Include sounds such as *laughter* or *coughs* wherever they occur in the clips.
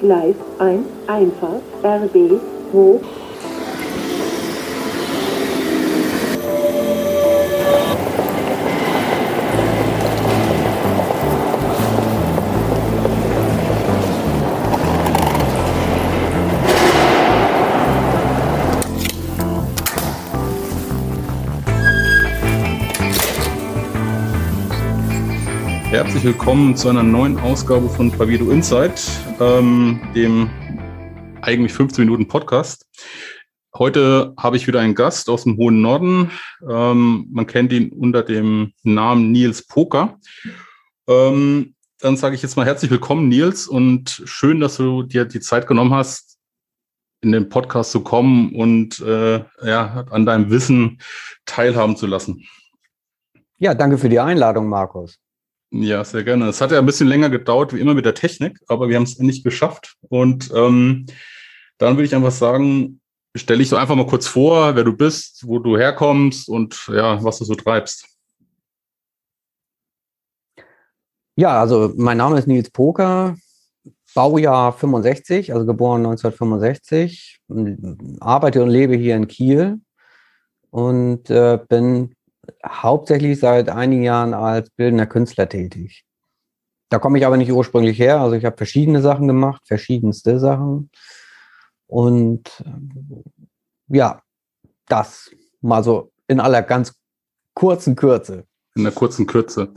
Gleis 1, Einfahrt, RB, hoch. Herzlich willkommen zu einer neuen Ausgabe von Pavido Insight, ähm, dem eigentlich 15 Minuten Podcast. Heute habe ich wieder einen Gast aus dem hohen Norden. Ähm, man kennt ihn unter dem Namen Nils Poker. Ähm, dann sage ich jetzt mal herzlich willkommen, Nils, und schön, dass du dir die Zeit genommen hast, in den Podcast zu kommen und äh, ja, an deinem Wissen teilhaben zu lassen. Ja, danke für die Einladung, Markus. Ja, sehr gerne. Es hat ja ein bisschen länger gedauert, wie immer mit der Technik, aber wir haben es endlich geschafft. Und ähm, dann würde ich einfach sagen, stelle ich so einfach mal kurz vor, wer du bist, wo du herkommst und ja, was du so treibst. Ja, also mein Name ist Nils Poker, Baujahr 65, also geboren 1965, arbeite und lebe hier in Kiel und äh, bin hauptsächlich seit einigen Jahren als bildender Künstler tätig. Da komme ich aber nicht ursprünglich her. Also ich habe verschiedene Sachen gemacht, verschiedenste Sachen. Und äh, ja, das mal so in aller ganz kurzen Kürze. In der kurzen Kürze.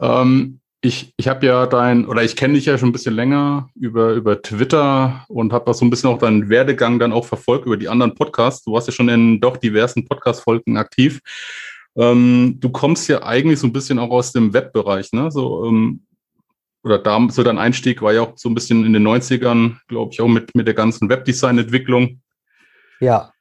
Ähm, ich ich habe ja dein, oder ich kenne dich ja schon ein bisschen länger über, über Twitter und habe so ein bisschen auch deinen Werdegang dann auch verfolgt über die anderen Podcasts. Du warst ja schon in doch diversen Podcast-Folgen aktiv. Ähm, du kommst ja eigentlich so ein bisschen auch aus dem Webbereich, ne? So, ähm, oder da, so dein Einstieg war ja auch so ein bisschen in den 90ern, glaube ich, auch mit, mit der ganzen Webdesign-Entwicklung. Ja.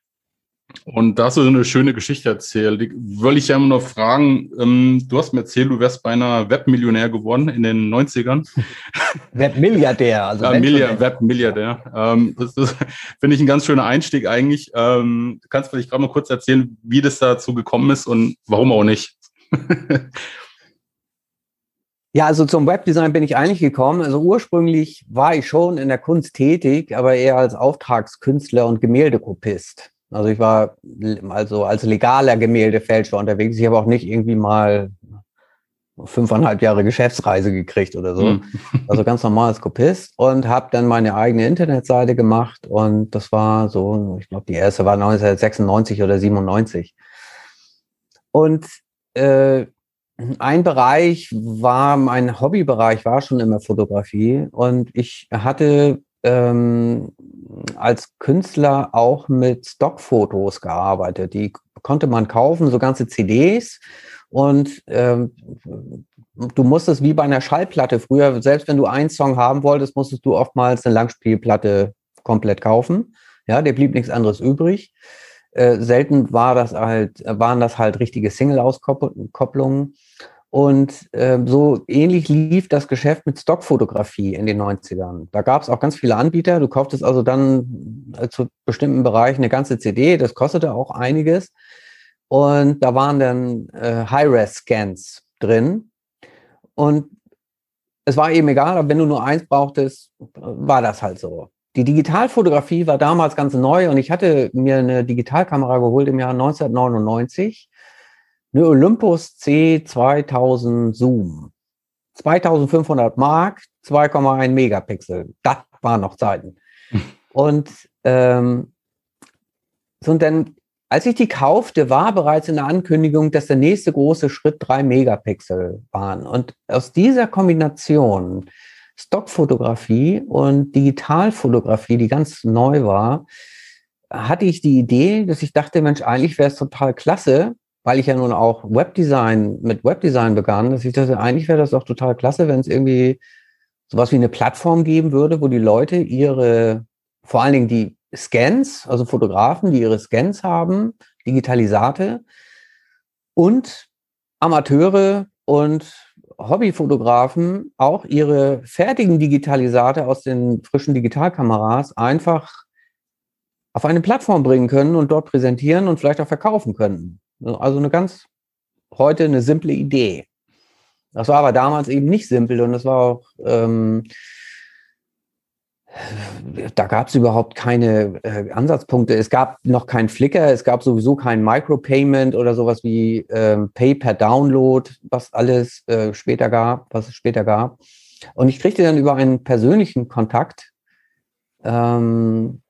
Und da hast du eine schöne Geschichte erzählt. Die wollte ich ja immer noch fragen. Ähm, du hast mir erzählt, du wärst beinahe Webmillionär geworden in den 90ern. *laughs* Webmilliardär, also ja, Milliard, Webmilliardär. Ähm, das, das *laughs* finde ich ein ganz schöner Einstieg eigentlich. Ähm, du kannst vielleicht gerade mal kurz erzählen, wie das dazu gekommen ist und warum auch nicht. *laughs* Ja, also zum Webdesign bin ich eigentlich gekommen. Also ursprünglich war ich schon in der Kunst tätig, aber eher als Auftragskünstler und Gemäldekopist. Also ich war also als legaler Gemäldefälscher unterwegs. Ich habe auch nicht irgendwie mal fünfeinhalb Jahre Geschäftsreise gekriegt oder so. Mhm. *laughs* Also ganz normal als Kopist und habe dann meine eigene Internetseite gemacht und das war so, ich glaube, die erste war 1996 oder 97. Und äh, ein Bereich war, mein Hobbybereich war schon immer Fotografie und ich hatte ähm, als Künstler auch mit Stockfotos gearbeitet. Die konnte man kaufen, so ganze CDs. Und ähm, du musstest wie bei einer Schallplatte früher, selbst wenn du einen Song haben wolltest, musstest du oftmals eine Langspielplatte komplett kaufen. Ja, der blieb nichts anderes übrig. Äh, selten war das halt, waren das halt richtige Single-Auskopplungen. Und äh, so ähnlich lief das Geschäft mit Stockfotografie in den 90ern. Da gab es auch ganz viele Anbieter. Du kauftest also dann äh, zu bestimmten Bereichen eine ganze CD, das kostete auch einiges. Und da waren dann äh, High-Res-Scans drin. Und es war eben egal, aber wenn du nur eins brauchtest, war das halt so. Die Digitalfotografie war damals ganz neu und ich hatte mir eine Digitalkamera geholt im Jahr 1999 eine Olympus C2000 Zoom. 2500 Mark, 2,1 Megapixel. Das waren noch Zeiten. *laughs* Und, ähm, so und dann, als ich die kaufte, war bereits in der Ankündigung, dass der nächste große Schritt drei Megapixel waren. Und aus dieser Kombination Stockfotografie und Digitalfotografie, die ganz neu war, hatte ich die Idee, dass ich dachte, Mensch, eigentlich wäre es total klasse, weil ich ja nun auch Webdesign mit Webdesign begann, dass ich dachte, eigentlich wäre das doch total klasse, wenn es irgendwie sowas wie eine Plattform geben würde, wo die Leute ihre, vor allen Dingen die Scans, also Fotografen, die ihre Scans haben, Digitalisate und Amateure und Hobbyfotografen auch ihre fertigen Digitalisate aus den frischen Digitalkameras einfach auf eine Plattform bringen können und dort präsentieren und vielleicht auch verkaufen können. Also eine ganz heute eine simple Idee. Das war aber damals eben nicht simpel und das war auch, ähm, da gab es überhaupt keine äh, Ansatzpunkte. Es gab noch kein Flickr, es gab sowieso kein Micropayment oder sowas wie ähm, Pay per Download, was alles äh, später gab, was es später gab. Und ich kriegte dann über einen persönlichen Kontakt, ähm,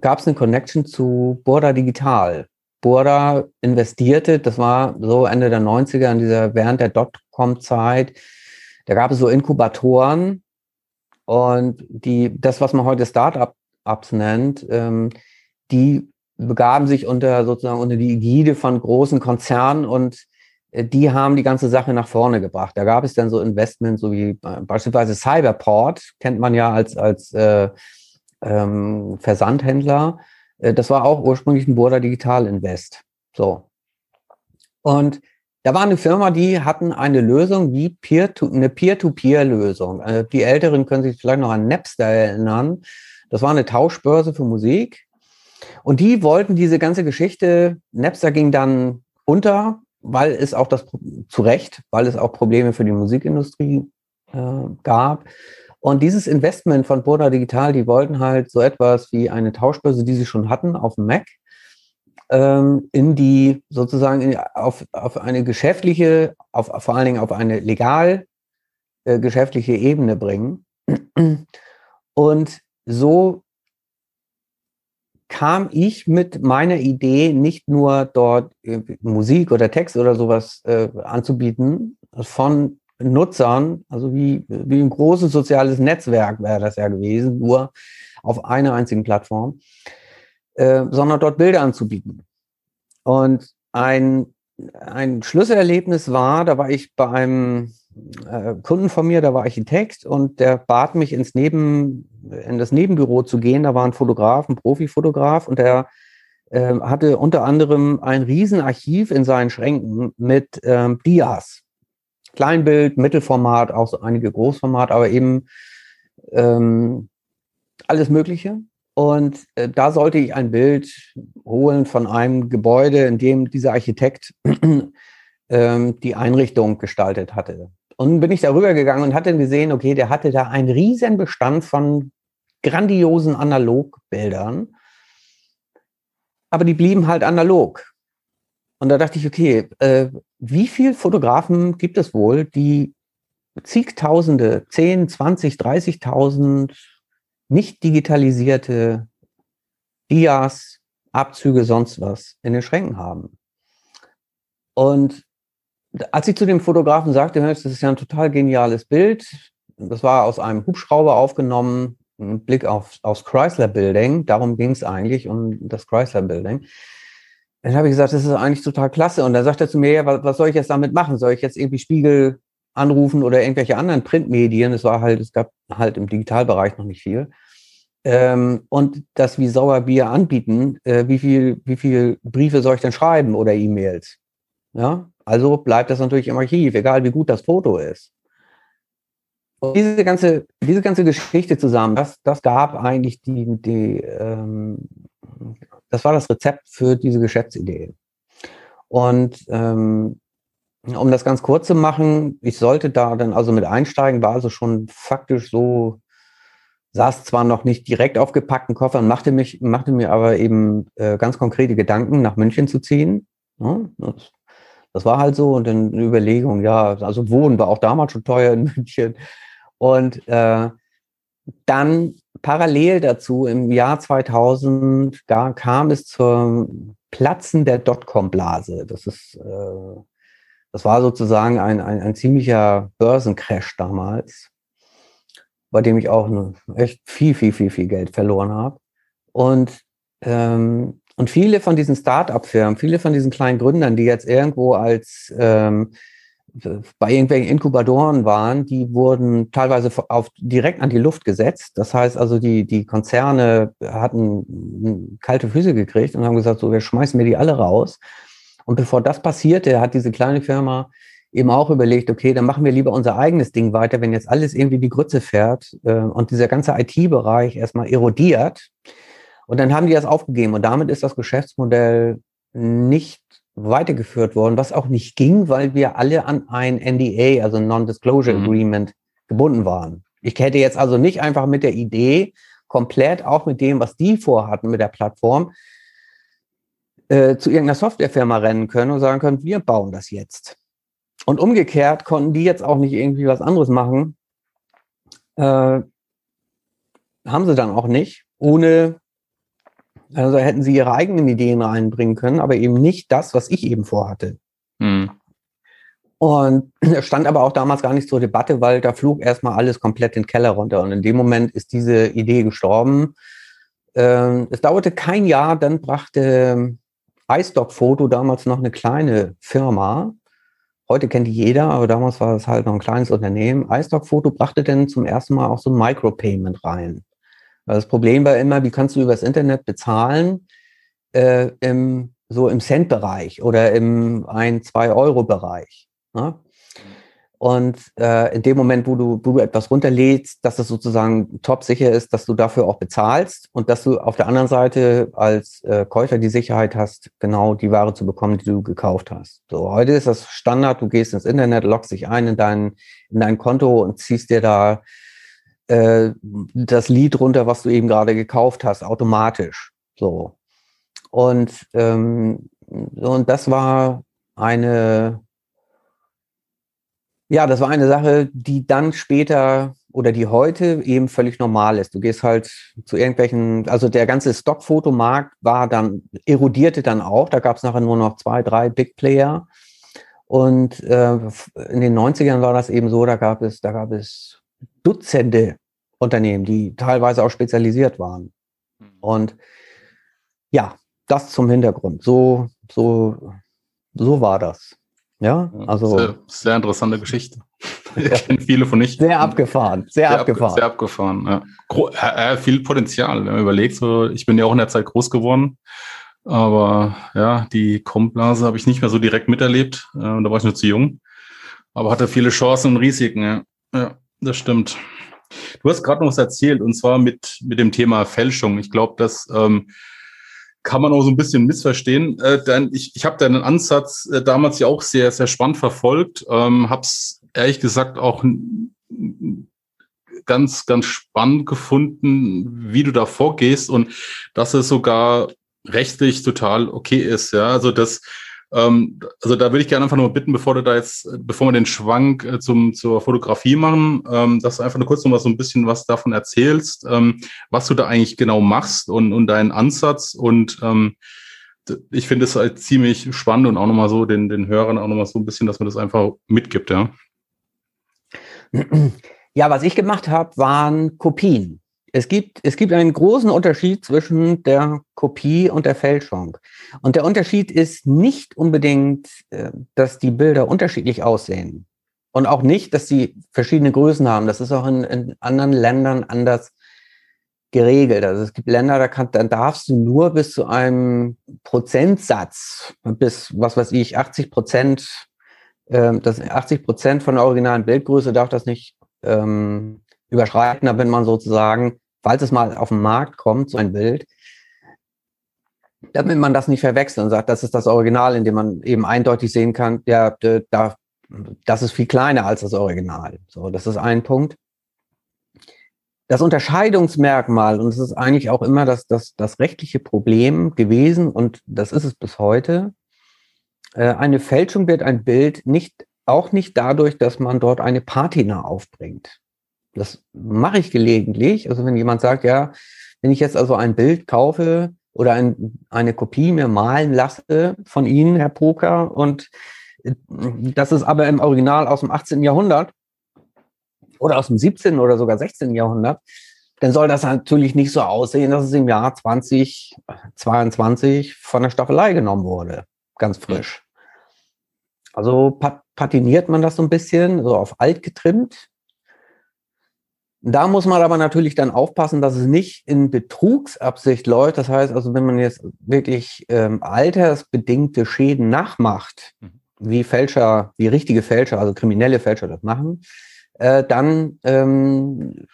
gab es eine Connection zu Borda Digital. Borda investierte, das war so Ende der 90er, in dieser, während der Dotcom-Zeit, da gab es so Inkubatoren, und die, das, was man heute Startups nennt, ähm, die begaben sich unter sozusagen unter die Ägide von großen Konzernen und äh, die haben die ganze Sache nach vorne gebracht. Da gab es dann so Investments, so wie äh, beispielsweise Cyberport, kennt man ja als, als äh, ähm, Versandhändler. Äh, das war auch ursprünglich ein Burda Digital Invest. So. Und da war eine Firma, die hatten eine Lösung wie Peer -to, eine Peer-to-Peer-Lösung. Äh, die Älteren können sich vielleicht noch an Napster erinnern. Das war eine Tauschbörse für Musik. Und die wollten diese ganze Geschichte, Napster ging dann unter, weil es auch das, zu Recht, weil es auch Probleme für die Musikindustrie äh, gab. Und dieses Investment von Boda Digital, die wollten halt so etwas wie eine Tauschbörse, die sie schon hatten, auf dem Mac, ähm, in die sozusagen in, auf, auf eine geschäftliche, auf, vor allen Dingen auf eine legal äh, geschäftliche Ebene bringen. Und so kam ich mit meiner Idee nicht nur dort Musik oder Text oder sowas äh, anzubieten von Nutzern, also wie, wie ein großes soziales Netzwerk wäre das ja gewesen, nur auf einer einzigen Plattform, äh, sondern dort Bilder anzubieten. Und ein, ein Schlüsselerlebnis war, da war ich bei einem äh, Kunden von mir, der war Architekt und der bat mich ins Neben, in das Nebenbüro zu gehen. Da war ein Fotograf, ein Profifotograf und der äh, hatte unter anderem ein Riesenarchiv in seinen Schränken mit ähm, Dias. Kleinbild, Mittelformat, auch so einige Großformat, aber eben ähm, alles Mögliche. Und äh, da sollte ich ein Bild holen von einem Gebäude, in dem dieser Architekt *clears throat* ähm, die Einrichtung gestaltet hatte. Und bin ich darüber gegangen und hatte gesehen, okay, der hatte da einen riesen Bestand von grandiosen Analogbildern. Aber die blieben halt analog. Und da dachte ich, okay, äh, wie viele Fotografen gibt es wohl, die zigtausende, 10, 20, 30.000 nicht digitalisierte Dias, Abzüge, sonst was in den Schränken haben. Und als ich zu dem Fotografen sagte, das ist ja ein total geniales Bild, das war aus einem Hubschrauber aufgenommen, ein Blick auf, aufs Chrysler Building, darum ging es eigentlich, um das Chrysler Building. Dann habe ich gesagt, das ist eigentlich total klasse. Und dann sagt er zu mir, ja, was, was soll ich jetzt damit machen? Soll ich jetzt irgendwie Spiegel anrufen oder irgendwelche anderen Printmedien. Es war halt, es gab halt im Digitalbereich noch nicht viel. Ähm, und das wie Sauerbier anbieten, äh, wie viel, wie viel Briefe soll ich denn schreiben oder E-Mails? Ja, also bleibt das natürlich im Archiv, egal wie gut das Foto ist. Und diese ganze, diese ganze Geschichte zusammen, das, das gab eigentlich die, die ähm, das war das Rezept für diese Geschäftsidee. Und ähm, um das ganz kurz zu machen, ich sollte da dann also mit einsteigen, war also schon faktisch so, saß zwar noch nicht direkt auf gepackten Koffern, machte, mich, machte mir aber eben äh, ganz konkrete Gedanken, nach München zu ziehen. Ja, das, das, war halt so und dann eine Überlegung, ja, also Wohnen war auch damals schon teuer in München. Und äh, dann parallel dazu im Jahr 2000 da kam es zum Platzen der Dotcom-Blase. Das ist äh, das war sozusagen ein, ein, ein ziemlicher Börsencrash damals, bei dem ich auch echt viel, viel, viel, viel Geld verloren habe. Und, ähm, und viele von diesen Start-up-Firmen, viele von diesen kleinen Gründern, die jetzt irgendwo als ähm, bei irgendwelchen Inkubatoren waren, die wurden teilweise auf, direkt an die Luft gesetzt. Das heißt also, die, die Konzerne hatten kalte Füße gekriegt und haben gesagt, so, wir schmeißen mir die alle raus. Und bevor das passierte, hat diese kleine Firma eben auch überlegt, okay, dann machen wir lieber unser eigenes Ding weiter, wenn jetzt alles irgendwie die Grütze fährt äh, und dieser ganze IT-Bereich erstmal erodiert. Und dann haben die das aufgegeben und damit ist das Geschäftsmodell nicht weitergeführt worden, was auch nicht ging, weil wir alle an ein NDA, also Non-Disclosure mhm. Agreement, gebunden waren. Ich hätte jetzt also nicht einfach mit der Idee, komplett auch mit dem, was die vorhatten mit der Plattform, äh, zu irgendeiner Softwarefirma rennen können und sagen können, wir bauen das jetzt. Und umgekehrt konnten die jetzt auch nicht irgendwie was anderes machen. Äh, haben sie dann auch nicht, ohne, also hätten sie ihre eigenen Ideen reinbringen können, aber eben nicht das, was ich eben vorhatte. Mhm. Und es *clears throat* stand aber auch damals gar nicht zur Debatte, weil da flog erstmal alles komplett in den Keller runter. Und in dem Moment ist diese Idee gestorben. Ähm, es dauerte kein Jahr, dann brachte iStock Photo damals noch eine kleine Firma. Heute kennt die jeder, aber damals war es halt noch ein kleines Unternehmen. iStock Photo brachte dann zum ersten Mal auch so ein Micropayment rein. Das Problem war immer, wie kannst du übers Internet bezahlen äh, im, so im Cent-Bereich oder im 1, 2-Euro-Bereich. Ne? Und äh, in dem Moment, wo du, wo du etwas runterlädst, dass es sozusagen top sicher ist, dass du dafür auch bezahlst und dass du auf der anderen Seite als äh, Käufer die Sicherheit hast, genau die Ware zu bekommen, die du gekauft hast. So, heute ist das Standard, du gehst ins Internet, loggst dich ein in dein, in dein Konto und ziehst dir da äh, das Lied runter, was du eben gerade gekauft hast, automatisch. So. Und, ähm, und das war eine ja, das war eine Sache, die dann später oder die heute eben völlig normal ist. Du gehst halt zu irgendwelchen, also der ganze Stockfotomarkt war dann, erodierte dann auch. Da gab es nachher nur noch zwei, drei Big Player. Und äh, in den 90ern war das eben so, da gab es, da gab es Dutzende Unternehmen, die teilweise auch spezialisiert waren. Mhm. Und ja, das zum Hintergrund. So, so, so war das. Ja, also. Sehr, sehr interessante Geschichte. *laughs* Ich kenne viele von nicht. Sehr abgefahren, sehr, sehr abgefahren. sehr abgefahren, ja. Gro äh, viel Potenzial, wenn man überlegt, so, ich bin ja auch in der Zeit groß geworden. Aber ja, die Komblase habe ich nicht mehr so direkt miterlebt. Äh, da war ich nur zu jung. Aber hatte viele Chancen und Risiken, ja. Ja, das stimmt. Du hast gerade noch was erzählt, und zwar mit, mit dem Thema Fälschung. Ich glaube, dass ähm, kann man auch so ein bisschen missverstehen. Äh, denn ich ich habe deinen Ansatz äh, damals ja auch sehr, sehr spannend verfolgt. Ähm, habe es ehrlich gesagt auch ganz, ganz spannend gefunden, wie du da vorgehst und dass es sogar rechtlich total okay ist. Ja, also das ähm, also da würde ich gerne einfach nur bitten, bevor du da jetzt, bevor wir den Schwank äh, zum, zur Fotografie machen, ähm, dass du einfach nur kurz noch mal so ein bisschen was davon erzählst, ähm, was du da eigentlich genau machst und, und deinen Ansatz. Und ähm, ich finde es halt ziemlich spannend und auch nochmal so den, den Hörern auch nochmal so ein bisschen, dass man das einfach mitgibt, ja. Ja, was ich gemacht habe, waren Kopien. Es gibt, es gibt einen großen Unterschied zwischen der Kopie und der Fälschung. Und der Unterschied ist nicht unbedingt, äh, dass die Bilder unterschiedlich aussehen. Und auch nicht, dass sie verschiedene Größen haben. Das ist auch in, in anderen Ländern anders geregelt. Also es gibt Länder, da, kann, da darfst du nur bis zu einem Prozentsatz, bis, was weiß ich, 80 Prozent, äh, das 80 Prozent von der originalen Bildgröße darf das nicht ähm, überschreiten, damit man sozusagen, falls es mal auf den Markt kommt, so ein Bild, damit man das nicht verwechselt und sagt, das ist das Original, in dem man eben eindeutig sehen kann, ja, da, das ist viel kleiner als das Original. So, das ist ein Punkt. Das Unterscheidungsmerkmal, und es ist eigentlich auch immer das, das, das rechtliche Problem gewesen, und das ist es bis heute, äh, eine Fälschung wird ein Bild nicht, auch nicht dadurch, dass man dort eine Patina aufbringt. Das mache ich gelegentlich. Also wenn jemand sagt, ja, wenn ich jetzt also ein Bild kaufe oder ein, eine Kopie mir malen lasse von Ihnen, Herr Poker, und äh, das ist aber im Original aus dem 18. Jahrhundert oder aus dem 17. oder sogar 16. Jahrhundert, dann soll das natürlich nicht so aussehen, dass es im Jahr 2022 von der Staffelei genommen wurde. Ganz frisch. Also patiniert man das so ein bisschen, so auf alt getrimmt. Da muss man aber natürlich dann aufpassen, dass es nicht in Betrugsabsicht läuft. Das heißt also, wenn man jetzt wirklich ähm, altersbedingte Schäden nachmacht, mhm. wie Fälscher, wie richtige Fälscher, also kriminelle Fälscher das machen, äh, dann, ähm,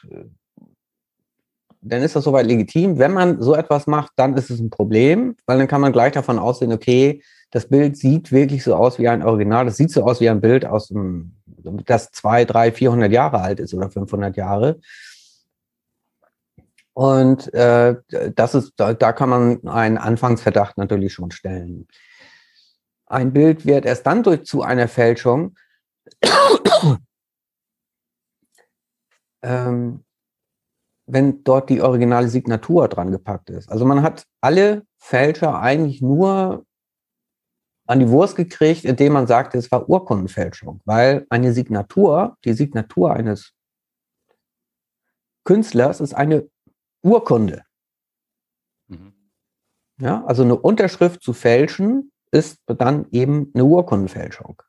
dann ist das soweit legitim. Wenn man so etwas macht, dann ist es ein Problem, weil dann kann man gleich davon ausgehen, okay, das Bild sieht wirklich so aus wie ein Original, das sieht so aus wie ein Bild aus dem das zwei, drei, 400 Jahre alt ist oder 500 Jahre. Und äh, das ist, da, da kann man einen Anfangsverdacht natürlich schon stellen. Ein Bild wird erst dann durch zu einer Fälschung, *coughs* ähm, wenn dort die originale Signatur dran gepackt ist. Also man hat alle Fälscher eigentlich nur an die Wurst gekriegt, indem man sagte, es war Urkundenfälschung, weil eine Signatur, die Signatur eines Künstlers ist eine Urkunde. Mhm. Ja, also eine Unterschrift zu fälschen ist dann eben eine Urkundenfälschung.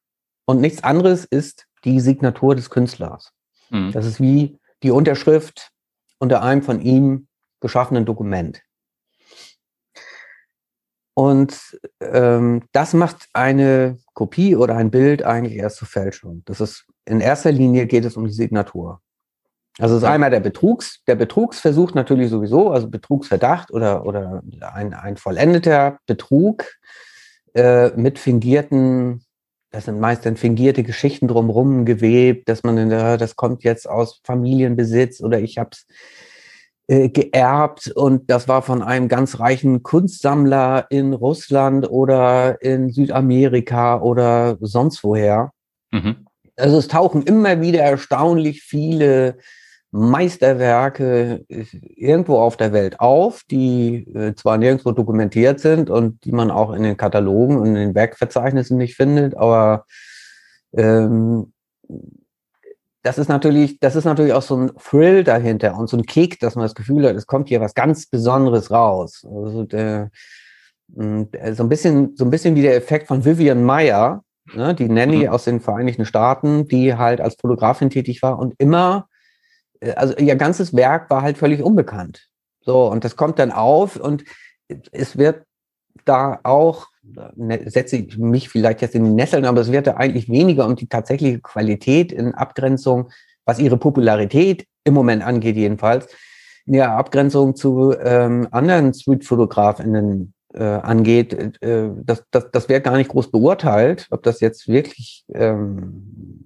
Und nichts anderes ist die Signatur des Künstlers. Mhm. Das ist wie die Unterschrift unter einem von ihm geschaffenen Dokument. Und ähm, das macht eine Kopie oder ein Bild eigentlich erst zur Fälschung. Das ist in erster Linie geht es um die Signatur. Also es ist einmal der Betrugs, der Betrugsversuch natürlich sowieso, also Betrugsverdacht oder, oder ein, ein vollendeter Betrug äh, mit fingierten, das sind meist dann fingierte Geschichten drumherum gewebt, dass man, in der, das kommt jetzt aus Familienbesitz oder ich habe es äh, geerbt und das war von einem ganz reichen Kunstsammler in Russland oder in Südamerika oder sonst woher. Mhm. Also es tauchen immer wieder erstaunlich viele Meisterwerke äh, irgendwo auf der Welt auf, die äh, zwar nirgendwo dokumentiert sind und die man auch in den Katalogen und in den Werkverzeichnissen nicht findet, aber ähm, das ist natürlich, das ist natürlich auch so ein Thrill dahinter und so ein Kick, dass man das Gefühl hat, es kommt hier was ganz Besonderes raus. Also der, hm, so ein bisschen, so ein bisschen wie der Effekt von Vivian Meyer, ne, die Nanny mhm. aus den Vereinigten Staaten, die halt als Fotografin tätig war und immer, äh, also ihr ganzes Werk war halt völlig unbekannt. So, und das kommt dann auf und es wird da auch setze ich mich vielleicht jetzt in die Nesseln, aber es wird da eigentlich weniger um die tatsächliche Qualität in Abgrenzung, was ihre Popularität im Moment angeht jedenfalls, in der Abgrenzung zu ähm, anderen Street-FotografInnen äh, angeht, äh, das, das, das wird gar nicht groß beurteilt, ob das jetzt wirklich ähm,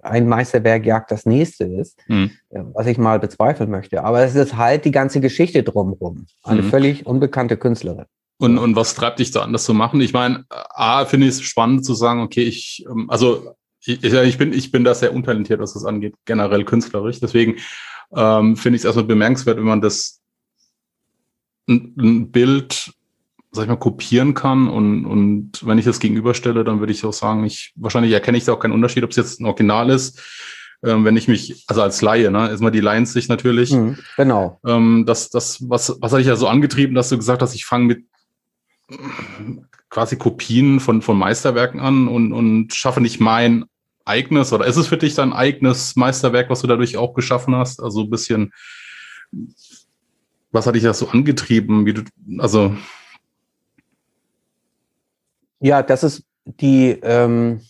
ein Meisterwerk jagt das nächste ist, mhm. was ich mal bezweifeln möchte. Aber es ist halt die ganze Geschichte drumherum. Eine mhm. völlig unbekannte Künstlerin. Und, und was treibt dich da an, das zu machen? Ich meine, A, finde ich es spannend zu sagen, okay, ich, ähm, also ich, ich, bin, ich bin da sehr untalentiert, was das angeht, generell künstlerisch. Deswegen ähm, finde ich es erstmal bemerkenswert, wenn man das ein, ein Bild, sag ich mal, kopieren kann. Und, und wenn ich das gegenüberstelle, dann würde ich auch sagen, ich wahrscheinlich erkenne ich da auch keinen Unterschied, ob es jetzt ein Original ist. Ähm, wenn ich mich, also als Laie, ne, ist mal die Laiensicht natürlich. Mhm, genau. Ähm, das, das, was, was hat dich ja so angetrieben, dass du gesagt hast, ich fange mit quasi Kopien von, von Meisterwerken an und, und schaffe nicht mein eigenes oder ist es für dich dein eigenes Meisterwerk, was du dadurch auch geschaffen hast? Also ein bisschen, was hat dich das so angetrieben? Wie du, also. Ja, das ist die, ähm,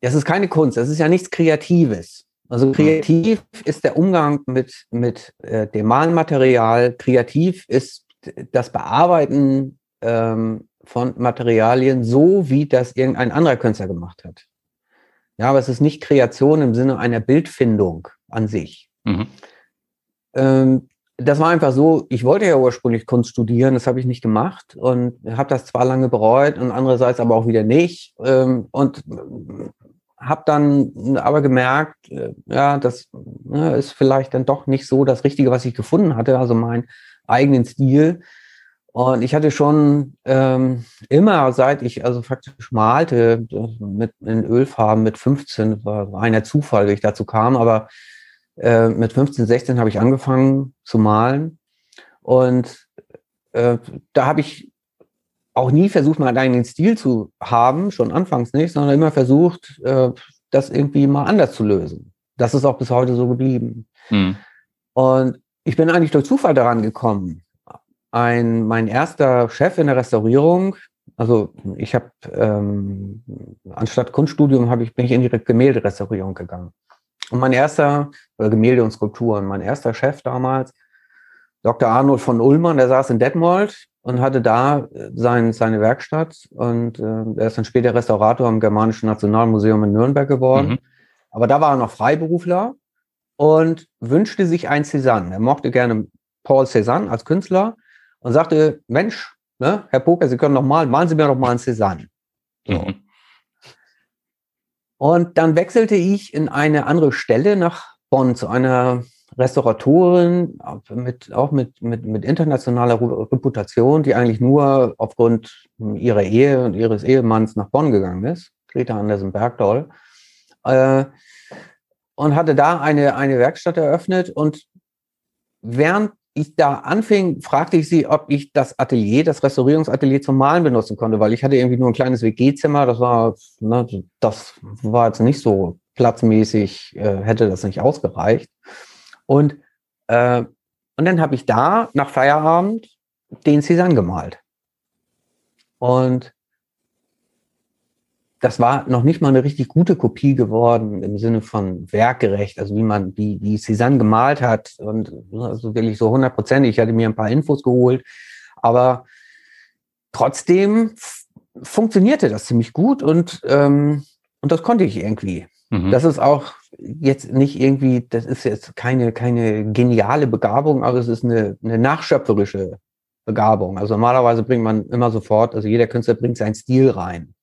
das ist keine Kunst, das ist ja nichts Kreatives. Also kreativ ist der Umgang mit, mit äh, dem Malmaterial, kreativ ist das Bearbeiten ähm, von Materialien so, wie das irgendein anderer Künstler gemacht hat. Ja, aber es ist nicht Kreation im Sinne einer Bildfindung an sich. Mhm. Ähm, das war einfach so, ich wollte ja ursprünglich Kunst studieren, das habe ich nicht gemacht und habe das zwar lange bereut und andererseits aber auch wieder nicht. Ähm, und habe dann aber gemerkt, äh, ja, das ne, ist vielleicht dann doch nicht so das Richtige, was ich gefunden hatte. Also mein eigenen Stil. Und ich hatte schon ähm, immer, seit ich also faktisch malte, mit in Ölfarben mit 15, war reiner Zufall, wie ich dazu kam, aber äh, mit 15, 16 habe ich angefangen zu malen. Und äh, da habe ich auch nie versucht, meinen eigenen Stil zu haben, schon anfangs nicht, sondern immer versucht, äh, das irgendwie mal anders zu lösen. Das ist auch bis heute so geblieben. Mhm. Und ich bin eigentlich durch Zufall daran gekommen. Ein, mein erster Chef in der Restaurierung, also ich habe ähm, anstatt Kunststudium habe ich bin ich in die Gemälderestaurierung gegangen. Und mein erster oder Gemälde und Skulpturen, mein erster Chef damals, Dr. Arnold von Ullmann, der saß in Detmold und hatte da äh, sein, seine Werkstatt und äh, er ist dann später Restaurator am Germanischen Nationalmuseum in Nürnberg geworden. Mhm. Aber da war er noch Freiberufler und wünschte sich ein Cézanne. Er mochte gerne Paul Cézanne als Künstler und sagte, Mensch, ne, Herr Poker, Sie können noch malen, malen Sie mir doch mal ein Cézanne. So. Mhm. Und dann wechselte ich in eine andere Stelle nach Bonn zu einer Restauratorin mit, auch mit, mit, mit internationaler Reputation, die eigentlich nur aufgrund ihrer Ehe und ihres Ehemanns nach Bonn gegangen ist, Greta Andersen Bergdoll, äh, und hatte da eine, eine Werkstatt eröffnet. Und während ich da anfing, fragte ich sie, ob ich das Atelier, das Restaurierungsatelier zum Malen benutzen konnte, weil ich hatte irgendwie nur ein kleines WG-Zimmer, das war, ne, das war jetzt nicht so platzmäßig, äh, hätte das nicht ausgereicht. Und, äh, und dann habe ich da nach Feierabend den Cézanne gemalt. Und das war noch nicht mal eine richtig gute Kopie geworden im Sinne von werkgerecht, also wie man, wie, wie Cézanne gemalt hat und also wirklich so hundertprozentig. Ich hatte mir ein paar Infos geholt, aber trotzdem funktionierte das ziemlich gut und, ähm, und das konnte ich irgendwie. Mhm. Das ist auch jetzt nicht irgendwie, das ist jetzt keine, keine geniale Begabung, aber es ist eine, eine nachschöpferische Begabung. Also normalerweise bringt man immer sofort, also jeder Künstler bringt seinen Stil rein.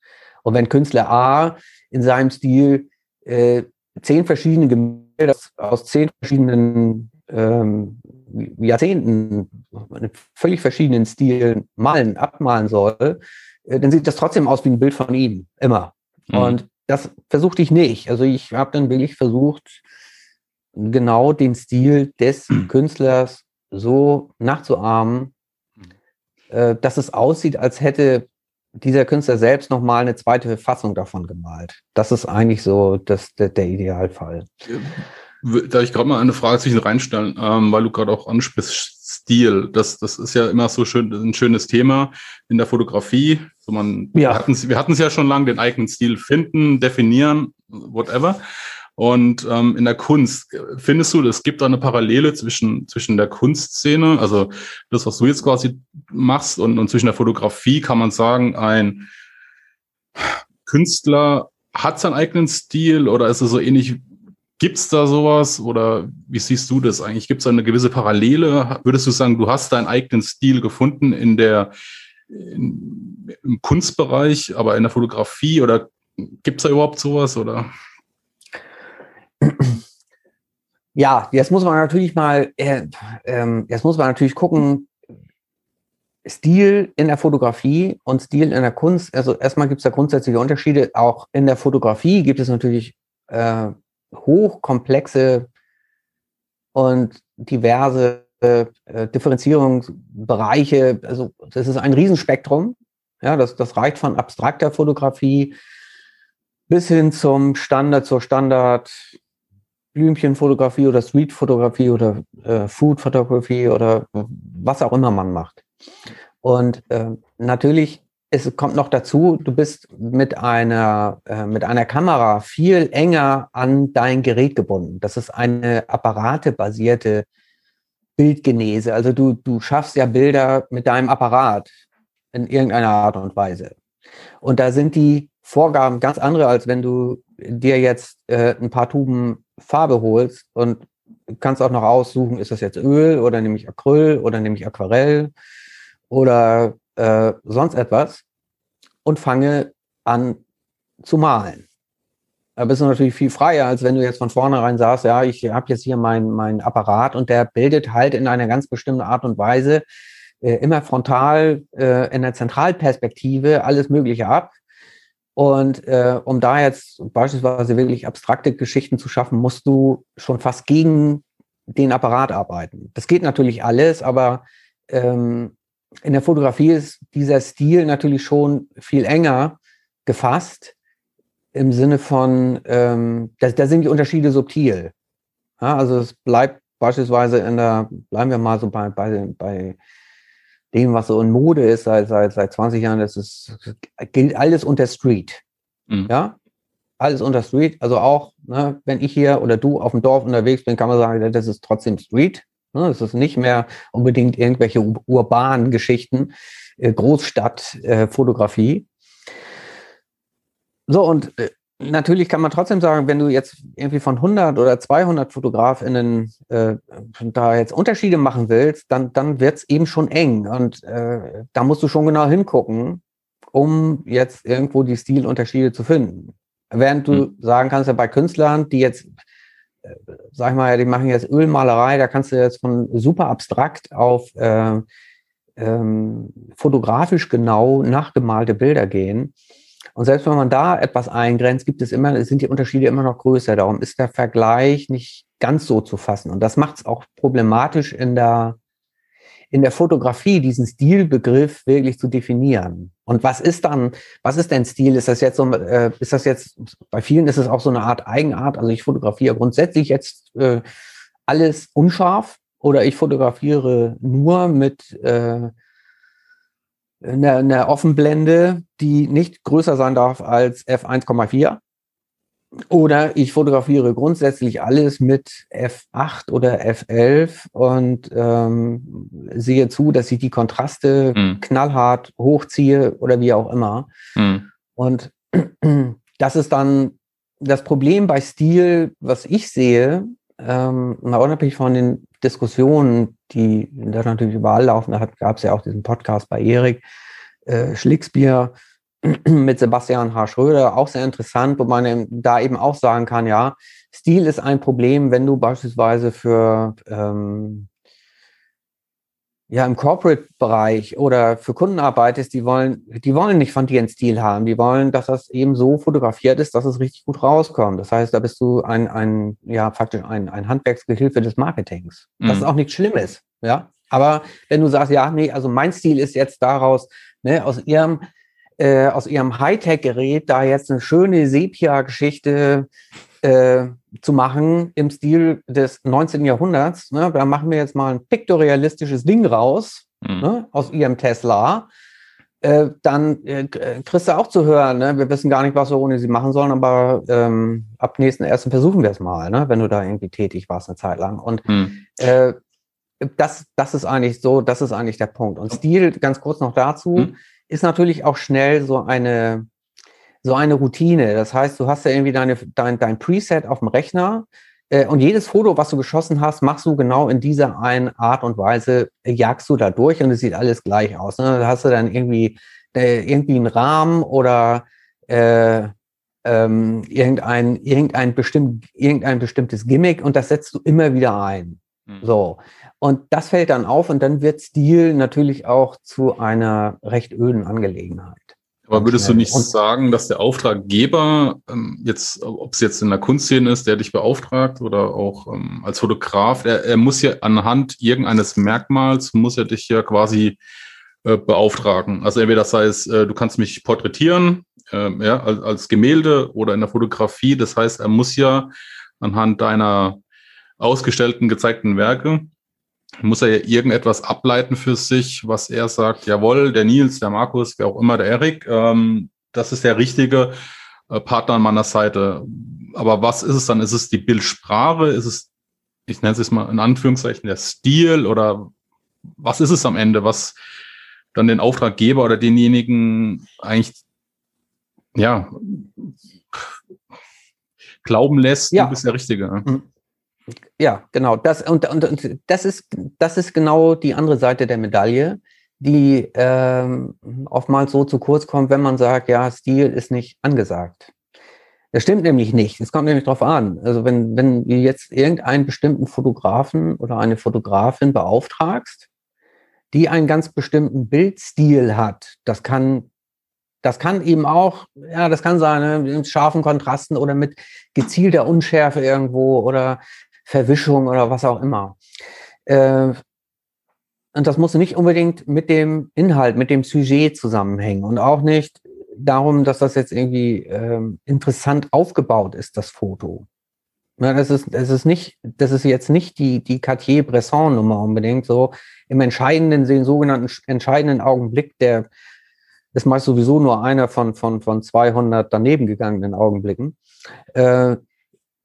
Und wenn Künstler A in seinem Stil äh, zehn verschiedene Gemälde aus zehn verschiedenen ähm, Jahrzehnten in völlig verschiedenen Stilen malen, abmalen soll, äh, dann sieht das trotzdem aus wie ein Bild von ihm. Immer. Mhm. Und das versuchte ich nicht. Also ich habe dann wirklich versucht, genau den Stil des mhm. *clears throat* Künstlers so nachzuahmen, äh, dass es aussieht, als hätte dieser Künstler selbst nochmal eine zweite Fassung davon gemalt. Das ist eigentlich so das, der, der Idealfall. Da ich gerade mal eine Frage zwischen reinstellen, ähm, weil du gerade auch ansprichst, Stil. Das, das ist ja immer so schön, ein schönes Thema in der Fotografie. So man, ja. Wir hatten es ja schon lange, den eigenen Stil finden, definieren, whatever. Und ähm, in der Kunst, findest du, es gibt da eine Parallele zwischen, zwischen der Kunstszene, also das, was du jetzt quasi machst, und, und zwischen der Fotografie kann man sagen, ein Künstler hat seinen eigenen Stil oder ist es so ähnlich Gibt es da sowas oder wie siehst du das eigentlich? Gibt es da eine gewisse Parallele? Würdest du sagen, du hast deinen eigenen Stil gefunden in der in, im Kunstbereich, aber in der Fotografie oder gibt es da überhaupt sowas oder? Ja, jetzt muss man natürlich mal, äh, äh, jetzt muss man natürlich gucken, Stil in der Fotografie und Stil in der Kunst. Also erstmal gibt es da grundsätzliche Unterschiede. Auch in der Fotografie gibt es natürlich äh, hochkomplexe und diverse äh, Differenzierungsbereiche. Also das ist ein Riesenspektrum. Ja, das, das reicht von abstrakter Fotografie bis hin zum Standard, zur Standard Blümchenfotografie oder Streetfotografie oder äh, Foodfotografie oder was auch immer man macht. Und äh, natürlich es kommt noch dazu, du bist mit einer, äh, mit einer Kamera viel enger an dein Gerät gebunden. Das ist eine apparatebasierte Bildgenese. Also du, du schaffst ja Bilder mit deinem Apparat in irgendeiner Art und Weise. Und da sind die Vorgaben ganz andere, als wenn du dir jetzt äh, ein paar Tuben Farbe holst und kannst auch noch aussuchen, ist das jetzt Öl oder nehme ich Acryl oder nehme ich Aquarell oder äh, sonst etwas und fange an zu malen. Da bist du natürlich viel freier, als wenn du jetzt von vornherein sagst, ja, ich habe jetzt hier meinen mein Apparat und der bildet halt in einer ganz bestimmten Art und Weise äh, immer frontal äh, in der Zentralperspektive alles Mögliche ab. Und äh, um da jetzt beispielsweise wirklich abstrakte Geschichten zu schaffen, musst du schon fast gegen den Apparat arbeiten. Das geht natürlich alles, aber ähm, in der Fotografie ist dieser Stil natürlich schon viel enger gefasst im Sinne von, ähm, da, da sind die Unterschiede subtil. Ja, also es bleibt beispielsweise in der, bleiben wir mal so bei, bei, bei dem, was so in Mode ist seit, seit, seit 20 Jahren, das ist, gilt alles unter Street. Mhm. Ja, alles unter Street. Also auch, ne, wenn ich hier oder du auf dem Dorf unterwegs bin, kann man sagen, das ist trotzdem Street. Ne? Es ist nicht mehr unbedingt irgendwelche urbanen Geschichten, äh, Großstadtfotografie. Äh, so, und äh, natürlich kann man trotzdem sagen, wenn du jetzt irgendwie von 100 oder 200 FotografInnen äh, da jetzt Unterschiede machen willst, dann, dann wird es eben schon eng. Und äh, da musst du schon genau hingucken, um jetzt irgendwo die Stilunterschiede zu finden. Während du hm. sagen kannst, ja bei Künstlern, die jetzt, äh, sag ich mal, die machen jetzt Ölmalerei, da kannst du jetzt von super abstrakt auf äh, ähm, fotografisch genau nachgemalte Bilder gehen. Und selbst wenn man da etwas eingrenzt, gibt es immer, sind die Unterschiede immer noch größer. Darum ist der Vergleich nicht ganz so zu fassen. Und das macht es auch problematisch in der, in der Fotografie, diesen Stilbegriff wirklich zu definieren. Und was ist dann, was ist denn Stil? Ist das jetzt so, äh, ist das jetzt, bei vielen ist es auch so eine Art Eigenart. Also ich fotografiere grundsätzlich jetzt äh, alles unscharf oder ich fotografiere nur mit äh, eine, eine Offenblende, die nicht größer sein darf als f1,4. Oder ich fotografiere grundsätzlich alles mit F8 oder F11 und ähm, sehe zu, dass ich die Kontraste mhm. knallhart hochziehe oder wie auch immer. Mhm. Und *clears throat* das ist dann das Problem bei Stil, was ich sehe, ähm, unabhängig von den Diskussionen, die da natürlich überall laufen, da gab es ja auch diesen Podcast bei Erik, äh, Schlicksbier *clears throat* mit Sebastian H. Schröder, auch sehr interessant, wo man da eben auch sagen kann, ja, Stil ist ein Problem, wenn du beispielsweise für ähm, ja, im Corporate-Bereich oder für Kunden arbeitest, die wollen, die wollen nicht von dir einen Stil haben. Die wollen, dass das eben so fotografiert ist, dass es richtig gut rauskommt. Das heißt, da bist du ein, ein ja, faktisch ein, ein Handwerksgehilfe des Marketings. Das mhm. ist auch nichts Schlimmes, ja. Aber wenn du sagst, ja, nee, also mein Stil ist jetzt daraus, ne, aus ihrem, äh, aus ihrem Hightech-Gerät da jetzt eine schöne Sepia-Geschichte äh, zu machen im Stil des 19. Jahrhunderts. Ne? Da machen wir jetzt mal ein piktorialistisches Ding raus mhm. ne? aus ihrem Tesla. Äh, dann äh, kriegst du auch zu hören, ne? wir wissen gar nicht, was wir ohne sie machen sollen, aber ähm, ab nächsten ersten versuchen wir es mal, ne? wenn du da irgendwie tätig warst eine Zeit lang. Und mhm. äh, das, das ist eigentlich so, das ist eigentlich der Punkt. Und Stil, ganz kurz noch dazu, mhm. ist natürlich auch schnell so eine, so eine Routine. Das heißt, du hast ja irgendwie deine, dein, dein Preset auf dem Rechner äh, und jedes Foto, was du geschossen hast, machst du genau in dieser einen Art und Weise, äh, jagst du da durch und es sieht alles gleich aus. Ne? Da hast du dann irgendwie, äh, irgendwie einen Rahmen oder äh, ähm, irgendein, irgendein, bestimmt, irgendein bestimmtes Gimmick und das setzt du immer wieder ein. Mhm. So. Und das fällt dann auf und dann wird Stil natürlich auch zu einer recht öden Angelegenheit. Aber würdest du nicht sagen, dass der Auftraggeber ähm, jetzt, ob es jetzt in der Kunstszene ist, der dich beauftragt oder auch ähm, als Fotograf, er, er muss ja anhand irgendeines Merkmals, muss er dich ja quasi äh, beauftragen. Also entweder das heißt, äh, du kannst mich porträtieren, äh, ja, als, als Gemälde oder in der Fotografie. Das heißt, er muss ja anhand deiner ausgestellten, gezeigten Werke muss er ja irgendetwas ableiten für sich, was er sagt, jawohl, der Nils, der Markus, wer auch immer, der Erik, ähm, das ist der richtige äh, Partner an meiner Seite. Aber was ist es dann? Ist es die Bildsprache? Ist es, ich nenne es jetzt mal in Anführungszeichen, der Stil oder was ist es am Ende, was dann den Auftraggeber oder denjenigen eigentlich, ja, glauben lässt, ja. du bist der Richtige. Mhm. Ja, genau. Das, und, und, und das, ist, das ist genau die andere Seite der Medaille, die ähm, oftmals so zu kurz kommt, wenn man sagt, ja, Stil ist nicht angesagt. Das stimmt nämlich nicht. Es kommt nämlich darauf an. Also wenn, wenn du jetzt irgendeinen bestimmten Fotografen oder eine Fotografin beauftragst, die einen ganz bestimmten Bildstil hat, das kann das kann eben auch, ja, das kann sein, ne, mit scharfen Kontrasten oder mit gezielter Unschärfe irgendwo oder Verwischung oder was auch immer. Äh, und das muss nicht unbedingt mit dem Inhalt, mit dem Sujet zusammenhängen und auch nicht darum, dass das jetzt irgendwie ähm, interessant aufgebaut ist, das Foto. Ja, das ist, das ist nicht, das ist jetzt nicht die, die Cartier-Bresson-Nummer unbedingt so. Im entscheidenden, den sogenannten entscheidenden Augenblick, der ist meist sowieso nur einer von, von, von 200 daneben gegangenen Augenblicken. Äh,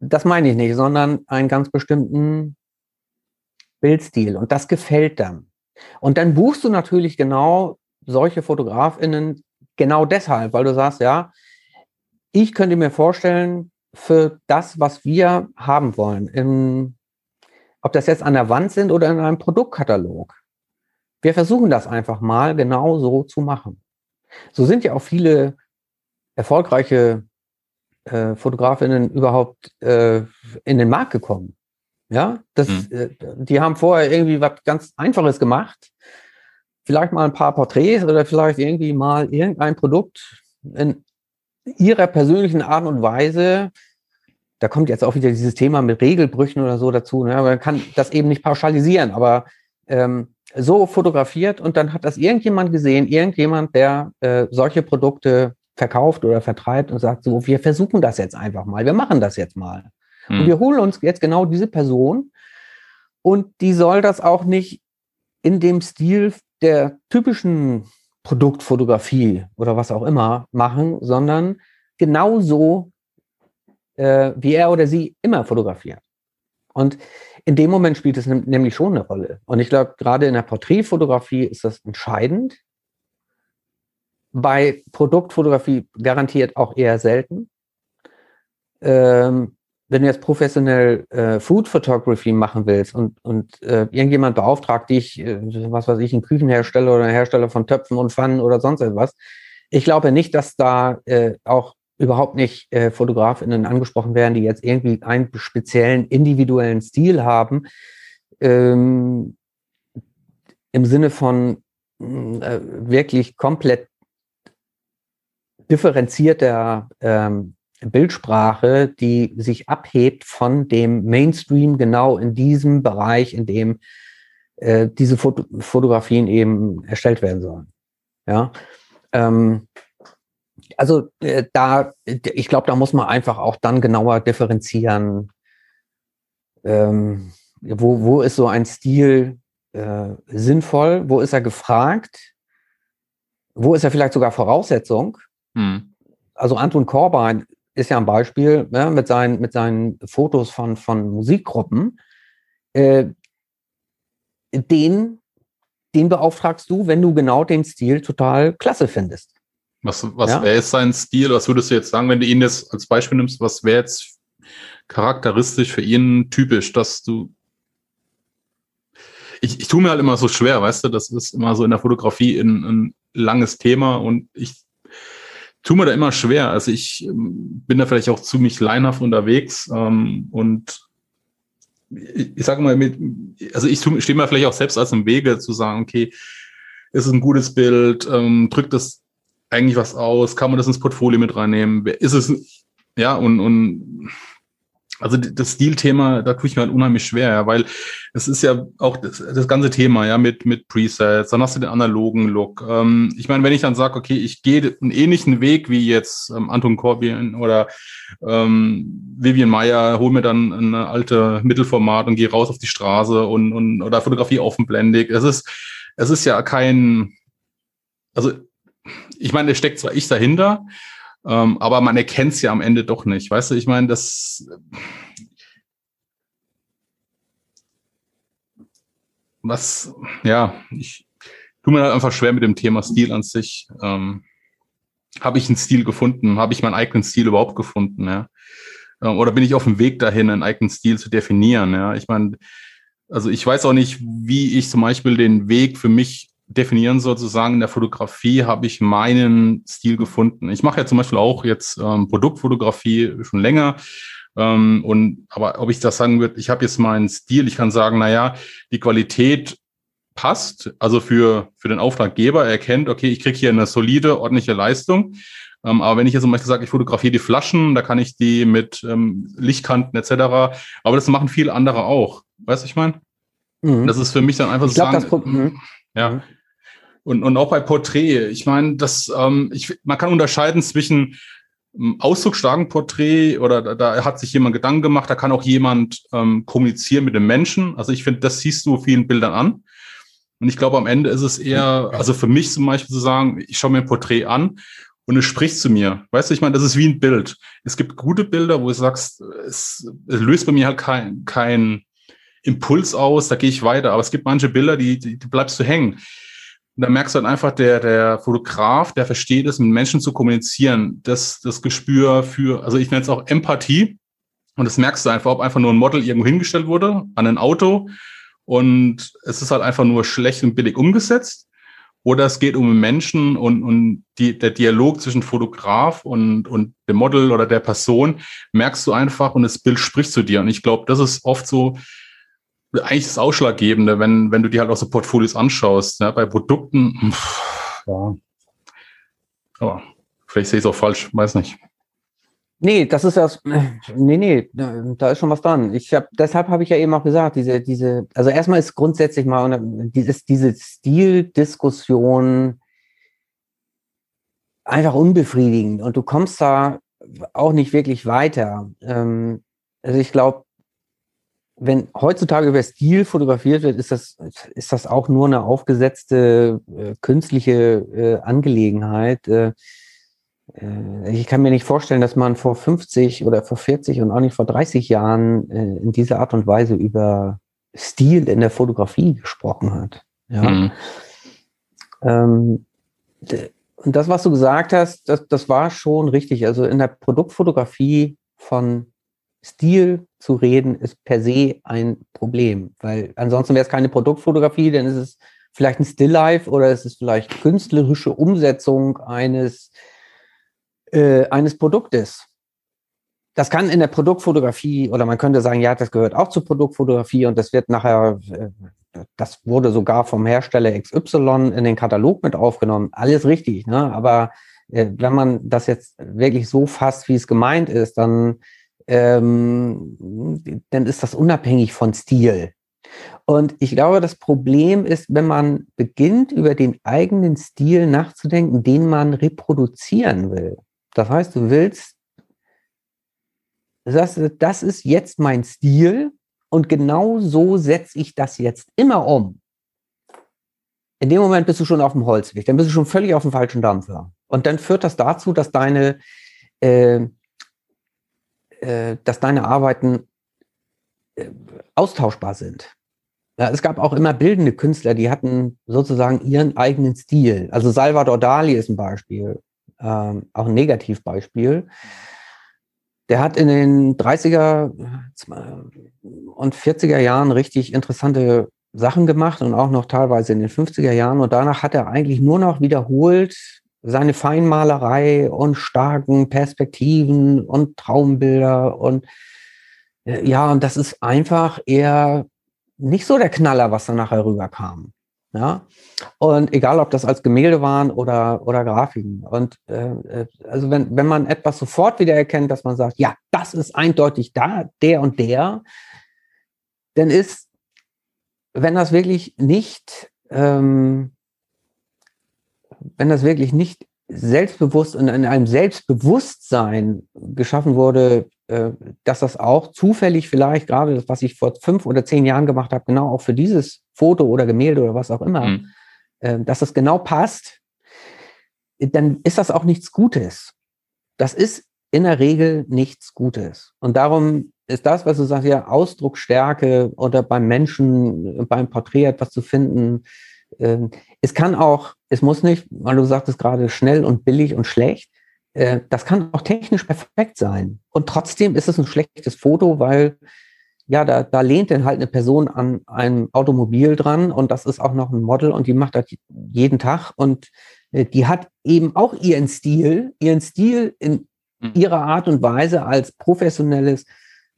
das meine ich nicht, sondern einen ganz bestimmten Bildstil und das gefällt dann. Und dann buchst du natürlich genau solche FotografInnen genau deshalb, weil du sagst, ja, ich könnte mir vorstellen, für das, was wir haben wollen, in, ob das jetzt an der Wand sind oder in einem Produktkatalog. Wir versuchen das einfach mal genau so zu machen. So sind ja auch viele erfolgreiche äh, Fotografinnen überhaupt äh, in den Markt gekommen. Ja, das, mhm. äh, die haben vorher irgendwie was ganz Einfaches gemacht. Vielleicht mal ein paar Porträts oder vielleicht irgendwie mal irgendein Produkt in ihrer persönlichen Art und Weise. Da kommt jetzt auch wieder dieses Thema mit Regelbrüchen oder so dazu. Ne? Man kann das eben nicht pauschalisieren, aber ähm, so fotografiert und dann hat das irgendjemand gesehen, irgendjemand, der äh, solche Produkte verkauft oder vertreibt und sagt so, wir versuchen das jetzt einfach mal, wir machen das jetzt mal. Mhm. Und wir holen uns jetzt genau diese Person und die soll das auch nicht in dem Stil der typischen Produktfotografie oder was auch immer machen, sondern genauso, äh, wie er oder sie immer fotografiert. Und in dem Moment spielt es nämlich schon eine Rolle. Und ich glaube, gerade in der Porträtfotografie ist das entscheidend. Bei Produktfotografie garantiert auch eher selten. Ähm, wenn du jetzt professionell äh, Food Photography machen willst und, und äh, irgendjemand beauftragt dich, äh, was weiß ich, ein Küchenhersteller oder ein Hersteller von Töpfen und Pfannen oder sonst etwas, ich glaube nicht, dass da äh, auch überhaupt nicht äh, FotografInnen angesprochen werden, die jetzt irgendwie einen speziellen individuellen Stil haben, ähm, im Sinne von äh, wirklich komplett differenzierter ähm, Bildsprache, die sich abhebt von dem Mainstream genau in diesem Bereich, in dem äh, diese Foto Fotografien eben erstellt werden sollen. Ja. Ähm, also äh, da, ich glaube, da muss man einfach auch dann genauer differenzieren, ähm, wo, wo ist so ein Stil äh, sinnvoll, wo ist er gefragt, wo ist er vielleicht sogar Voraussetzung. Hm. Also Anton Korbein ist ja ein Beispiel ne, mit, seinen, mit seinen Fotos von, von Musikgruppen. Äh, den, den beauftragst du, wenn du genau den Stil total klasse findest. Was, was ja? wäre jetzt sein Stil? Was würdest du jetzt sagen, wenn du ihn jetzt als Beispiel nimmst? Was wäre jetzt charakteristisch für ihn typisch, dass du. Ich, ich tue mir halt immer so schwer, weißt du, das ist immer so in der Fotografie ein, ein langes Thema und ich tue mir da immer schwer. Also ich ähm, bin da vielleicht auch ziemlich leinhaft unterwegs ähm, und ich, ich sage mal, mit, also ich stehe mir vielleicht auch selbst als im Wege zu sagen, okay, ist es ein gutes Bild, ähm, drückt das eigentlich was aus? Kann man das ins Portfolio mit reinnehmen? Ist es, ja, und, und also das Stilthema, da tue ich mir halt unheimlich schwer, ja, weil es ist ja auch das, das ganze Thema, ja, mit, mit Presets, dann hast du den analogen Look. Ähm, ich meine, wenn ich dann sage, okay, ich gehe einen ähnlichen Weg wie jetzt ähm, Anton Corbin oder ähm, Vivian Meyer, hol mir dann eine alte Mittelformat und gehe raus auf die Straße und, und oder Fotografie offenblendig. Es ist, es ist ja kein, also ich meine, es steckt zwar ich dahinter, ähm, aber man erkennt es ja am Ende doch nicht. Weißt du, ich meine, das. Was, ja, ich tue mir halt einfach schwer mit dem Thema Stil an sich. Ähm, habe ich einen Stil gefunden? Habe ich meinen eigenen Stil überhaupt gefunden? Ja? Ähm, oder bin ich auf dem Weg dahin, einen eigenen Stil zu definieren? Ja, ich meine, also ich weiß auch nicht, wie ich zum Beispiel den Weg für mich definieren sozusagen in der Fotografie habe ich meinen Stil gefunden. Ich mache ja zum Beispiel auch jetzt ähm, Produktfotografie schon länger. Ähm, und aber ob ich das sagen würde, ich habe jetzt meinen Stil, ich kann sagen, naja, die Qualität passt, also für, für den Auftraggeber, er erkennt, okay, ich kriege hier eine solide, ordentliche Leistung. Ähm, aber wenn ich jetzt zum Beispiel sage, ich fotografiere die Flaschen, da kann ich die mit ähm, Lichtkanten etc. Aber das machen viele andere auch. Weißt du, ich meine? Mhm. Das ist für mich dann einfach ich glaub, so sagen, das, ja. Und, und auch bei Porträt. Ich meine, das, ähm, ich, man kann unterscheiden zwischen ähm, ausdrucksstarken Porträt oder da, da hat sich jemand Gedanken gemacht, da kann auch jemand ähm, kommunizieren mit dem Menschen. Also ich finde, das siehst du vielen Bildern an. Und ich glaube, am Ende ist es eher, also für mich zum Beispiel zu sagen, ich schaue mir ein Porträt an und es spricht zu mir. Weißt du, ich meine, das ist wie ein Bild. Es gibt gute Bilder, wo du sagst, es, es löst bei mir halt kein, kein Impuls aus, da gehe ich weiter. Aber es gibt manche Bilder, die, die, die bleibst du hängen. Und da merkst du dann einfach, der, der Fotograf, der versteht es, mit Menschen zu kommunizieren. Das, das Gespür für, also ich nenne es auch Empathie. Und das merkst du einfach, ob einfach nur ein Model irgendwo hingestellt wurde, an ein Auto. Und es ist halt einfach nur schlecht und billig umgesetzt. Oder es geht um Menschen und, und die, der Dialog zwischen Fotograf und, und dem Model oder der Person merkst du einfach und das Bild spricht zu dir. Und ich glaube, das ist oft so eigentlich das Ausschlaggebende, wenn, wenn du dir halt auch so Portfolios anschaust. Ne? Bei Produkten, pff, ja. Aber vielleicht sehe ich es auch falsch, weiß nicht. Nee, das ist das. Nee, nee, da ist schon was dran. Ich habe, deshalb habe ich ja eben auch gesagt, diese, diese, also erstmal ist grundsätzlich mal dieses, diese Stildiskussion einfach unbefriedigend und du kommst da auch nicht wirklich weiter. Ähm, also ich glaube, wenn heutzutage über Stil fotografiert wird, ist das, ist das auch nur eine aufgesetzte äh, künstliche äh, Angelegenheit. Äh, äh, ich kann mir nicht vorstellen, dass man vor 50 oder vor 40 und auch nicht vor 30 Jahren äh, in dieser Art und Weise über Stil in der Fotografie gesprochen hat. Ja. Mhm. Ähm, und das, was du gesagt hast, das, das war schon richtig. Also in der Produktfotografie von Stil zu reden, ist per se ein Problem, weil ansonsten wäre es keine Produktfotografie, ist es vielleicht ein Stilllife oder es ist vielleicht künstlerische Umsetzung eines äh, eines Produktes. Das kann in der Produktfotografie oder man könnte sagen, ja, das gehört auch zur Produktfotografie und das wird nachher, äh, das wurde sogar vom Hersteller XY in den Katalog mit aufgenommen. Alles richtig, ne? Aber äh, wenn man das jetzt wirklich so fasst, wie es gemeint ist, dann, ähm, dann ist das unabhängig von Stil. Und ich glaube, das Problem ist, wenn man beginnt, über den eigenen Stil nachzudenken, den man reproduzieren will. Das heißt, du willst, das, das ist jetzt mein Stil und genau so setze ich das jetzt immer um. In dem Moment bist du schon auf dem Holzweg, dann bist du schon völlig auf dem falschen Dampfer. Und dann führt das dazu, dass deine, äh, äh, dass deine Arbeiten äh, austauschbar sind. Ja, es gab auch immer bildende Künstler, die hatten sozusagen ihren eigenen Stil. Also Salvador Dali ist ein Beispiel ähm, auch ein Negativbeispiel. Der hat in den 30er und 40er Jahren richtig interessante Sachen gemacht und auch noch teilweise in den 50er Jahren. Und danach hat er eigentlich nur noch wiederholt seine Feinmalerei und starken Perspektiven und Traumbilder. Und äh, ja, und das ist einfach eher nicht so der Knaller, was dann nachher rüberkam. Ja, und egal, ob das als Gemälde waren oder, oder Grafiken. Und äh, äh, also wenn, wenn man etwas sofort wieder erkennt, dass man sagt, ja, das ist eindeutig da, der und der, dann ist, wenn das wirklich nicht, ähm, wenn das wirklich nicht selbstbewusst und in einem Selbstbewusstsein geschaffen wurde, äh, dass das auch zufällig vielleicht gerade das, was ich vor fünf oder zehn Jahren gemacht habe, genau auch für dieses Foto oder Gemälde oder was auch immer, mhm. äh, dass das genau passt, dann ist das auch nichts Gutes. Das ist in der Regel nichts Gutes. Und darum ist das, was du sagst, ja, Ausdrucksstärke oder beim Menschen, beim Porträt etwas zu finden. Äh, es kann auch, es muss nicht, weil du sagtest gerade schnell und billig und schlecht, äh, das kann auch technisch perfekt sein. Und trotzdem ist es ein schlechtes Foto, weil ja, da, da lehnt dann halt eine Person an einem Automobil dran und das ist auch noch ein Model und die macht das jeden Tag und äh, die hat eben auch ihren Stil, ihren Stil in mhm. ihrer Art und Weise als professionelles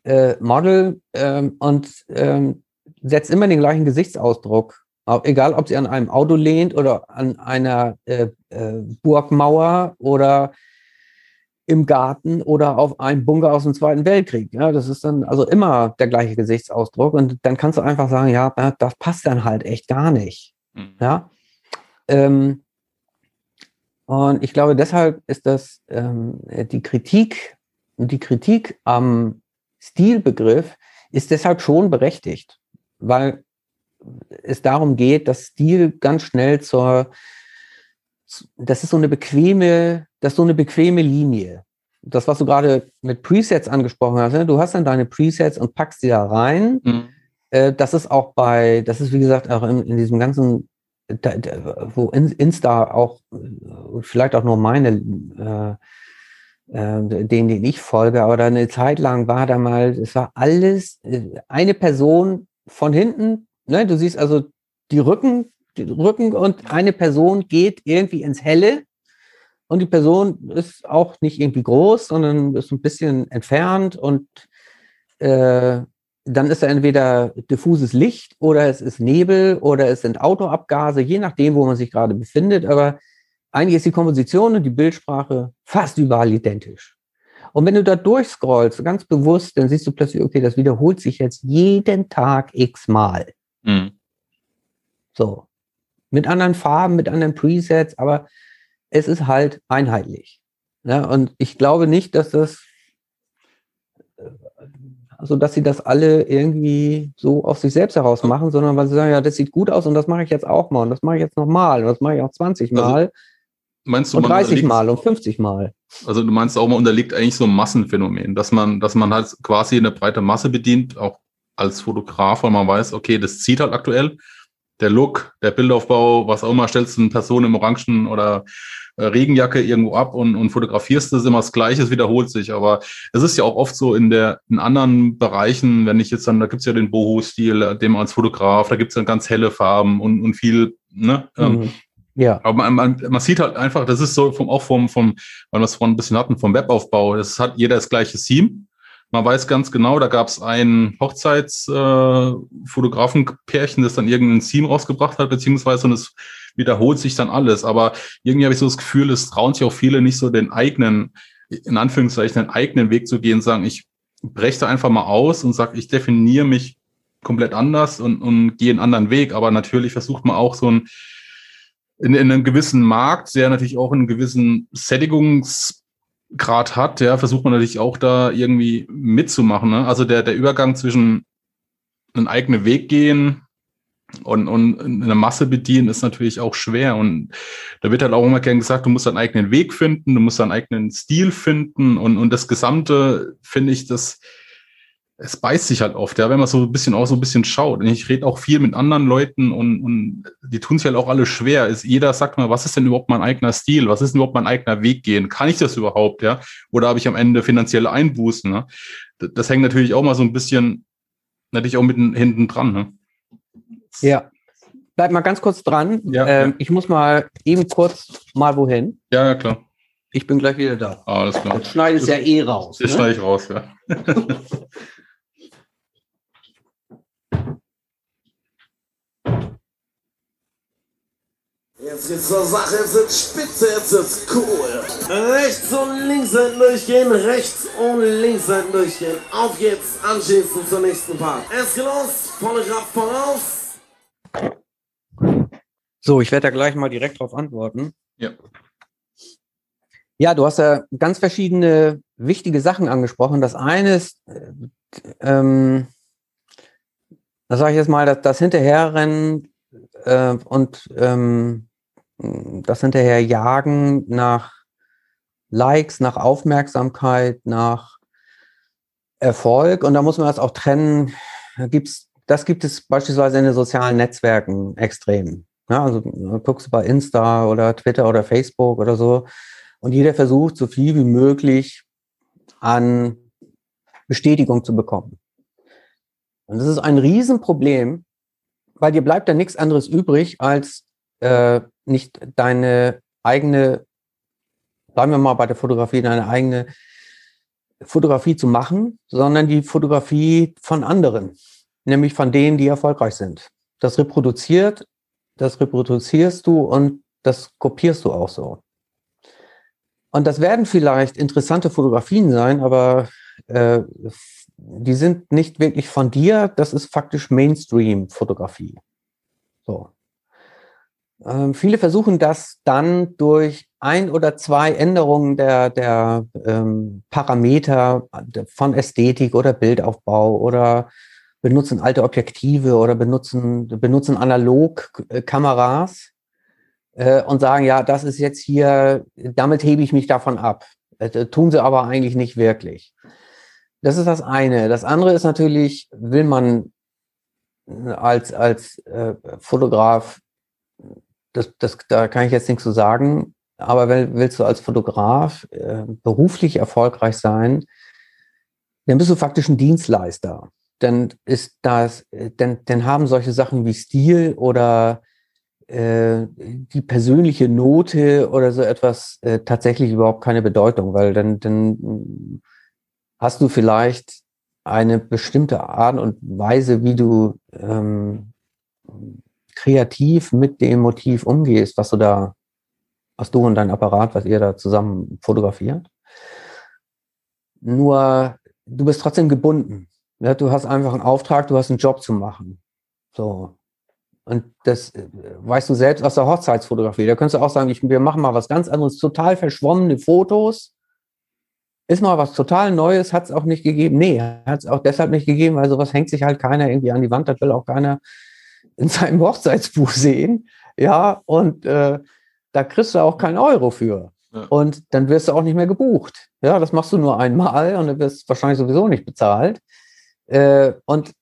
äh, Model ähm, und ähm, setzt immer den gleichen Gesichtsausdruck. Egal, ob sie an einem Auto lehnt oder an einer äh, äh, Burgmauer oder im Garten oder auf einem Bunker aus dem Zweiten Weltkrieg. Ja, das ist dann also immer der gleiche Gesichtsausdruck. Und dann kannst du einfach sagen, ja, das passt dann halt echt gar nicht. Mhm. Ja. Ähm, und ich glaube, deshalb ist das ähm, die Kritik, die Kritik am Stilbegriff ist deshalb schon berechtigt, weil es darum geht, dass Stil ganz schnell zur, das ist so eine bequeme das ist so eine bequeme Linie. Das, was du gerade mit Presets angesprochen hast, ne? du hast dann deine Presets und packst die da rein. Mhm. äh, das ist auch bei, das ist wie gesagt auch in, in diesem ganzen, da, da, wo Insta auch, äh, vielleicht auch nur meine, äh, äh, den, den ich folge, aber da eine Zeit lang war da mal, es war alles eine Person von hinten, ne, du siehst also die Rücken, die Rücken und eine Person geht irgendwie ins Helle und die Person ist auch nicht irgendwie groß, sondern ist ein bisschen entfernt und äh, dann ist da entweder diffuses Licht oder es ist Nebel oder es sind Autoabgase, je nachdem, wo man sich gerade befindet. Aber eigentlich ist die Komposition und die Bildsprache fast überall identisch. Und wenn du da durchscrollst, ganz bewusst, dann siehst du plötzlich, okay, das wiederholt sich jetzt jeden Tag x-mal. Mhm. So. Mit anderen Farben, mit anderen Presets, aber es ist halt einheitlich. Ja, und ich glaube nicht, dass das, also dass sie das alle irgendwie so auf sich selbst heraus machen, sondern weil sie sagen, ja, das sieht gut aus und das mache ich jetzt auch mal und das mache ich jetzt nochmal und das mache ich auch 20 also Mal. Also, meinst du, und 30 Mal und 50 Mal. Also du meinst auch, man unterliegt eigentlich so einem Massenphänomen, dass man, dass man halt quasi eine breite Masse bedient, auch als Fotograf, weil man weiß, okay, das zieht halt aktuell. Der Look, der Bildaufbau, was auch immer, stellst du eine Person im Orangen oder äh, Regenjacke irgendwo ab und, und fotografierst das immer das Gleiche, es wiederholt sich. Aber es ist ja auch oft so in der in anderen Bereichen, wenn ich jetzt dann, da gibt's ja den Boho-Stil, äh, dem als Fotograf, da gibt's dann ganz helle Farben und, und viel, ne? Ähm, mhm. Ja. Aber man, man, man sieht halt einfach, das ist so vom, auch vom, vom, weil wir es vorhin ein bisschen hatten, vom Webaufbau. Das hat jeder das gleiche Theme. Man weiß ganz genau, da gab es ein Hochzeitsfotografenpärchen, äh, das dann irgendein Theme rausgebracht hat, beziehungsweise und es wiederholt sich dann alles. Aber irgendwie habe ich so das Gefühl, es trauen sich auch viele nicht so den eigenen, in Anführungszeichen, den eigenen Weg zu gehen, sagen, ich breche da einfach mal aus und sage, ich definiere mich komplett anders und, und gehe einen anderen Weg. Aber natürlich versucht man auch so ein, in, in einem gewissen Markt, der natürlich auch einen gewissen Sättigungs Grad hat, ja, versucht man natürlich auch da irgendwie mitzumachen. Ne? Also der, der Übergang zwischen einen eigenen Weg gehen und, und eine Masse bedienen ist natürlich auch schwer. Und da wird halt auch immer gern gesagt, du musst deinen eigenen Weg finden, du musst deinen eigenen Stil finden und, und das Gesamte finde ich, das, es beißt sich halt oft, ja, wenn man so ein bisschen auch so ein bisschen schaut. Und ich rede auch viel mit anderen Leuten und, und die tun sich halt auch alle schwer. Ist, jeder sagt mal, was ist denn überhaupt mein eigener Stil? Was ist denn überhaupt mein eigener Weg gehen? Kann ich das überhaupt, ja? Oder habe ich am Ende finanzielle Einbußen? Ne? Das hängt natürlich auch mal so ein bisschen, natürlich auch mit hinten dran. Ne? Ja. Bleib mal ganz kurz dran. Ja, ähm, ja. Ich muss mal eben kurz mal wohin. Ja, ja, klar. Ich bin gleich wieder da. Ah, alles klar. Das schneidest ja eh raus. Das ne? schneide ich raus, ja. *laughs* Jetzt geht's zur Sache, jetzt ist spitze, jetzt ist cool. Rechts und links Seiten durchgehen, rechts und links Seiten durchgehen. Auf geht's, anschließend zur nächsten Part. Es geht los, volle Kraft voraus. So, ich werde da gleich mal direkt drauf antworten. Ja. Ja, du hast ja ganz verschiedene wichtige Sachen angesprochen. Das eine ist, äh, ähm, das sage ich jetzt mal, das, das Hinterherrennen äh, und ähm, das hinterher Jagen nach Likes, nach Aufmerksamkeit, nach Erfolg. Und da muss man das auch trennen. Gibt's, das gibt es beispielsweise in den sozialen Netzwerken extrem. Ja, also guckst du bei Insta oder Twitter oder Facebook oder so. Und jeder versucht, so viel wie möglich an Bestätigung zu bekommen. Und das ist ein Riesenproblem, weil dir bleibt da nichts anderes übrig, als äh, nicht deine eigene, bleiben wir mal bei der Fotografie, deine eigene Fotografie zu machen, sondern die Fotografie von anderen, nämlich von denen, die erfolgreich sind. Das reproduziert, das reproduzierst du und das kopierst du auch so. Und das werden vielleicht interessante Fotografien sein, aber äh, die sind nicht wirklich von dir, das ist faktisch Mainstream-Fotografie. So. Ähm, viele versuchen das dann durch ein oder zwei Änderungen der, der ähm, Parameter von Ästhetik oder Bildaufbau oder benutzen alte Objektive oder benutzen, benutzen Analogkameras äh, und sagen, ja, das ist jetzt hier, damit hebe ich mich davon ab. Äh, tun sie aber eigentlich nicht wirklich. Das ist das eine. Das andere ist natürlich, will man als, als äh, Fotograf, das, das, da kann ich jetzt nichts zu sagen, aber wenn, willst du als Fotograf äh, beruflich erfolgreich sein, dann bist du faktisch ein Dienstleister. Dann ist das, dann, dann haben solche Sachen wie Stil oder äh, die persönliche Note oder so etwas äh, tatsächlich überhaupt keine Bedeutung, weil dann, dann hast du vielleicht eine bestimmte Art und Weise, wie du ähm, kreativ mit dem Motiv umgehst, was du da, was du und dein Apparat, was ihr da zusammen fotografiert. Nur du bist trotzdem gebunden. Ja, du hast einfach einen Auftrag, du hast einen Job zu machen. So. Und das äh, weißt du selbst aus der Hochzeitsfotografie. Da könntest du auch sagen, ich, wir machen mal was ganz anderes, total verschwommene Fotos. Ist mal was total Neues, hat es auch nicht gegeben. Nee, hat es auch deshalb nicht gegeben, weil sowas hängt sich halt keiner irgendwie an die Wand, das will auch keiner in seinem Hochzeitsbuch sehen. Ja, und äh, da kriegst du auch keinen Euro für. Ja. Und dann wirst du auch nicht mehr gebucht. Ja, das machst du nur einmal und dann wirst du wahrscheinlich sowieso nicht bezahlt. Äh, und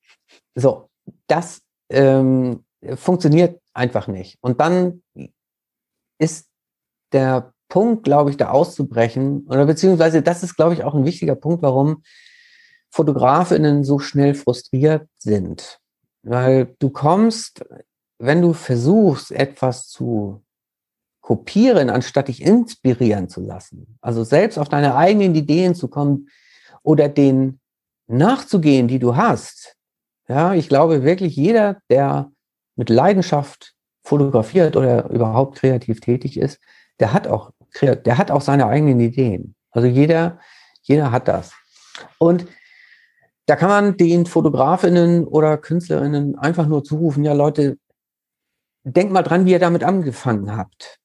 so, das ähm, funktioniert einfach nicht. Und dann ist der Punkt, glaube ich, da auszubrechen, oder beziehungsweise das ist, glaube ich, auch ein wichtiger Punkt, warum Fotografinnen so schnell frustriert sind. Weil du kommst, wenn du versuchst, etwas zu kopieren, anstatt dich inspirieren zu lassen, also selbst auf deine eigenen Ideen zu kommen oder den nachzugehen, die du hast. Ja, ich glaube wirklich, jeder, der mit Leidenschaft fotografiert oder überhaupt kreativ tätig ist, der hat auch, der hat auch seine eigenen Ideen. Also jeder, jeder hat das. Und da kann man den Fotografinnen oder Künstlerinnen einfach nur zurufen, ja Leute, denkt mal dran, wie ihr damit angefangen habt.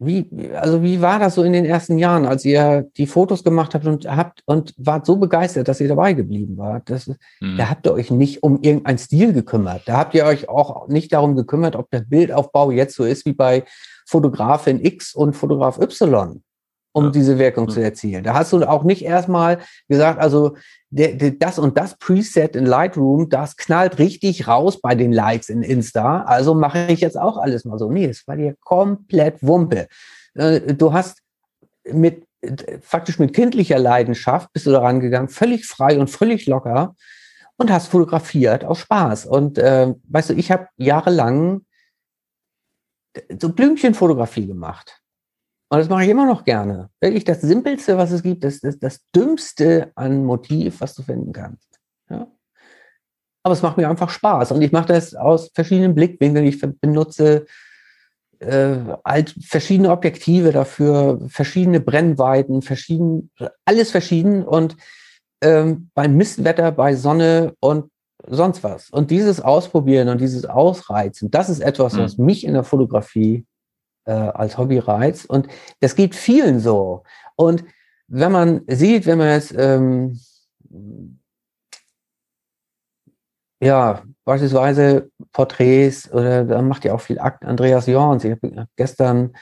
Wie, also wie war das so in den ersten Jahren, als ihr die Fotos gemacht habt und habt und wart so begeistert, dass ihr dabei geblieben wart? Das, mhm. Da habt ihr euch nicht um irgendeinen Stil gekümmert. Da habt ihr euch auch nicht darum gekümmert, ob der Bildaufbau jetzt so ist wie bei Fotografin X und Fotograf Y, um ja. diese Wirkung mhm. zu erzielen. Da hast du auch nicht erstmal gesagt, also der, der, das und das Preset in Lightroom, das knallt richtig raus bei den Likes in Insta. Also mache ich jetzt auch alles mal so. Nee, das war dir komplett Wumpe. Äh, du hast mit faktisch mit kindlicher Leidenschaft bist du daran gegangen, völlig frei und völlig locker und hast fotografiert aus Spaß. Und äh, weißt du, ich habe jahrelang so Blümchenfotografie gemacht. Und das mache ich immer noch gerne. Wirklich das Simpelste, was es gibt, das, das, das Dümmste an Motiv, was du finden kannst. Ja? Aber es macht mir einfach Spaß. Und ich mache das aus verschiedenen Blickwinkeln. Ich benutze äh, halt verschiedene Objektive dafür, verschiedene Brennweiten, verschieden, alles verschieden. Und ähm, beim Mistwetter, bei Sonne und sonst was. Und dieses Ausprobieren und dieses Ausreizen, das ist etwas, mhm. was mich in der Fotografie äh, als Hobby reizt. Und das geht vielen so. Und wenn man sieht, wenn man jetzt ähm, ja, beispielsweise Porträts oder da macht ja auch viel Akt Andreas Jorns. Ich habe gestern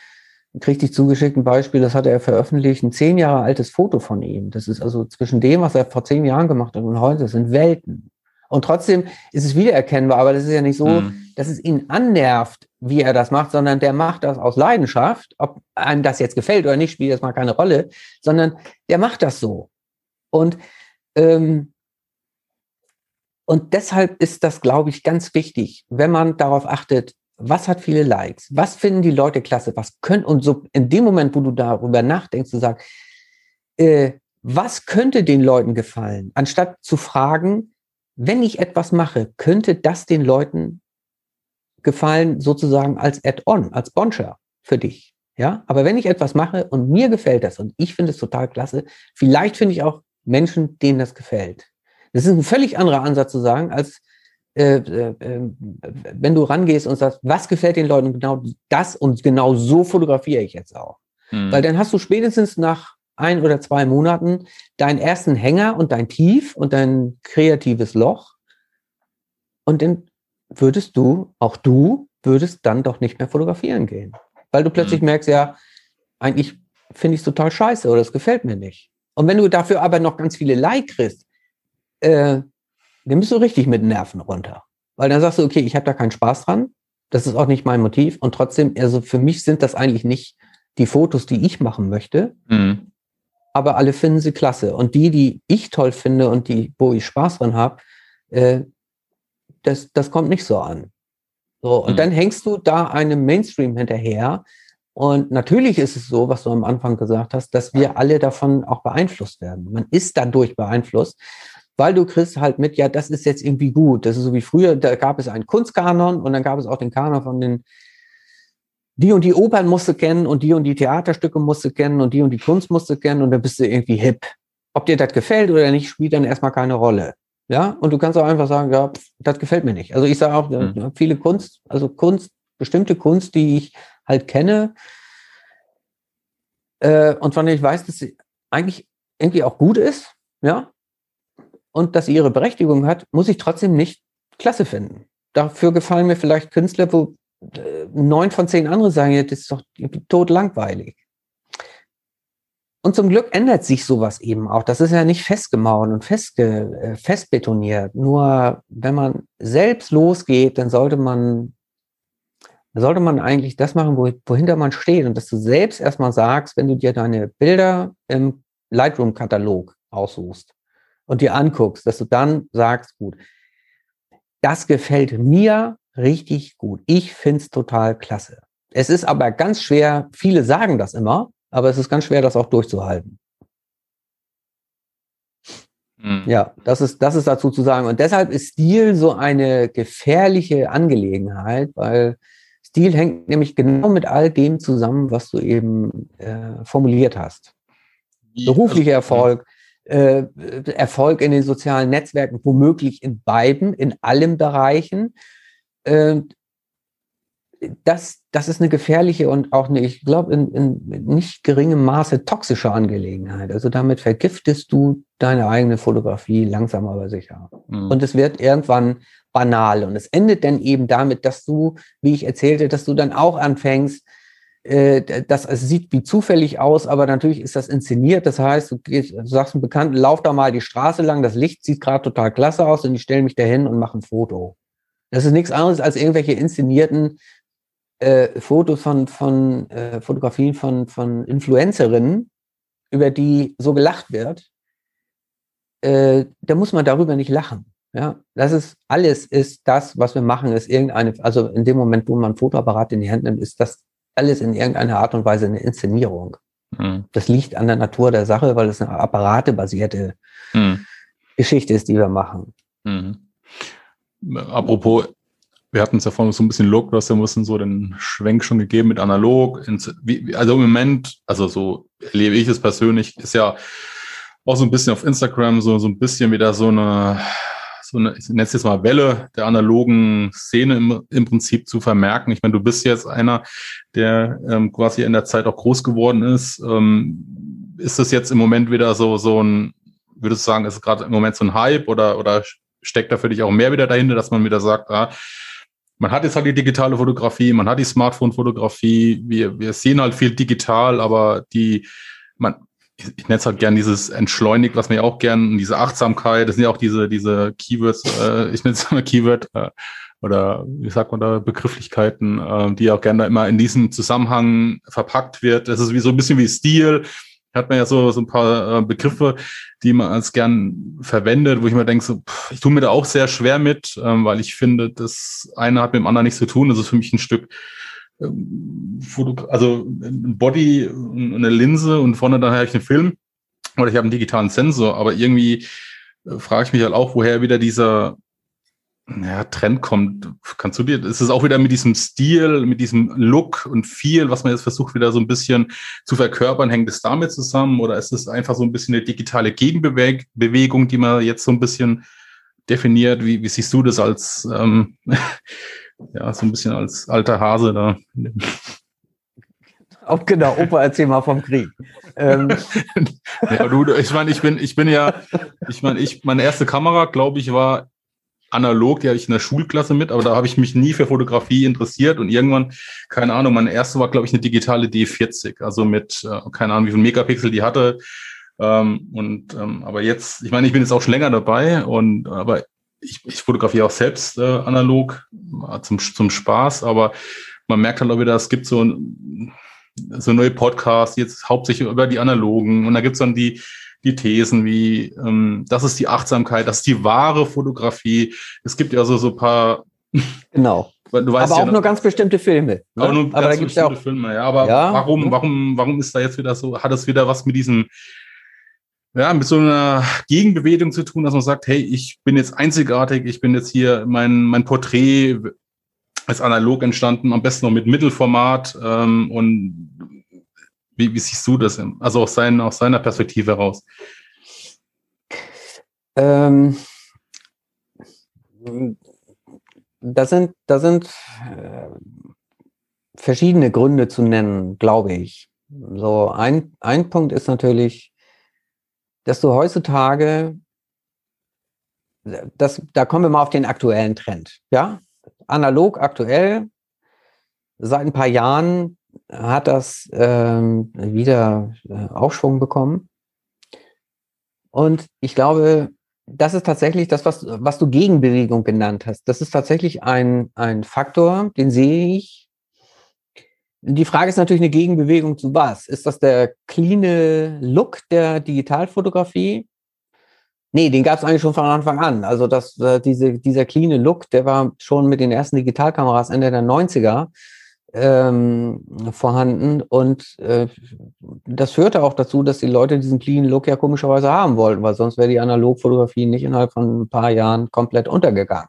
ich zugeschickt ein Beispiel, das hat er veröffentlicht, ein zehn Jahre altes Foto von ihm. Das ist also zwischen dem, was er vor zehn Jahren gemacht hat und heute, das sind Welten. Und trotzdem ist es wiedererkennbar, aber das ist ja nicht so, mhm. dass es ihn annervt, wie er das macht, sondern der macht das aus Leidenschaft. Ob einem das jetzt gefällt oder nicht, spielt das mal keine Rolle, sondern der macht das so. Und, ähm, und deshalb ist das, glaube ich, ganz wichtig, wenn man darauf achtet, was hat viele Likes, was finden die Leute klasse, was können, und so in dem Moment, wo du darüber nachdenkst, du sagst, äh, was könnte den Leuten gefallen, anstatt zu fragen, wenn ich etwas mache, könnte das den Leuten gefallen, sozusagen als Add-on, als Boncher für dich. Ja, aber wenn ich etwas mache und mir gefällt das und ich finde es total klasse, vielleicht finde ich auch Menschen, denen das gefällt. Das ist ein völlig anderer Ansatz zu sagen, als äh, äh, äh, wenn du rangehst und sagst, was gefällt den Leuten genau das und genau so fotografiere ich jetzt auch. Hm. Weil dann hast du spätestens nach ein oder zwei Monaten deinen ersten Hänger und dein Tief und dein kreatives Loch. Und dann würdest du, auch du, würdest dann doch nicht mehr fotografieren gehen. Weil du plötzlich mhm. merkst, ja, eigentlich finde ich es total scheiße oder es gefällt mir nicht. Und wenn du dafür aber noch ganz viele Like kriegst, äh, dann bist du richtig mit Nerven runter. weil dann sagst du, okay, ich habe da keinen Spaß dran, das ist auch nicht mein Motiv und trotzdem, also für mich sind das eigentlich nicht die Fotos, die ich machen möchte, mhm. aber alle finden sie klasse und die, die ich toll finde und die, wo ich Spaß dran habe, äh, das, das kommt nicht so an. So, und mhm. dann hängst du da einem Mainstream hinterher. Und natürlich ist es so, was du am Anfang gesagt hast, dass wir alle davon auch beeinflusst werden. Man ist dadurch beeinflusst, weil du kriegst halt mit, ja, das ist jetzt irgendwie gut. Das ist so wie früher, da gab es einen Kunstkanon und dann gab es auch den Kanon von den, die und die Opern musst du kennen und die und die Theaterstücke musst du kennen und die und die Kunst musst du kennen und dann bist du irgendwie hip. Ob dir das gefällt oder nicht, spielt dann erstmal keine Rolle. Ja, und du kannst auch einfach sagen, ja, das gefällt mir nicht. Also ich sage auch, mhm. viele Kunst, also Kunst, bestimmte Kunst, die ich halt kenne äh, und von der ich weiß, dass sie eigentlich irgendwie auch gut ist, ja, und dass sie ihre Berechtigung hat, muss ich trotzdem nicht klasse finden. Dafür gefallen mir vielleicht Künstler, wo äh, neun von zehn andere sagen, ja, das ist doch tot langweilig. Und zum Glück ändert sich sowas eben auch. Das ist ja nicht festgemauert und festge, äh, festbetoniert. Nur wenn man selbst losgeht, dann sollte man, sollte man eigentlich das machen, wo, wohinter man steht. Und dass du selbst erstmal sagst, wenn du dir deine Bilder im Lightroom-Katalog aussuchst und dir anguckst, dass du dann sagst, gut, das gefällt mir richtig gut. Ich find's total klasse. Es ist aber ganz schwer, viele sagen das immer, aber es ist ganz schwer, das auch durchzuhalten. Hm. Ja, das ist, das ist dazu zu sagen. Und deshalb ist Stil so eine gefährliche Angelegenheit, weil Stil hängt nämlich genau mit all dem zusammen, was du eben äh, formuliert hast. Beruflicher also, Erfolg, äh, Erfolg in den sozialen Netzwerken, womöglich in beiden, in allen Bereichen. Äh, das, das ist eine gefährliche und auch eine, ich glaube, in, in nicht geringem Maße toxische Angelegenheit. Also damit vergiftest du deine eigene Fotografie langsam aber sicher. Mhm. Und es wird irgendwann banal. Und es endet dann eben damit, dass du, wie ich erzählte, dass du dann auch anfängst, äh, das es sieht wie zufällig aus, aber natürlich ist das inszeniert. Das heißt, du, gehst, du sagst einem Bekannten, lauf da mal die Straße lang, das Licht sieht gerade total klasse aus und ich stelle mich dahin und mache ein Foto. Das ist nichts anderes als irgendwelche inszenierten äh, Fotos von, von äh, Fotografien von, von Influencerinnen, über die so gelacht wird, äh, da muss man darüber nicht lachen. Ja, das ist alles ist das, was wir machen, ist irgendeine, also in dem Moment, wo man ein Fotoapparat in die Hand nimmt, ist das alles in irgendeiner Art und Weise eine Inszenierung. Mhm. Das liegt an der Natur der Sache, weil es eine apparatebasierte mhm. Geschichte ist, die wir machen. Mhm. Apropos wir hatten es ja vorhin so ein bisschen Look, ja ein bisschen so den Schwenk schon gegeben mit analog. Also im Moment, also so erlebe ich es persönlich, ist ja auch so ein bisschen auf Instagram so, so ein bisschen wieder so eine, so eine, ich nenne es jetzt mal Welle der analogen Szene im, im Prinzip zu vermerken. Ich meine, du bist jetzt einer, der ähm, quasi in der Zeit auch groß geworden ist. Ähm, ist das jetzt im Moment wieder so, so ein, würdest du sagen, ist es gerade im Moment so ein Hype oder, oder steckt da für dich auch mehr wieder dahinter, dass man wieder sagt, ah, man hat jetzt halt die digitale Fotografie, man hat die Smartphone-Fotografie, wir, wir sehen halt viel digital, aber die, man, ich, ich nenne es halt gern dieses entschleunigt, was man ja auch gern, diese Achtsamkeit, das sind ja auch diese, diese Keywords, äh, ich nenne es mal Keyword, äh, oder wie sagt man da, Begrifflichkeiten, äh, die auch gerne immer in diesem Zusammenhang verpackt wird. Das ist wie so ein bisschen wie Stil, hat man ja so, so ein paar äh, Begriffe, die man als gern verwendet, wo ich mir denke, so, ich tue mir da auch sehr schwer mit, ähm, weil ich finde, das eine hat mit dem anderen nichts zu tun. Das ist für mich ein Stück, ähm, also ein Body, eine Linse und vorne dann habe ich einen Film oder ich habe einen digitalen Sensor, aber irgendwie äh, frage ich mich halt auch, woher wieder dieser ja, Trend kommt. Kannst du dir, ist es auch wieder mit diesem Stil, mit diesem Look und Feel, was man jetzt versucht, wieder so ein bisschen zu verkörpern, hängt es damit zusammen oder ist es einfach so ein bisschen eine digitale Gegenbewegung, die man jetzt so ein bisschen definiert? Wie, wie siehst du das als, ähm, *laughs* ja, so ein bisschen als alter Hase da? *laughs* Auch genau, Opa, erzähl mal vom Krieg. ähm. *laughs* ja, du, ich meine, ich bin, ich bin ja, ich meine, ich, meine erste Kamera, glaube ich, war analog, die habe ich in der Schulklasse mit, aber da habe ich mich nie für Fotografie interessiert. Und irgendwann, keine Ahnung, meine erste war, glaube ich, eine digitale D40, also mit, äh, keine Ahnung, wie viel Megapixel die hatte. Ähm, und ähm, aber jetzt, ich meine, ich bin jetzt auch schon länger dabei und aber ich, ich fotografiere auch selbst äh, analog äh, zum, zum Spaß, aber man merkt halt auch wieder, es gibt so, so neue Podcasts, jetzt hauptsächlich über die analogen. Und da gibt's dann die, die Thesen wie, ähm, das ist die Achtsamkeit, das ist die wahre Fotografie. Es gibt ja so, so paar. *laughs* Genau. Du weißt aber ja, auch nur ganz bestimmte Filme. Ne? nur aber da gibt's ja auch Filme, ja. Aber ja, warum, ne? warum, warum ist da jetzt wieder so, hat es wieder was mit diesem, ja, mit so einer Gegenbewegung zu tun, dass man sagt, hey, ich bin jetzt einzigartig, ich bin jetzt hier, mein, mein Porträt ist analog entstanden, am besten noch mit Mittelformat. Ähm, und wie, wie siehst du das? Also aus, sein, aus seiner Perspektive heraus? Ähm, da sind, da sind äh, verschiedene Gründe zu nennen, glaube ich. So ein, ein Punkt ist natürlich, dass du heutzutage, das, da kommen wir mal auf den aktuellen Trend, ja? Analog aktuell, seit ein paar Jahren hat das ähm, wieder äh, Aufschwung bekommen. Und ich glaube, das ist tatsächlich das, was, was du Gegenbewegung genannt hast. Das ist tatsächlich ein, ein Faktor, den sehe ich. Die Frage ist natürlich eine Gegenbewegung zu was? Ist das der cleane Look der Digitalfotografie? Nee, den gab es eigentlich schon von Anfang an. Also das, äh, diese, dieser cleane Look, der war schon mit den ersten Digitalkameras Ende der 90er ähm, vorhanden. Und äh, das führte auch dazu, dass die Leute diesen clean Look ja komischerweise haben wollten, weil sonst wäre die Analogfotografie nicht innerhalb von ein paar Jahren komplett untergegangen.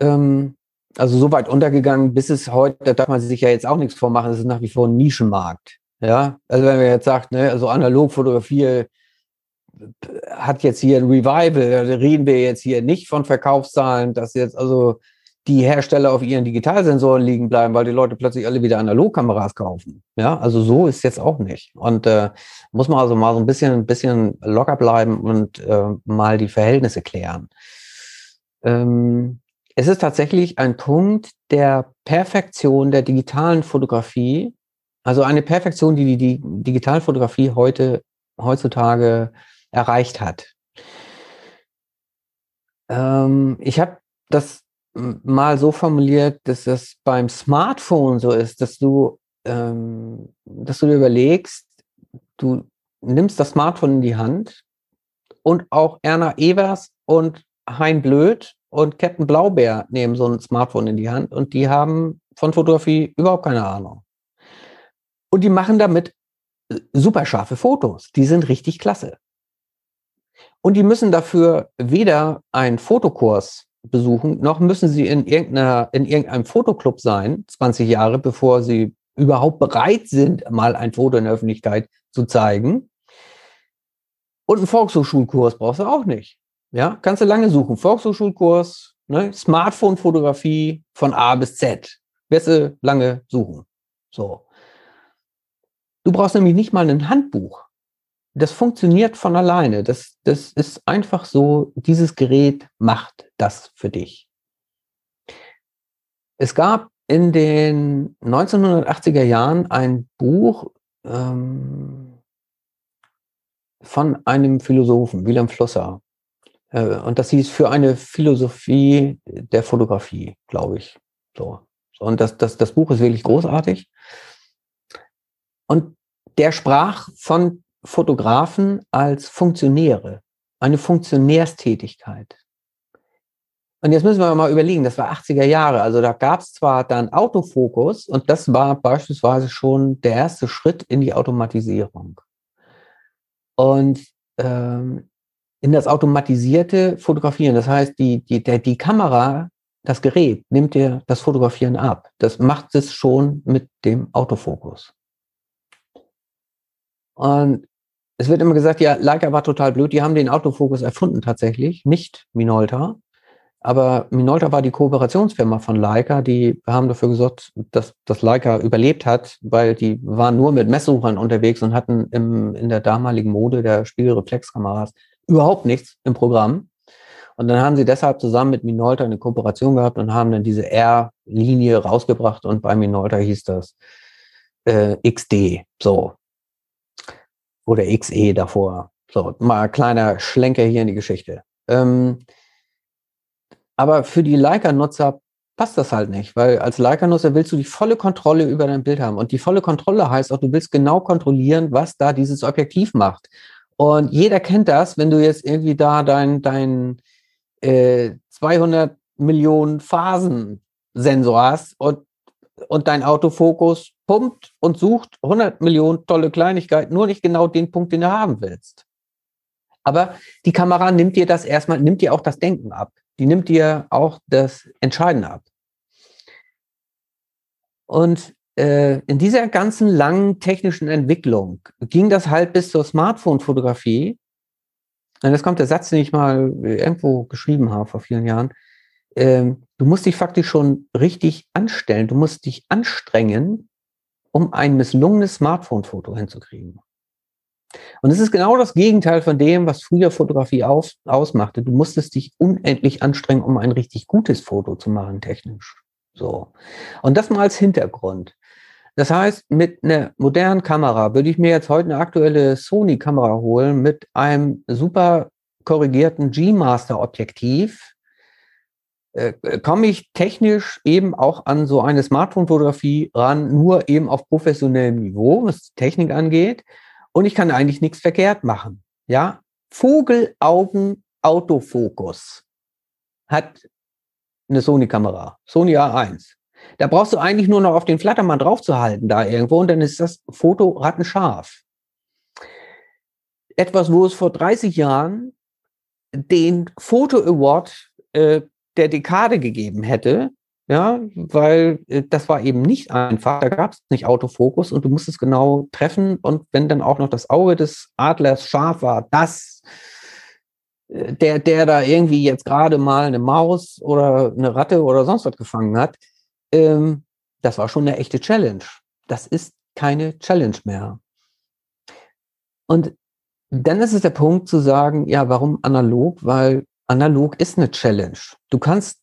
Ähm, also so weit untergegangen, bis es heute, da darf man sich ja jetzt auch nichts vormachen, es ist nach wie vor ein Nischenmarkt. Ja, also wenn man jetzt sagt, ne, also Analogfotografie hat jetzt hier ein Revival, reden wir jetzt hier nicht von Verkaufszahlen, dass jetzt also die Hersteller auf ihren Digitalsensoren liegen bleiben, weil die Leute plötzlich alle wieder Analogkameras kaufen. Ja, also so ist jetzt auch nicht. Und äh, muss man also mal so ein bisschen, ein bisschen locker bleiben und äh, mal die Verhältnisse klären. Ähm, es ist tatsächlich ein Punkt der Perfektion der digitalen Fotografie, also eine Perfektion, die die, Digitalfotografie heute heutzutage erreicht hat. Ähm, ich habe das mal so formuliert, dass das beim Smartphone so ist, dass du, ähm, dass du dir überlegst, du nimmst das Smartphone in die Hand und auch Erna Evers und Hein Blöd und Captain Blaubeer nehmen so ein Smartphone in die Hand und die haben von Fotografie überhaupt keine Ahnung. Und die machen damit äh, super scharfe Fotos. Die sind richtig klasse. Und die müssen dafür weder einen Fotokurs besuchen, noch müssen sie in, irgendeiner, in irgendeinem Fotoclub sein, 20 Jahre, bevor sie überhaupt bereit sind, mal ein Foto in der Öffentlichkeit zu zeigen. Und einen Volkshochschulkurs brauchst du auch nicht. Ja, kannst du lange suchen. Volkshochschulkurs, ne? Smartphone-Fotografie von A bis Z. Wirst du lange suchen. So. Du brauchst nämlich nicht mal ein Handbuch das funktioniert von alleine. Das, das ist einfach so, dieses Gerät macht das für dich. Es gab in den 1980er Jahren ein Buch ähm, von einem Philosophen, Wilhelm Flosser. Äh, und das hieß für eine Philosophie der Fotografie, glaube ich. So. Und das, das, das Buch ist wirklich großartig. Und der sprach von Fotografen als Funktionäre, eine Funktionärstätigkeit. Und jetzt müssen wir mal überlegen, das war 80er Jahre, also da gab es zwar dann Autofokus und das war beispielsweise schon der erste Schritt in die Automatisierung. Und ähm, in das automatisierte Fotografieren, das heißt, die, die, der, die Kamera, das Gerät nimmt dir das Fotografieren ab. Das macht es schon mit dem Autofokus. Und es wird immer gesagt, ja, Leica war total blöd. Die haben den Autofokus erfunden tatsächlich, nicht Minolta. Aber Minolta war die Kooperationsfirma von Leica. Die haben dafür gesorgt, dass, dass Leica überlebt hat, weil die waren nur mit Messsuchern unterwegs und hatten im, in der damaligen Mode der Spiegelreflexkameras überhaupt nichts im Programm. Und dann haben sie deshalb zusammen mit Minolta eine Kooperation gehabt und haben dann diese R-Linie rausgebracht und bei Minolta hieß das äh, XD. So, oder XE davor. So, mal kleiner Schlenker hier in die Geschichte. Ähm, aber für die Leica-Nutzer passt das halt nicht, weil als Leica-Nutzer willst du die volle Kontrolle über dein Bild haben. Und die volle Kontrolle heißt auch, du willst genau kontrollieren, was da dieses Objektiv macht. Und jeder kennt das, wenn du jetzt irgendwie da dein, dein äh, 200 Millionen Phasen Sensor hast und, und dein Autofokus pumpt und sucht 100 Millionen tolle Kleinigkeiten, nur nicht genau den Punkt, den du haben willst. Aber die Kamera nimmt dir das erstmal, nimmt dir auch das Denken ab. Die nimmt dir auch das Entscheiden ab. Und äh, in dieser ganzen langen technischen Entwicklung ging das halt bis zur Smartphone-Fotografie. Und jetzt kommt der Satz, den ich mal irgendwo geschrieben habe vor vielen Jahren. Ähm, du musst dich faktisch schon richtig anstellen. Du musst dich anstrengen, um ein misslungenes Smartphone-Foto hinzukriegen. Und es ist genau das Gegenteil von dem, was früher Fotografie auf, ausmachte. Du musstest dich unendlich anstrengen, um ein richtig gutes Foto zu machen, technisch. So. Und das mal als Hintergrund. Das heißt, mit einer modernen Kamera würde ich mir jetzt heute eine aktuelle Sony-Kamera holen mit einem super korrigierten G-Master-Objektiv. Äh, komme ich technisch eben auch an so eine Smartphone-Fotografie ran, nur eben auf professionellem Niveau, was die Technik angeht und ich kann eigentlich nichts verkehrt machen. Ja, Vogelaugen Autofokus hat eine Sony-Kamera, Sony A1. Da brauchst du eigentlich nur noch auf den Flattermann draufzuhalten da irgendwo und dann ist das Foto rattenscharf. Etwas, wo es vor 30 Jahren den Foto Award äh, der Dekade gegeben hätte, ja, weil äh, das war eben nicht einfach. Da gab es nicht Autofokus und du musstest genau treffen. Und wenn dann auch noch das Auge des Adlers scharf war, das, äh, der, der da irgendwie jetzt gerade mal eine Maus oder eine Ratte oder sonst was gefangen hat, ähm, das war schon eine echte Challenge. Das ist keine Challenge mehr. Und dann ist es der Punkt zu sagen, ja, warum analog? Weil analog ist eine Challenge. Du kannst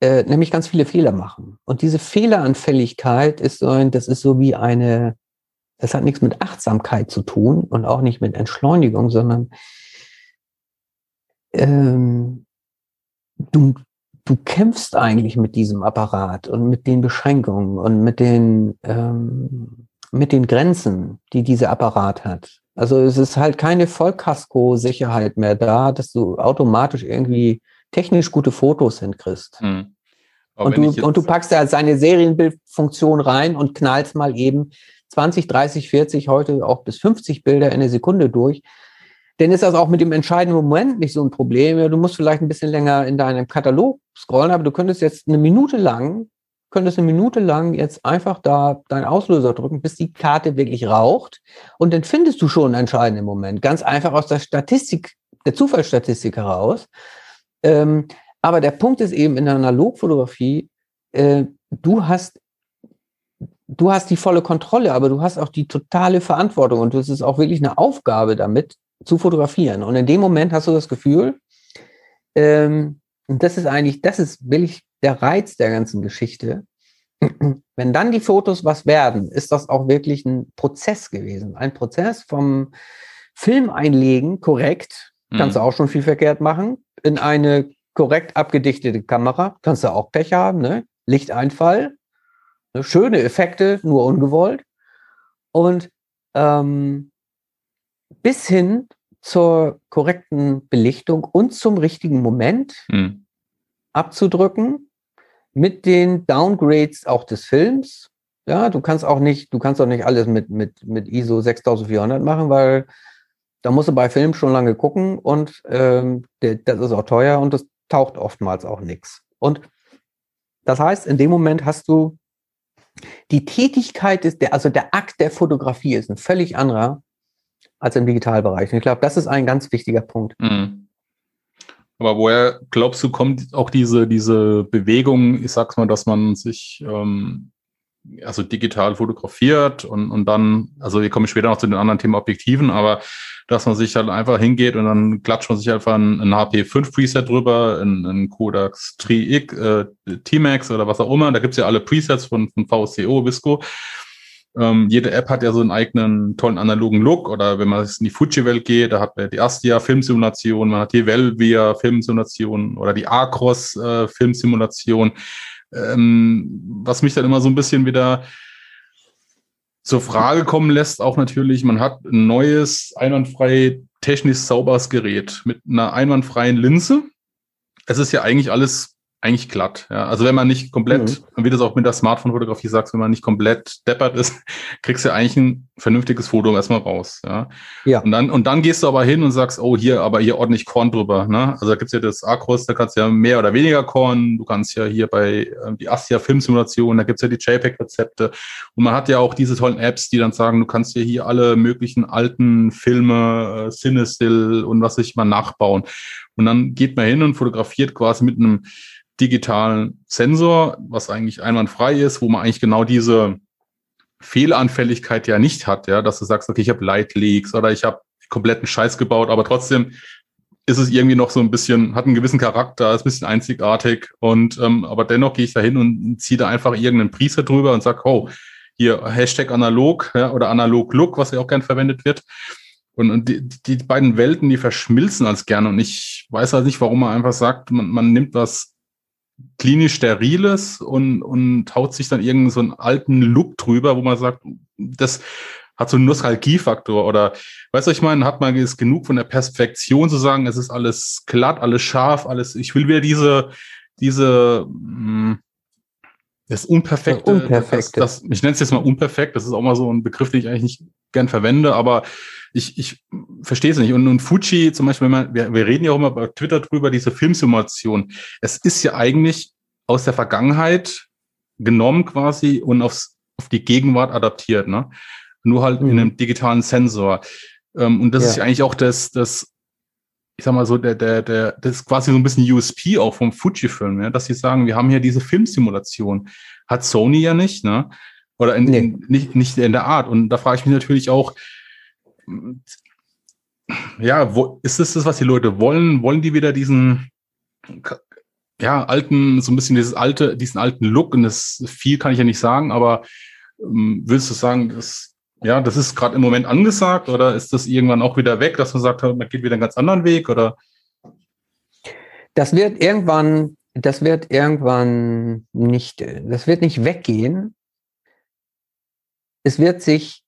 äh, nämlich ganz viele Fehler machen. Und diese Fehleranfälligkeit ist so ein, das ist so wie eine, das hat nichts mit Achtsamkeit zu tun und auch nicht mit Entschleunigung, sondern ähm, du, du kämpfst eigentlich mit diesem Apparat und mit den Beschränkungen und mit den, ähm, mit den Grenzen, die dieser Apparat hat. Also es ist halt keine Vollkasko-Sicherheit mehr da, dass du automatisch irgendwie technisch gute Fotos hinkriegst. Hm. Und, du, und du packst da seine Serienbildfunktion rein und knallst mal eben 20, 30, 40, heute auch bis 50 Bilder in der Sekunde durch. Dann ist das auch mit dem entscheidenden Moment nicht so ein Problem. Ja, du musst vielleicht ein bisschen länger in deinem Katalog scrollen, aber du könntest jetzt eine Minute lang, könntest eine Minute lang jetzt einfach da deinen Auslöser drücken, bis die Karte wirklich raucht. Und dann findest du schon einen entscheidenden Moment. Ganz einfach aus der Statistik, der Zufallsstatistik heraus. Ähm, aber der Punkt ist eben in der Analogfotografie, äh, du hast du hast die volle Kontrolle, aber du hast auch die totale Verantwortung und es ist auch wirklich eine Aufgabe damit zu fotografieren. Und in dem Moment hast du das Gefühl, ähm, und das ist eigentlich, das ist wirklich der Reiz der ganzen Geschichte. *clears throat* Wenn dann die Fotos was werden, ist das auch wirklich ein Prozess gewesen. Ein Prozess vom Film einlegen, korrekt, kannst mhm. du auch schon viel verkehrt machen, in eine korrekt abgedichtete Kamera, kannst du auch Pech haben, ne? Lichteinfall, ne? schöne Effekte, nur ungewollt. Und ähm, bis hin zur korrekten Belichtung und zum richtigen Moment hm. abzudrücken mit den Downgrades auch des Films. Ja, du kannst auch nicht, du kannst auch nicht alles mit, mit, mit ISO 6400 machen, weil da musst du bei Film schon lange gucken und ähm, der, das ist auch teuer und das taucht oftmals auch nichts. Und das heißt, in dem Moment hast du die Tätigkeit ist der, also der Akt der Fotografie ist ein völlig anderer als im Digitalbereich. Und ich glaube, das ist ein ganz wichtiger Punkt. Mhm. Aber woher glaubst du, kommt auch diese, diese Bewegung, ich sag's mal, dass man sich ähm, also digital fotografiert und, und dann, also wir kommen später noch zu den anderen Themen Objektiven, aber dass man sich halt einfach hingeht und dann klatscht man sich einfach ein, ein HP5 Preset drüber, ein, ein Kodak 3X, äh, T-Max oder was auch immer. Da gibt's ja alle Presets von, von VSCO, Visco. Ähm, jede App hat ja so einen eigenen tollen analogen Look oder wenn man in die Fuji-Welt geht, da hat man die Astia Filmsimulation, man hat die Velvia Filmsimulation oder die Acros äh, Filmsimulation. Ähm, was mich dann immer so ein bisschen wieder zur Frage kommen lässt, auch natürlich, man hat ein neues, einwandfrei technisch sauberes Gerät mit einer einwandfreien Linse. Es ist ja eigentlich alles eigentlich glatt. Ja. Also wenn man nicht komplett, mhm. wie du es auch mit der Smartphone-Fotografie sagst, wenn man nicht komplett deppert ist, *laughs* kriegst du eigentlich ein vernünftiges Foto erstmal raus. Ja. ja. Und dann, und dann gehst du aber hin und sagst, oh, hier, aber hier ordentlich Korn drüber. Ne? Also da gibt's ja das Acros, da kannst du ja mehr oder weniger Korn. Du kannst ja hier bei äh, die Astia Filmsimulation, da gibt's ja die JPEG-Rezepte. Und man hat ja auch diese tollen Apps, die dann sagen, du kannst ja hier alle möglichen alten Filme, äh, Cinestill und was sich mal nachbauen. Und dann geht man hin und fotografiert quasi mit einem digitalen Sensor, was eigentlich einwandfrei ist, wo man eigentlich genau diese Fehlanfälligkeit ja nicht hat, ja, dass du sagst, okay, ich habe Light Leaks oder ich habe kompletten Scheiß gebaut, aber trotzdem ist es irgendwie noch so ein bisschen, hat einen gewissen Charakter, ist ein bisschen einzigartig und ähm, aber dennoch gehe ich da hin und ziehe da einfach irgendeinen Preset drüber und sag, oh, hier Hashtag analog ja, oder analog Look, was ja auch gern verwendet wird. Und, und die, die beiden Welten, die verschmilzen als gerne. Und ich weiß halt nicht, warum man einfach sagt, man, man nimmt was klinisch steriles und, und haut sich dann irgendeinen so einen alten Look drüber, wo man sagt, das hat so einen Nostalgiefaktor oder weißt du, ich meine, hat man jetzt genug von der Perfektion zu sagen, es ist alles glatt, alles scharf, alles, ich will wieder diese, diese, mh, hm, das Unperfekte, das Unperfekte. Das, das, ich nenne es jetzt mal unperfekt, das ist auch mal so ein Begriff, den ich eigentlich nicht gern verwende, aber ich, ich verstehe es nicht. Und, und Fuji zum Beispiel, wenn man, wir, wir reden ja auch immer bei Twitter drüber, diese Filmsimulation. Es ist ja eigentlich aus der Vergangenheit genommen quasi und aufs, auf die Gegenwart adaptiert, ne? Nur halt mhm. in einem digitalen Sensor. Ähm, und das ja. ist ja eigentlich auch das, das, ich sag mal so, der, der, der, das ist quasi so ein bisschen USP auch vom Fuji-Film, ja, dass sie sagen, wir haben hier diese Filmsimulation. Hat Sony ja nicht, ne? Oder in, nee. in, nicht, nicht in der Art. Und da frage ich mich natürlich auch, ja, wo, ist das das, was die Leute wollen? Wollen die wieder diesen, ja, alten, so ein bisschen dieses alte, diesen alten Look? Und das viel kann ich ja nicht sagen, aber ähm, willst du sagen, das, ja, das ist gerade im Moment angesagt oder ist das irgendwann auch wieder weg, dass man sagt, man geht wieder einen ganz anderen Weg oder? Das wird irgendwann, das wird irgendwann nicht, das wird nicht weggehen. Es wird sich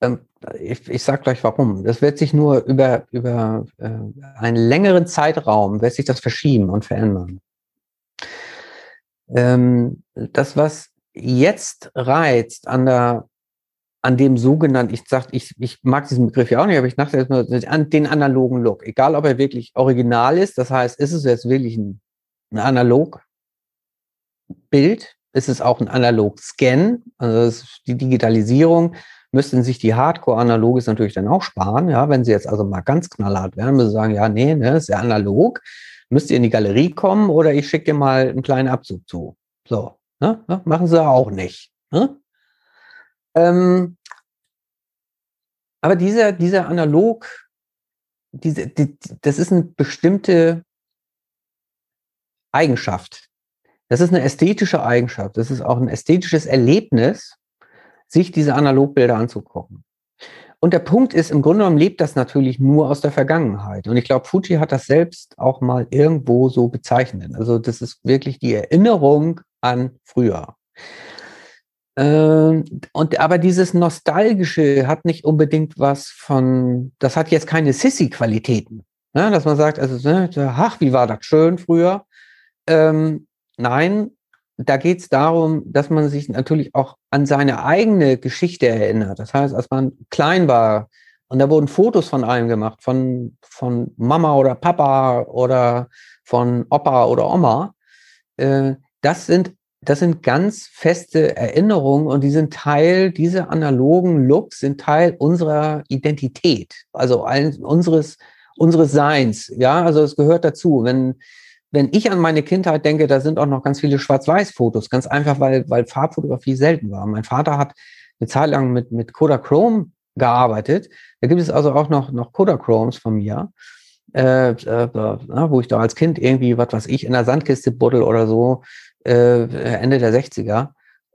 ähm, ich, ich sage gleich warum. Das wird sich nur über, über äh, einen längeren Zeitraum, wird sich das verschieben und verändern. Ähm, das, was jetzt reizt an der an dem sogenannten, ich sag, ich, ich mag diesen Begriff ja auch nicht, aber ich dachte nur an den analogen Look. Egal, ob er wirklich original ist, das heißt, ist es jetzt wirklich ein, ein analog Bild? Ist es auch ein analog Scan? Also die Digitalisierung müssten sich die Hardcore-Analoges natürlich dann auch sparen. Ja, wenn sie jetzt also mal ganz knallhart wären, müssen sie sagen, ja, nee, ne, ist ja analog. Müsst ihr in die Galerie kommen oder ich schicke dir mal einen kleinen Abzug zu. So, ne? ne machen sie auch nicht. Ne? Ähm, aber dieser, dieser Analog, diese, die, das ist eine bestimmte Eigenschaft. Das ist eine ästhetische Eigenschaft. Das ist auch ein ästhetisches Erlebnis, sich diese Analogbilder anzugucken. Und der Punkt ist, im Grunde genommen lebt das natürlich nur aus der Vergangenheit. Und ich glaube, Fuji hat das selbst auch mal irgendwo so bezeichnet. Also das ist wirklich die Erinnerung an früher. Ähm, und aber dieses Nostalgische hat nicht unbedingt was von, das hat jetzt keine Sissy-Qualitäten. Ne? Dass man sagt, also, ne, ach, wie war das schön früher. Ähm, nein, da geht es darum, dass man sich natürlich auch an seine eigene Geschichte erinnert. Das heißt, als man klein war und da wurden Fotos von einem gemacht, von, von Mama oder Papa oder von Opa oder Oma, äh, das sind das sind ganz feste Erinnerungen und die sind Teil, diese analogen Looks sind Teil unserer Identität, also ein, unseres, unseres Seins. Ja, also es gehört dazu. Wenn, wenn ich an meine Kindheit denke, da sind auch noch ganz viele Schwarz-Weiß-Fotos, ganz einfach, weil, weil Farbfotografie selten war. Mein Vater hat eine Zeit lang mit, mit Kodachrome gearbeitet. Da gibt es also auch noch, noch Kodachromes von mir, äh, äh, wo ich da als Kind irgendwie, was weiß ich, in der Sandkiste buddel oder so, äh, Ende der 60er.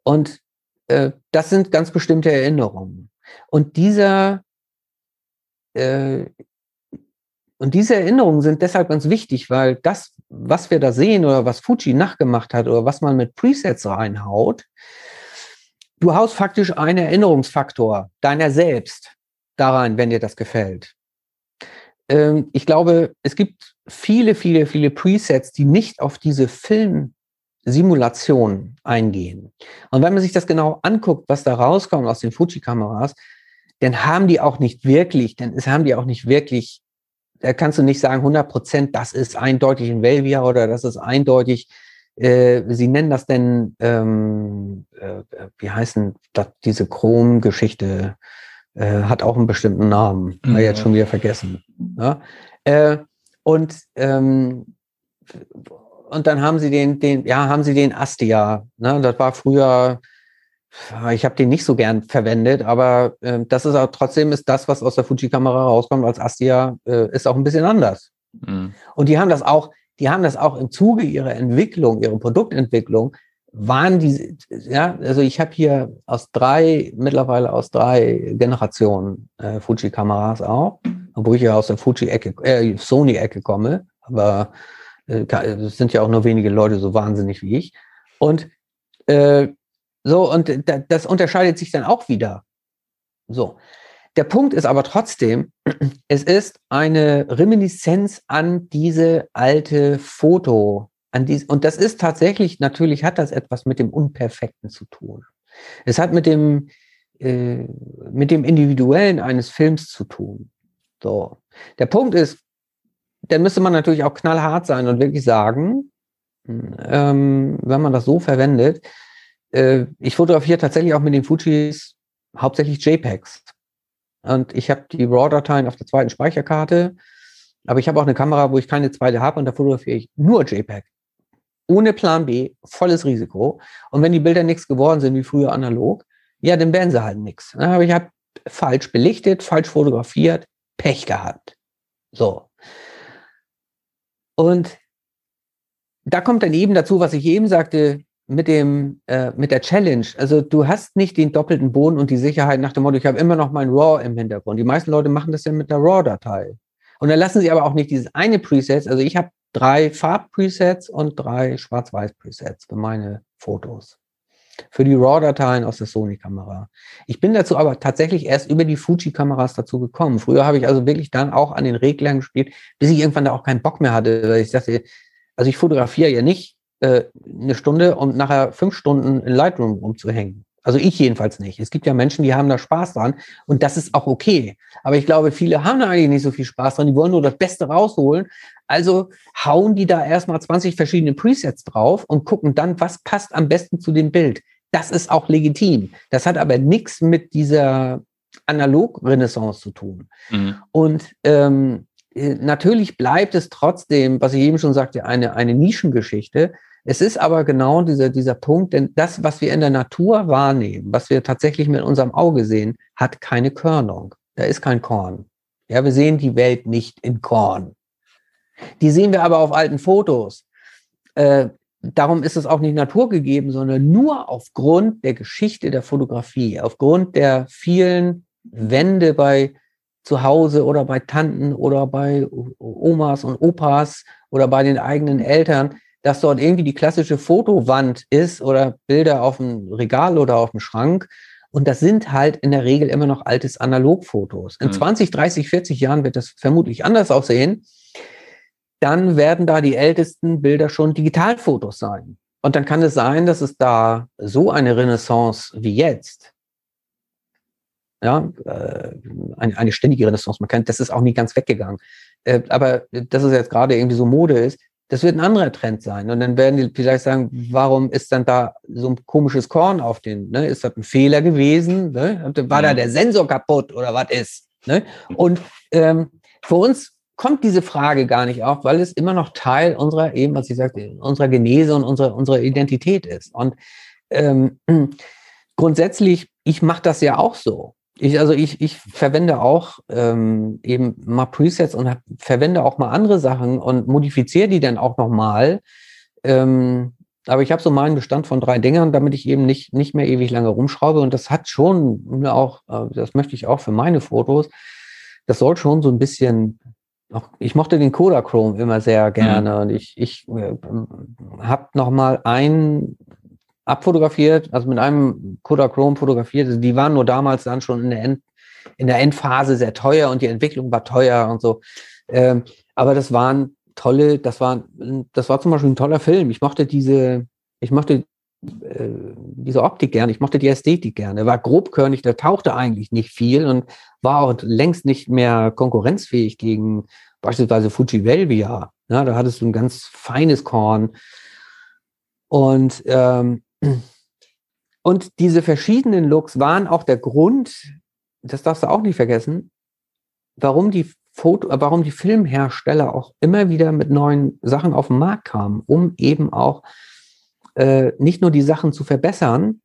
Und äh, das sind ganz bestimmte Erinnerungen. Und dieser äh, und diese Erinnerungen sind deshalb ganz wichtig, weil das, was wir da sehen oder was Fuji nachgemacht hat oder was man mit Presets reinhaut, du haust faktisch einen Erinnerungsfaktor deiner selbst da rein, wenn dir das gefällt. Ähm, ich glaube, es gibt viele, viele, viele Presets, die nicht auf diese Filmsimulation eingehen. Und wenn man sich das genau anguckt, was da rauskommt aus den Fuji-Kameras, dann haben die auch nicht wirklich, dann haben die auch nicht wirklich, da kannst du nicht sagen, 100 Prozent, das ist eindeutig ein Velvia oder das ist eindeutig, äh, sie nennen das denn, ähm, äh, wie heißen das, diese Chrom-Geschichte, äh, hat auch einen bestimmten Namen, mhm. jetzt schon wieder vergessen. Ja? Äh, und ähm, und dann haben sie den, den, ja, haben sie den Astia. Ne? Das war früher ich habe den nicht so gern verwendet, aber äh, das ist auch trotzdem ist das, was aus der Fuji-Kamera rauskommt als Astia, äh, ist auch ein bisschen anders. Mhm. Und die haben das auch, die haben das auch im Zuge ihrer Entwicklung, ihrer Produktentwicklung, waren die, ja, also ich habe hier aus drei, mittlerweile aus drei Generationen äh, Fuji-Kameras auch, obwohl ich ja aus der Fuji-Ecke, äh, Sony-Ecke komme, aber äh, es sind ja auch nur wenige Leute so wahnsinnig wie ich. Und äh, so, und das unterscheidet sich dann auch wieder. So. Der Punkt ist aber trotzdem, *clears throat* es ist eine Reminiszenz an diese alte Foto, an dies, und das ist tatsächlich, natürlich hat das etwas mit dem Unperfekten zu tun. Es hat mit dem, äh, mit dem Individuellen eines Films zu tun. So. Der Punkt ist, dann müsste man natürlich auch knallhart sein und wirklich sagen, ähm, wenn man das so verwendet, äh, ich fotografiere tatsächlich auch mit den Fujis hauptsächlich JPEGs. Und ich habe die RAW-Dateien auf der zweiten Speicherkarte, aber ich habe auch eine Kamera, wo ich keine zweite habe und da fotografiere ich nur JPEG. Ohne Plan B, volles Risiko. Und wenn die Bilder nichts geworden sind, wie früher analog, ja, dann werden sie halt nichts. Aber ich habe falsch belichtet, falsch fotografiert, Pech gehabt. So. Und da kommt dann eben dazu, was ich eben sagte, mit dem äh, mit der Challenge. Also du hast nicht den doppelten Boden und die Sicherheit nach dem Motto, ich habe immer noch mein RAW im Hintergrund. Die meisten Leute machen das ja mit der RAW-Datei. Und dann lassen sie aber auch nicht dieses eine Preset. Also ich habe drei Farb-Presets und drei Schwarz-Weiß-Presets für meine Fotos. Für die RAW-Dateien aus der Sony-Kamera. Ich bin dazu aber tatsächlich erst über die Fuji-Kameras dazu gekommen. Früher habe ich also wirklich dann auch an den Reglern gespielt, bis ich irgendwann da auch keinen Bock mehr hatte. Weil ich dachte, also ich fotografiere ja nicht äh, eine Stunde und nachher fünf Stunden in Lightroom rumzuhängen. Also ich jedenfalls nicht. Es gibt ja Menschen, die haben da Spaß dran und das ist auch okay. Aber ich glaube, viele haben da eigentlich nicht so viel Spaß dran. Die wollen nur das Beste rausholen. Also hauen die da erstmal 20 verschiedene Presets drauf und gucken dann, was passt am besten zu dem Bild. Das ist auch legitim. Das hat aber nichts mit dieser Analog-Renaissance zu tun. Mhm. Und ähm, äh, natürlich bleibt es trotzdem, was ich eben schon sagte, eine, eine Nischengeschichte. Es ist aber genau dieser, dieser Punkt, denn das, was wir in der Natur wahrnehmen, was wir tatsächlich mit unserem Auge sehen, hat keine Körnung. Da ist kein Korn. Ja, wir sehen die Welt nicht in Korn. Die sehen wir aber auf alten Fotos. Äh, darum ist es auch nicht naturgegeben, sondern nur aufgrund der Geschichte der Fotografie, aufgrund der vielen Wände bei zu Hause oder bei Tanten oder bei Omas und Opas oder bei den eigenen Eltern, dass dort irgendwie die klassische Fotowand ist oder Bilder auf dem Regal oder auf dem Schrank. Und das sind halt in der Regel immer noch altes Analogfotos. In mhm. 20, 30, 40 Jahren wird das vermutlich anders aussehen. Dann werden da die ältesten Bilder schon Digitalfotos sein. Und dann kann es sein, dass es da so eine Renaissance wie jetzt, ja, äh, eine, eine ständige Renaissance, man kann, das ist auch nie ganz weggegangen. Äh, aber dass es jetzt gerade irgendwie so Mode ist, das wird ein anderer Trend sein. Und dann werden die vielleicht sagen, warum ist dann da so ein komisches Korn auf den, ne? Ist das ein Fehler gewesen? Ne? War da mhm. der Sensor kaputt oder was ist? Ne? Und ähm, für uns kommt diese Frage gar nicht auf, weil es immer noch Teil unserer, eben was ich sagte, unserer Genese und unserer, unserer Identität ist. Und ähm, *clears throat* grundsätzlich, ich mache das ja auch so. Ich, also ich, ich verwende auch ähm, eben mal Presets und hab, verwende auch mal andere Sachen und modifiziere die dann auch nochmal. Ähm, Aber ich habe so meinen Bestand von drei Dingern, damit ich eben nicht, nicht mehr ewig lange rumschraube. Und das hat schon auch, äh, das möchte ich auch für meine Fotos, das soll schon so ein bisschen, auch, ich mochte den Kodachrome immer sehr gerne. Mhm. Und ich, ich äh, habe nochmal einen abfotografiert, also mit einem Kodachrome fotografiert. Also die waren nur damals dann schon in der, End, in der Endphase sehr teuer und die Entwicklung war teuer und so. Ähm, aber das waren tolle, das war, das war zum Beispiel ein toller Film. Ich mochte diese, ich mochte äh, diese Optik gerne, ich mochte die Ästhetik gerne. War grobkörnig, der tauchte eigentlich nicht viel und war auch längst nicht mehr konkurrenzfähig gegen beispielsweise Fuji Velvia. Ja, da hattest du ein ganz feines Korn. Und, ähm, und diese verschiedenen Looks waren auch der Grund, das darfst du auch nicht vergessen, warum die Foto, warum die Filmhersteller auch immer wieder mit neuen Sachen auf den Markt kamen, um eben auch äh, nicht nur die Sachen zu verbessern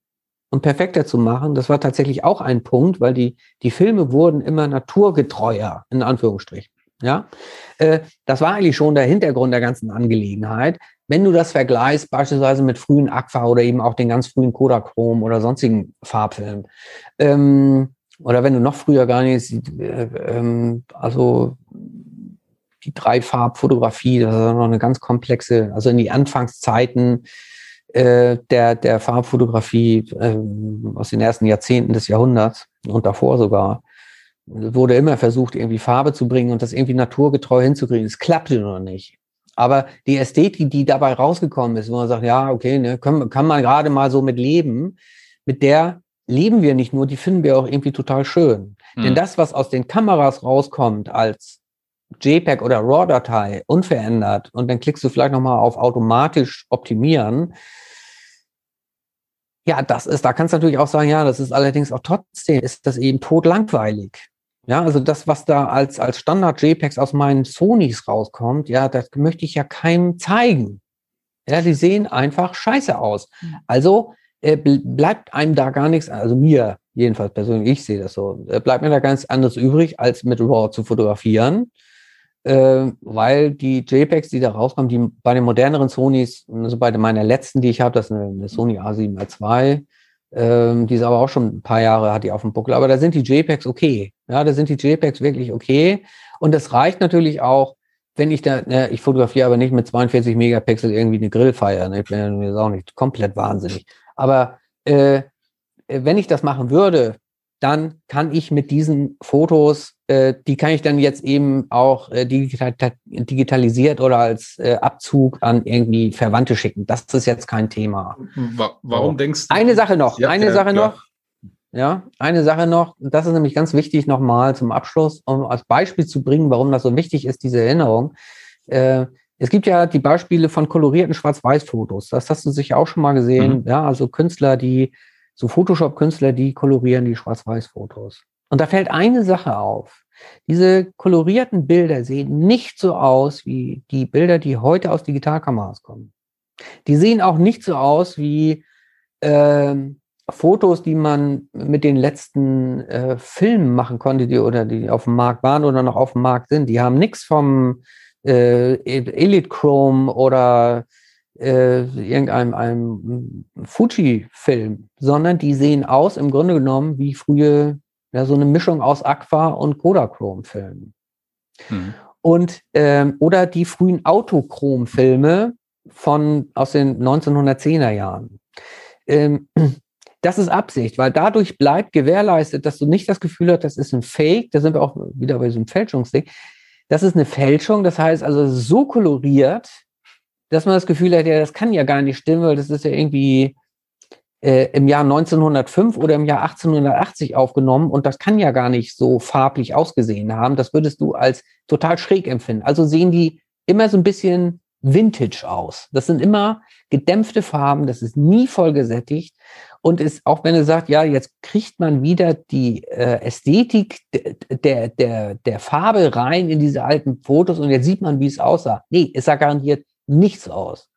und perfekter zu machen. Das war tatsächlich auch ein Punkt, weil die, die Filme wurden immer naturgetreuer, in Anführungsstrichen. Ja, äh, das war eigentlich schon der Hintergrund der ganzen Angelegenheit. Wenn du das vergleichst, beispielsweise mit frühen Aqua oder eben auch den ganz frühen Kodachrom oder sonstigen Farbfilmen, ähm, oder wenn du noch früher gar nicht, äh, ähm, also die Dreifarbfotografie, das ist noch eine ganz komplexe, also in die Anfangszeiten äh, der, der Farbfotografie äh, aus den ersten Jahrzehnten des Jahrhunderts und davor sogar, wurde immer versucht, irgendwie Farbe zu bringen und das irgendwie naturgetreu hinzukriegen. Es klappte noch nicht. Aber die Ästhetik, die dabei rausgekommen ist, wo man sagt, ja, okay, ne, kann, kann man gerade mal so mit leben, mit der leben wir nicht nur, die finden wir auch irgendwie total schön. Mhm. Denn das, was aus den Kameras rauskommt als JPEG oder RAW-Datei unverändert und dann klickst du vielleicht nochmal auf automatisch optimieren. Ja, das ist, da kannst du natürlich auch sagen, ja, das ist allerdings auch trotzdem, ist das eben totlangweilig. Ja, also das, was da als, als Standard JPEGs aus meinen Sonys rauskommt, ja, das möchte ich ja keinem zeigen. Ja, die sehen einfach scheiße aus. Mhm. Also äh, bleibt einem da gar nichts, also mir jedenfalls persönlich, ich sehe das so, äh, bleibt mir da ganz anderes übrig, als mit RAW zu fotografieren, äh, weil die JPEGs, die da rauskommen, die bei den moderneren Sonys, also bei meiner letzten, die ich habe, das ist eine, eine Sony A7R2, ähm, die ist aber auch schon ein paar Jahre, hat die auf dem Buckel, aber da sind die JPEGs okay. Ja, da sind die JPEGs wirklich okay. Und das reicht natürlich auch, wenn ich da, ne, ich fotografiere aber nicht mit 42 Megapixel irgendwie eine Grillfeier, ne, ich bin mir auch nicht komplett wahnsinnig. Aber äh, wenn ich das machen würde, dann kann ich mit diesen Fotos, äh, die kann ich dann jetzt eben auch äh, digital, digitalisiert oder als äh, Abzug an irgendwie Verwandte schicken. Das ist jetzt kein Thema. Warum so. denkst du? Eine Sache noch, ja, eine ja, Sache klar. noch. Ja, eine Sache noch, das ist nämlich ganz wichtig nochmal zum Abschluss, um als Beispiel zu bringen, warum das so wichtig ist, diese Erinnerung. Äh, es gibt ja die Beispiele von kolorierten Schwarz-Weiß-Fotos. Das hast du sicher auch schon mal gesehen. Mhm. Ja, also Künstler, die, so Photoshop-Künstler, die kolorieren die Schwarz-Weiß-Fotos. Und da fällt eine Sache auf. Diese kolorierten Bilder sehen nicht so aus wie die Bilder, die heute aus Digitalkameras kommen. Die sehen auch nicht so aus wie äh, Fotos, die man mit den letzten äh, Filmen machen konnte, die oder die auf dem Markt waren oder noch auf dem Markt sind. Die haben nichts vom äh, Elite Chrome oder äh, irgendeinem einem Fuji-Film, sondern die sehen aus im Grunde genommen wie frühe, ja, so eine Mischung aus Aqua und Kodachrome-Filmen. Mhm. Und ähm, oder die frühen Autochrom-Filme von aus den 1910er Jahren. Ähm, das ist Absicht, weil dadurch bleibt gewährleistet, dass du nicht das Gefühl hast, das ist ein Fake, da sind wir auch wieder bei so einem Fälschungsding, das ist eine Fälschung, das heißt also so koloriert, dass man das Gefühl hat, ja, das kann ja gar nicht stimmen, weil das ist ja irgendwie äh, im Jahr 1905 oder im Jahr 1880 aufgenommen und das kann ja gar nicht so farblich ausgesehen haben. Das würdest du als total schräg empfinden. Also sehen die immer so ein bisschen vintage aus. Das sind immer gedämpfte Farben, das ist nie voll gesättigt und ist, auch wenn er sagt, ja, jetzt kriegt man wieder die äh, Ästhetik der, der, der Farbe rein in diese alten Fotos und jetzt sieht man, wie es aussah. Nee, es sah garantiert nichts aus.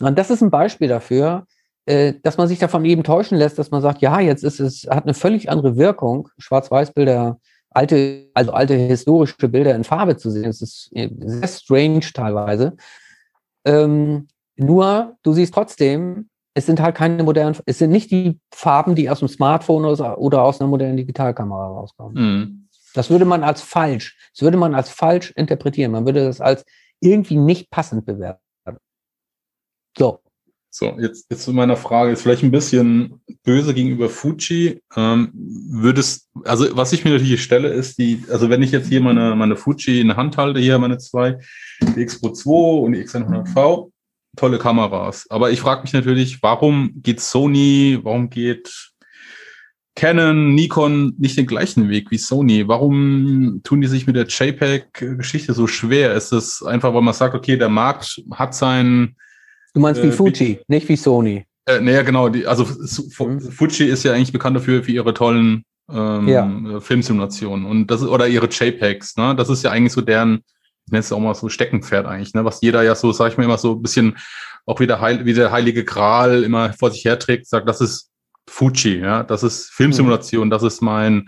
Und das ist ein Beispiel dafür, äh, dass man sich davon eben täuschen lässt, dass man sagt, ja, jetzt ist es, hat eine völlig andere Wirkung, Schwarz-Weiß-Bilder, alte, also alte historische Bilder in Farbe zu sehen. Es ist sehr strange teilweise. Ähm, Nur, du siehst trotzdem, es sind halt keine modernen, es sind nicht die Farben, die aus dem Smartphone oder, oder aus einer modernen Digitalkamera rauskommen. Mhm. Das würde man als falsch, das würde man als falsch interpretieren. Man würde das als irgendwie nicht passend bewerten. So. So, jetzt, jetzt zu meiner Frage, ist vielleicht ein bisschen böse gegenüber Fuji. Ähm, würdest, also was ich mir natürlich stelle, ist die, also wenn ich jetzt hier meine, meine Fuji in der Hand halte, hier meine zwei, die X Pro 2 und die X100V, tolle Kameras. Aber ich frage mich natürlich, warum geht Sony, warum geht Canon, Nikon nicht den gleichen Weg wie Sony? Warum tun die sich mit der JPEG-Geschichte so schwer? Ist es einfach, weil man sagt, okay, der Markt hat seinen Du meinst wie Äh, Fuji, nicht wie Sony. Äh, naja, genau. Die, also Mhm. Fuji ist ja eigentlich bekannt dafür für ihre tollen ähm, Ja. Filmsimulationen und das ist, oder ihre JPEGs. Ne? Das ist ja eigentlich so deren, ich nenne es auch mal so Steckenpferd eigentlich, ne? was jeder ja so, sag ich mal immer so ein bisschen auch wie der, Heil, wie der heilige Gral immer vor sich herträgt, sagt, das ist Fuji, ja, das ist Filmsimulation, das ist mein,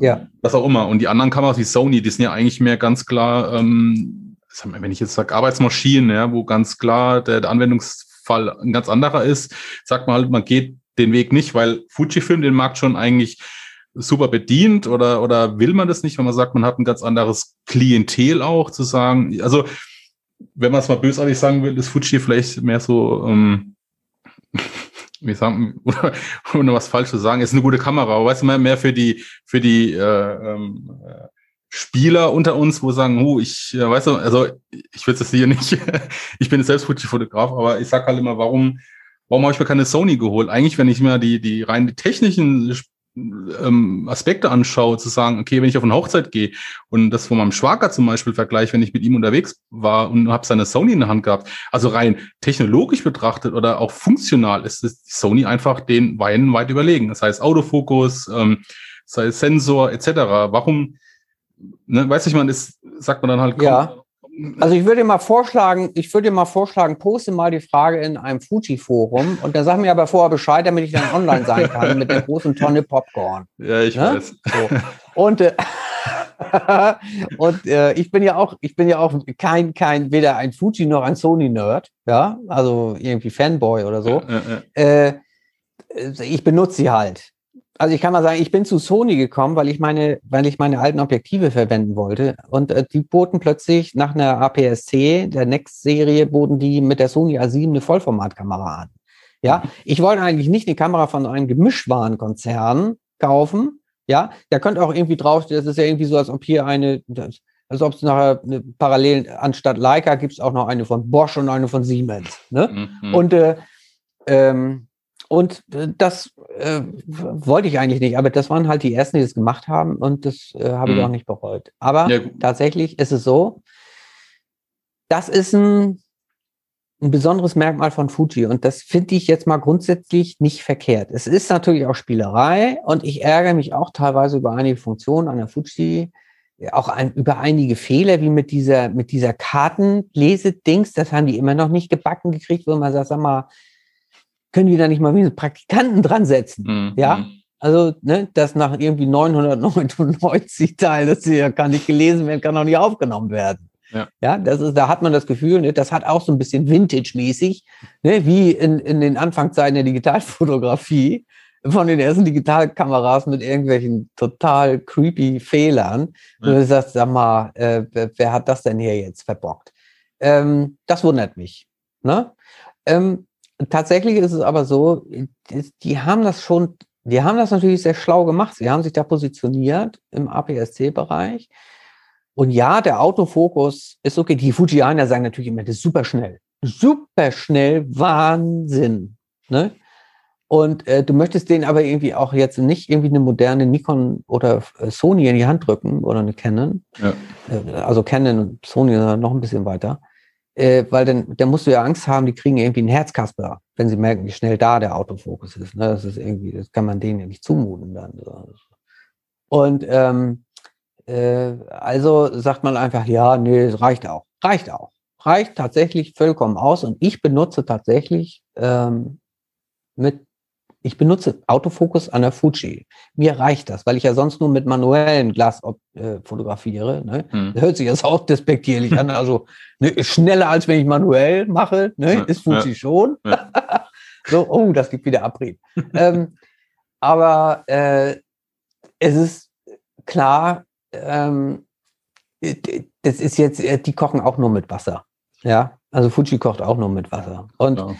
Ja. was auch immer. Und die anderen Kameras wie Sony, die sind ja eigentlich mehr ganz klar, ähm, wenn ich jetzt sage Arbeitsmaschinen, ja, wo ganz klar der, der Anwendungsfall ein ganz anderer ist, sagt man halt, man geht den Weg nicht, weil Fujifilm den Markt schon eigentlich super bedient oder, oder will man das nicht, wenn man sagt, man hat ein ganz anderes Klientel auch zu sagen. Also, wenn man es mal bösartig sagen will, ist Fuji vielleicht mehr so, ähm, wie sagen, *laughs* ohne was falsch zu sagen, ist eine gute Kamera, aber weißt du, mehr, mehr für die, für die äh, ähm, äh, Spieler unter uns, wo sagen, hu, ich, äh, weißt du, also ich will das hier nicht, *laughs* ich bin selbst Fuji-Fotograf, aber ich sag halt immer, warum, warum habe ich mir keine Sony geholt? Eigentlich, wenn ich mir die, die rein die technischen ähm, Aspekte anschaue, zu sagen, okay, wenn ich auf eine Hochzeit gehe und das von meinem Schwager zum Beispiel vergleiche, wenn ich mit ihm unterwegs war und habe seine Sony in der Hand gehabt, also rein technologisch betrachtet oder auch funktional ist das die Sony einfach den Weinen weit überlegen. Das heißt Autofokus, ähm, sei es Sensor etc. Warum, ne, weiß ich man, ist, sagt man dann halt, komm, Ja. Also ich würde mal vorschlagen, ich würde mal vorschlagen, poste mal die Frage in einem Fuji-Forum und dann sag mir aber vorher Bescheid, damit ich dann online sein kann mit der großen Tonne Popcorn. ja, ich Ne? weiß. So. Und, äh, *laughs* und äh, ich bin ja auch, ich bin ja auch kein, kein, weder ein Fuji noch ein Sony-Nerd, ja, also irgendwie Fanboy oder so. Ja, ja, Äh, ich benutze sie halt. Also ich kann mal sagen, ich bin zu Sony gekommen, weil ich meine, weil ich meine alten Objektive verwenden wollte. Und äh, die boten plötzlich nach einer APS-C, der Next-Serie, boten die mit der Sony A7 eine Vollformatkamera an. Ja, ich wollte eigentlich nicht eine Kamera von einem Gemischwarenkonzern kaufen. Ja, da könnte auch irgendwie draufstehen, das ist ja irgendwie so, als ob hier eine, das, als ob es nachher eine parallel anstatt Leica gibt es auch noch eine von Bosch und eine von Siemens. Ne? Mhm. Und, äh, ähm, und äh, das äh, wollte ich eigentlich nicht, aber das waren halt die ersten, die das gemacht haben und das äh, habe ich Mhm. auch nicht bereut. Aber Ja, tatsächlich ist es so, das ist ein, ein besonderes Merkmal von Fuji und das finde ich jetzt mal grundsätzlich nicht verkehrt. Es ist natürlich auch Spielerei und ich ärgere mich auch teilweise über einige Funktionen an der Fuji, auch ein, über einige Fehler, wie mit dieser, mit dieser Kartenlesedings, das haben die immer noch nicht gebacken gekriegt, wo man sagt, sag mal, können die da nicht mal wie Praktikanten dran setzen? Mhm. Ja. Also, ne, das nach irgendwie 999 *laughs* Teil, das hier kann nicht gelesen werden, kann auch nicht aufgenommen werden. Ja. ja, das ist, da hat man das Gefühl, ne, das hat auch so ein bisschen Vintage-mäßig, ne, wie in, in den Anfangszeiten der Digitalfotografie von den ersten Digitalkameras mit irgendwelchen total creepy Fehlern. Ja. Und du sagst, sag mal, äh, wer, wer hat das denn hier jetzt verbockt? Ähm, das wundert mich. Ne? Ähm, tatsächlich ist es aber so, die, die haben das schon, die haben das natürlich sehr schlau gemacht. Sie haben sich da positioniert im APS-C-Bereich. Und ja, der Autofokus ist okay. Die Fujianer sagen natürlich immer, das ist super schnell. Super schnell, Wahnsinn. Ne? Und äh, du möchtest denen aber irgendwie auch jetzt nicht irgendwie eine moderne Nikon oder äh, Sony in die Hand drücken oder eine Canon. Ja. Äh, also Canon und Sony noch ein bisschen weiter. Äh, weil dann, dann musst du ja Angst haben, die kriegen irgendwie einen Herzkasper, wenn sie merken, wie schnell da der Autofokus ist. Ne? Das ist irgendwie, das kann man denen ja nicht zumuten dann. Und ähm, äh, also sagt man einfach, ja, nee, reicht auch. Reicht auch. Reicht tatsächlich vollkommen aus. Und ich benutze tatsächlich ähm, mit Ich benutze Autofokus an der Fuji. Mir reicht das, weil ich ja sonst nur mit manuellen Glas äh, fotografiere. Ne? Hm. Hört sich jetzt auch despektierlich an. *laughs* Also ne, schneller als wenn ich manuell mache, ne? Ja, ist Fuji ja. schon. *laughs* so, oh, das gibt wieder Abrieb. *laughs* ähm, aber äh, es ist klar, ähm, das ist jetzt, äh, die kochen auch nur mit Wasser. Ja, also Fuji kocht auch nur mit Wasser. Und Ja.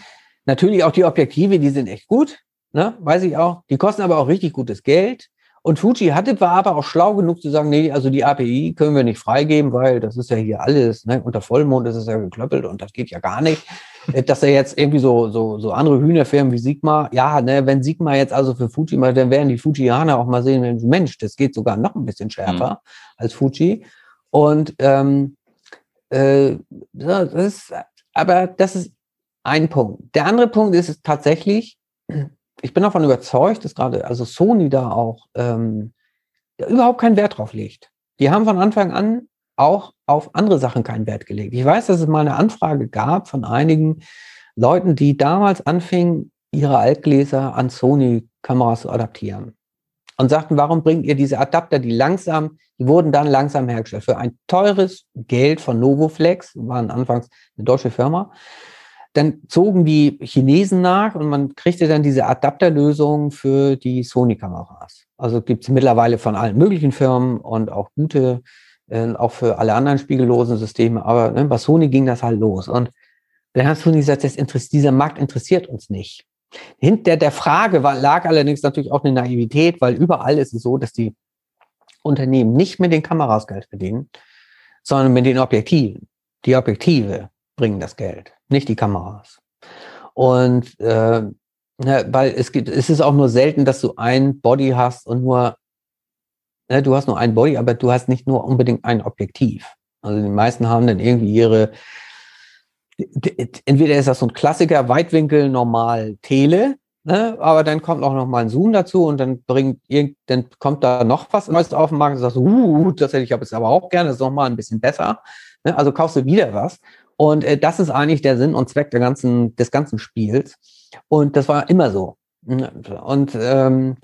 natürlich auch die Objektive, die sind echt gut, ne? weiß ich auch. Die kosten aber auch richtig gutes Geld. Und Fuji hatte war aber auch schlau genug zu sagen, nee, also die API können wir nicht freigeben, weil das ist ja hier alles, ne? unter Vollmond ist es ja geklöppelt und das geht ja gar nicht. Äh, Dass er jetzt irgendwie so, so, so andere Hühnerfirmen wie Sigma, ja, ne, wenn Sigma jetzt also für Fuji mal, dann werden die Fujianer auch mal sehen, Mensch, das geht sogar noch ein bisschen schärfer als Fuji. Und ähm, äh, das ist, aber das ist ein Punkt. Der andere Punkt ist es tatsächlich, ich bin davon überzeugt, dass gerade also Sony da auch ähm, überhaupt keinen Wert drauf legt. Die haben von Anfang an auch auf andere Sachen keinen Wert gelegt. Ich weiß, dass es mal eine Anfrage gab von einigen Leuten, die damals anfingen, ihre Altgläser an Sony-Kameras zu adaptieren. Und sagten, warum bringt ihr diese Adapter, die langsam, die wurden dann langsam hergestellt, für ein teures Geld von Novoflex, waren anfangs eine deutsche Firma. Dann zogen die Chinesen nach und man kriegte dann diese Adapterlösung für die Sony-Kameras. Also gibt es mittlerweile von allen möglichen Firmen und auch gute, äh, auch für alle anderen spiegellosen Systeme. Aber ne, bei Sony ging das halt los. Und dann hat Sony gesagt, dieser Markt interessiert uns nicht. Hinter der Frage war, lag allerdings natürlich auch eine Naivität, weil überall ist es so, dass die Unternehmen nicht mit den Kameras Geld verdienen, sondern mit den Objektiven. Die Objektive bringen das Geld, nicht die Kameras. Und äh, ne, weil es gibt, es ist auch nur selten, dass du ein Body hast und nur, ne, du hast nur ein Body, aber du hast nicht nur unbedingt ein Objektiv. Also die meisten haben dann irgendwie ihre, entweder ist das so ein Klassiker Weitwinkel normal Tele, ne, aber dann kommt auch noch mal ein Zoom dazu und dann bringt irgend, dann kommt da noch was Neues auf den Markt und sagst, uh, das hätte ich jetzt aber auch gerne, das ist noch mal ein bisschen besser. Ne, also kaufst du wieder was. Und äh, das ist eigentlich der Sinn und Zweck der ganzen, des ganzen Spiels. Und das war immer so. Und, ähm,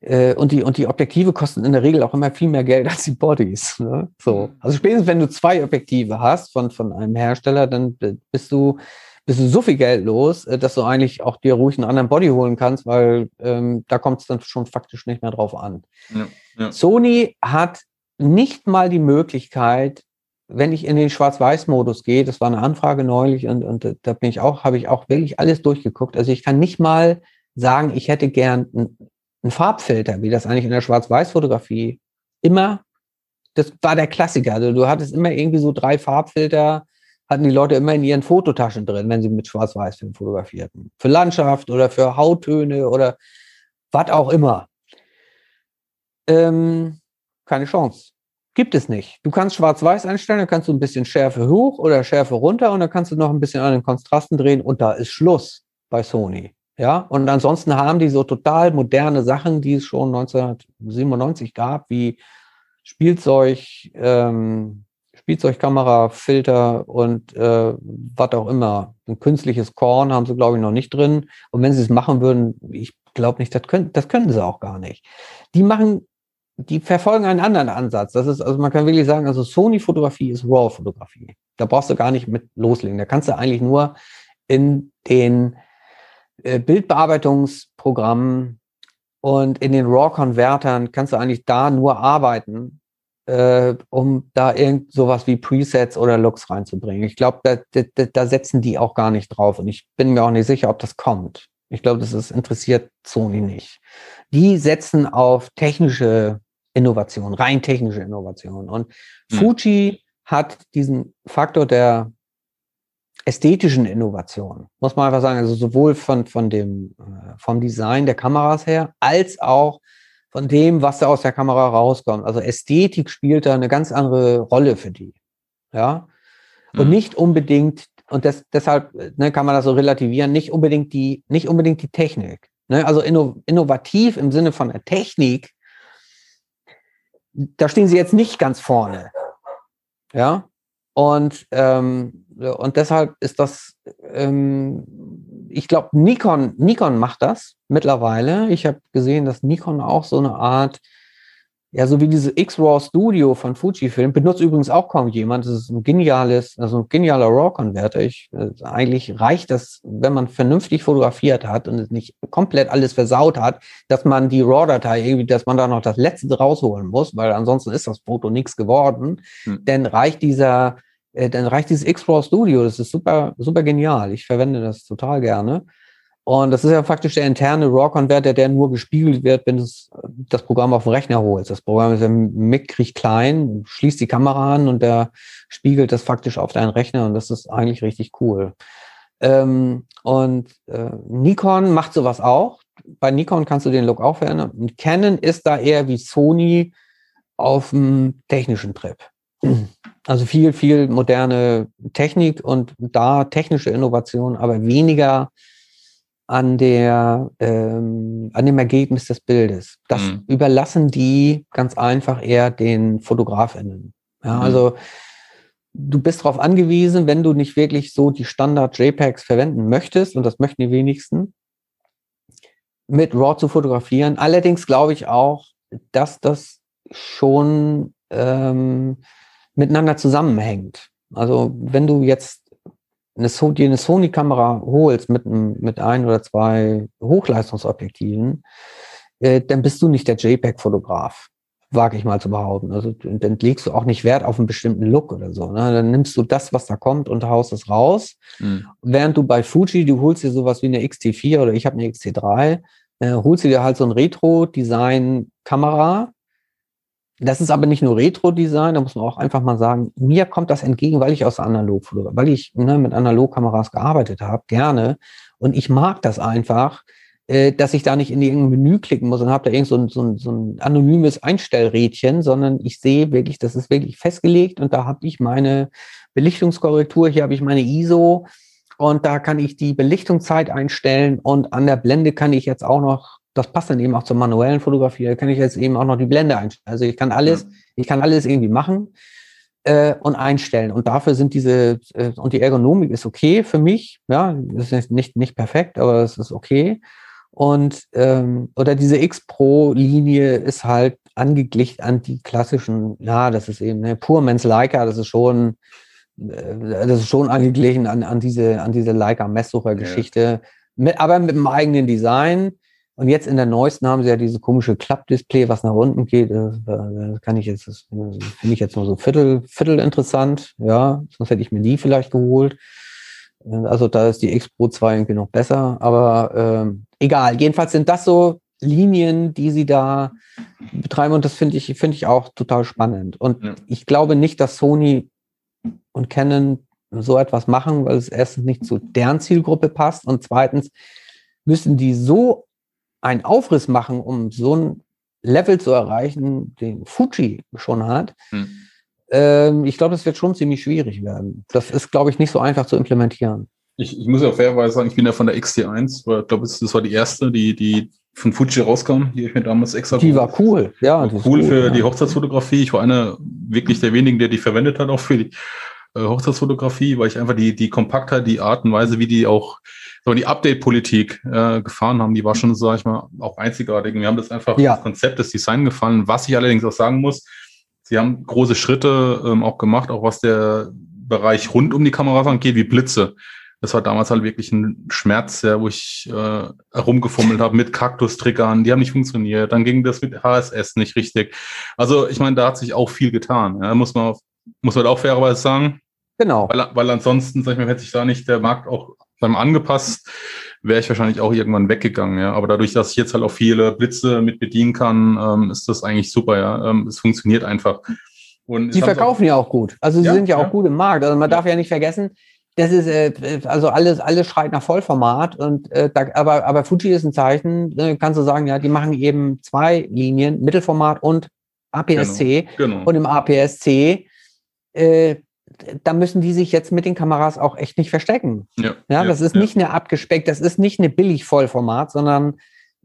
äh, und, die, und die Objektive kosten in der Regel auch immer viel mehr Geld als die Bodies. Ne? So. Also spätestens, wenn du zwei Objektive hast von, von einem Hersteller, dann bist du, bist du so viel Geld los, äh, dass du eigentlich auch dir ruhig einen anderen Body holen kannst, weil ähm, da kommt es dann schon faktisch nicht mehr drauf an. Ja, ja. Sony hat nicht mal die Möglichkeit, wenn ich in den Schwarz-Weiß-Modus gehe, das war eine Anfrage neulich und, und da bin ich auch, habe ich auch wirklich alles durchgeguckt. Also ich kann nicht mal sagen, ich hätte gern einen, einen Farbfilter, wie das eigentlich in der Schwarz-Weiß-Fotografie immer, das war der Klassiker. Also du hattest immer irgendwie so drei Farbfilter, hatten die Leute immer in ihren Fototaschen drin, wenn sie mit Schwarz-Weiß-Film fotografierten. Für Landschaft oder für Hauttöne oder was auch immer. Ähm, keine Chance. Gibt es nicht. Du kannst schwarz-weiß einstellen, dann kannst du ein bisschen Schärfe hoch oder Schärfe runter und dann kannst du noch ein bisschen an den Kontrasten drehen und da ist Schluss bei Sony. Ja, und ansonsten haben die so total moderne Sachen, die es schon 1997 gab, wie Spielzeug, ähm, Spielzeugkamera, Filter und äh, was auch immer. Ein künstliches Korn haben sie, glaube ich, noch nicht drin. Und wenn sie es machen würden, ich glaube nicht, das können, das können sie auch gar nicht. Die machen die verfolgen einen anderen Ansatz. Das ist, also man kann wirklich sagen, also Sony-Fotografie ist RAW-Fotografie. Da brauchst du gar nicht mit loslegen. Da kannst du eigentlich nur in den äh, Bildbearbeitungsprogrammen und in den RAW-Konvertern kannst du eigentlich da nur arbeiten, äh, um da irgend sowas wie Presets oder Looks reinzubringen. Ich glaube, da, da, da setzen die auch gar nicht drauf und ich bin mir auch nicht sicher, ob das kommt. Ich glaube, das ist, interessiert Sony nicht. Die setzen auf technische Innovation, rein technische Innovation. Und Hm. Fuji hat diesen Faktor der ästhetischen Innovation, muss man einfach sagen, also sowohl von, von dem, äh, vom Design der Kameras her, als auch von dem, was da aus der Kamera rauskommt. Also Ästhetik spielt da eine ganz andere Rolle für die. Ja. Und Mhm. nicht unbedingt, und das, deshalb ne, kann man das so relativieren, nicht unbedingt die, nicht unbedingt die Technik. Ne? Also inno, innovativ im Sinne von der Technik, da stehen sie jetzt nicht ganz vorne. Ja. Und, ähm, und deshalb ist das, ähm, ich glaube, Nikon, Nikon macht das mittlerweile. Ich habe gesehen, dass Nikon auch so eine Art ja, so wie diese X-RAW Studio von Fujifilm benutzt übrigens auch kaum jemand. Das ist ein geniales, also ein genialer RAW-Konverter. Ich, äh, eigentlich reicht das, wenn man vernünftig fotografiert hat und es nicht komplett alles versaut hat, dass man die RAW-Datei irgendwie, dass man da noch das Letzte rausholen muss, weil ansonsten ist das Foto nichts geworden. Hm. Dann reicht dieser, äh, dann reicht dieses X-RAW Studio. Das ist super, super genial. Ich verwende das total gerne. Und das ist ja faktisch der interne RAW-Konverter, der nur gespiegelt wird, wenn du das Programm auf den Rechner holst. Das Programm ist ja mickrig klein, schließt die Kamera an und der spiegelt das faktisch auf deinen Rechner und das ist eigentlich richtig cool. Ähm, und äh, Nikon macht sowas auch. Bei Nikon kannst du den Look auch verändern. Und Canon ist da eher wie Sony auf dem technischen Trip. Also viel, viel moderne Technik und da technische Innovation, aber weniger an der ähm, an dem Ergebnis des Bildes. Das mhm. überlassen die ganz einfach eher den Fotografinnen. Ja, mhm. also du bist darauf angewiesen, wenn du nicht wirklich so die Standard JPEGs verwenden möchtest, und das möchten die wenigsten, mit RAW zu fotografieren. Allerdings glaube ich auch, dass das schon ähm, miteinander zusammenhängt. Also wenn du jetzt eine, dir eine Sony-Kamera holst mit, mit ein oder zwei Hochleistungsobjektiven, äh, dann bist du nicht der JPEG-Fotograf, wage ich mal zu behaupten. Also dann legst du auch nicht Wert auf einen bestimmten Look oder so. Ne? Dann nimmst du das, was da kommt und haust es raus. Mhm. Während du bei Fuji, du holst dir sowas wie eine XT4 oder ich habe eine XT3, äh, holst du dir halt so ein Retro-Design-Kamera, das ist aber nicht nur Retro-Design, da muss man auch einfach mal sagen, mir kommt das entgegen, weil ich aus analog weil ich ne, mit Analogkameras gearbeitet habe, gerne. Und ich mag das einfach, äh, dass ich da nicht in irgendein Menü klicken muss und habe da irgend so ein, so, ein, so ein anonymes Einstellrädchen, sondern ich sehe wirklich, das ist wirklich festgelegt und da habe ich meine Belichtungskorrektur, hier habe ich meine ISO und da kann ich die Belichtungszeit einstellen und an der Blende kann ich jetzt auch noch das passt dann eben auch zur manuellen Fotografie. Da kann ich jetzt eben auch noch die Blende einstellen. Also ich kann alles, ja. ich kann alles irgendwie machen äh, und einstellen. Und dafür sind diese, äh, und die Ergonomik ist okay für mich. Ja, das ist nicht, nicht perfekt, aber es ist okay. Und ähm, oder diese X-Pro-Linie ist halt angeglichen an die klassischen, ja, das ist eben ne, Pur Men's Leica, das ist schon, äh, das ist schon angeglichen an, an diese, an diese Leica-Messsucher-Geschichte. Ja. Mit, aber mit dem eigenen Design und jetzt in der neuesten haben sie ja diese komische Klappdisplay, was nach unten geht. Das, das kann ich jetzt, das finde ich jetzt nur so Viertel, Viertel interessant. Ja, sonst hätte ich mir die vielleicht geholt. Also da ist die X Pro 2 irgendwie noch besser, aber ähm, egal. Jedenfalls sind das so Linien, die sie da betreiben und das finde ich, finde ich auch total spannend. Und ja. ich glaube nicht, dass Sony und Canon so etwas machen, weil es erstens nicht zu deren Zielgruppe passt und zweitens müssen die so einen Aufriss machen, um so ein Level zu erreichen, den Fuji schon hat, hm. ähm, ich glaube, das wird schon ziemlich schwierig werden. Das ist, glaube ich, nicht so einfach zu implementieren. Ich, ich muss ja fairerweise sagen, ich bin ja von der XT1, weil ich glaube, das war die erste, die, die von Fuji rauskam, die ich mir damals extra. Die war cool, ja. War cool für ja. die Hochzeitsfotografie. Ich war einer wirklich der wenigen, der die verwendet hat, auch für die äh, Hochzeitsfotografie, weil ich einfach die, die Kompaktheit, die Art und Weise, wie die auch so die Update-Politik äh, gefahren haben, die war schon, sage ich mal, auch einzigartig. Und wir haben das einfach ja. das Konzept, das Design gefallen. Was ich allerdings auch sagen muss, sie haben große Schritte ähm, auch gemacht, auch was der Bereich rund um die Kameras angeht, wie Blitze. Das war damals halt wirklich ein Schmerz, ja, wo ich äh, herumgefummelt habe mit Kaktus-Triggern, die haben nicht funktioniert. Dann ging das mit HSS nicht richtig. Also ich meine, da hat sich auch viel getan. Ja, muss man muss man auch fairerweise sagen. Genau. Weil, weil ansonsten, sag ich mal, hätte sich da nicht der Markt auch beim angepasst, wäre ich wahrscheinlich auch irgendwann weggegangen. Ja. Aber dadurch, dass ich jetzt halt auch viele Blitze mit bedienen kann, ähm, ist das eigentlich super. Ja, ähm, es funktioniert einfach. Und die verkaufen ja auch gut. Also sie ja, sind ja, ja, auch gut im Markt. Also man darf ja nicht vergessen, das ist äh, also alles alles schreit nach Vollformat und äh, da, aber aber Fuji ist ein Zeichen. Äh, kannst du sagen, ja, die machen eben zwei Linien, Mittelformat und APS-C. Genau, genau. Und im APS-C äh, da müssen die sich jetzt mit den Kameras auch echt nicht verstecken. Ja, ja das ja, ist nicht eine abgespeckt, das ist nicht eine billig Vollformat, sondern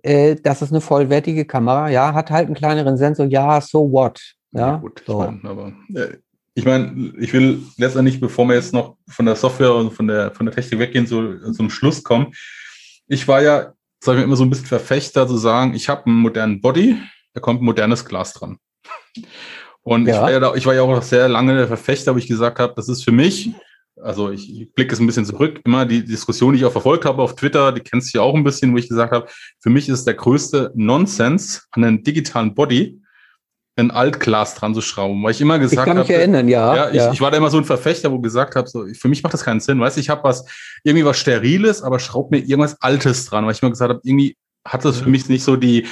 äh, das ist eine vollwertige Kamera. Ja, hat halt einen kleineren Sensor. Ja, so what? Ja, ja gut. So. Ich mein, aber äh, ich meine, ich will letztendlich, bevor wir jetzt noch von der Software und von der, von der Technik weggehen, so zum Schluss kommen. Ich war ja, sage ich immer so ein bisschen Verfechter zu sagen, ich habe einen modernen Body, da kommt ein modernes Glas dran. Und ja. ich, war ja da, ich war ja auch sehr lange der Verfechter, wo ich gesagt habe, das ist für mich, also ich, ich blicke es ein bisschen zurück, immer die Diskussion, die ich auch verfolgt habe auf Twitter, die kennst du ja auch ein bisschen, wo ich gesagt habe, für mich ist der größte Nonsens an einem digitalen Body, ein Altglas dran zu schrauben, weil ich immer gesagt habe. Ich kann mich hab, erinnern, ja. ja, ich, ja. ich, war da immer so ein Verfechter, wo gesagt habe, so, für mich macht das keinen Sinn. Weißt du, ich habe was, irgendwie was Steriles, aber schraub mir irgendwas Altes dran, weil ich immer gesagt habe, irgendwie hat das für mich nicht so die,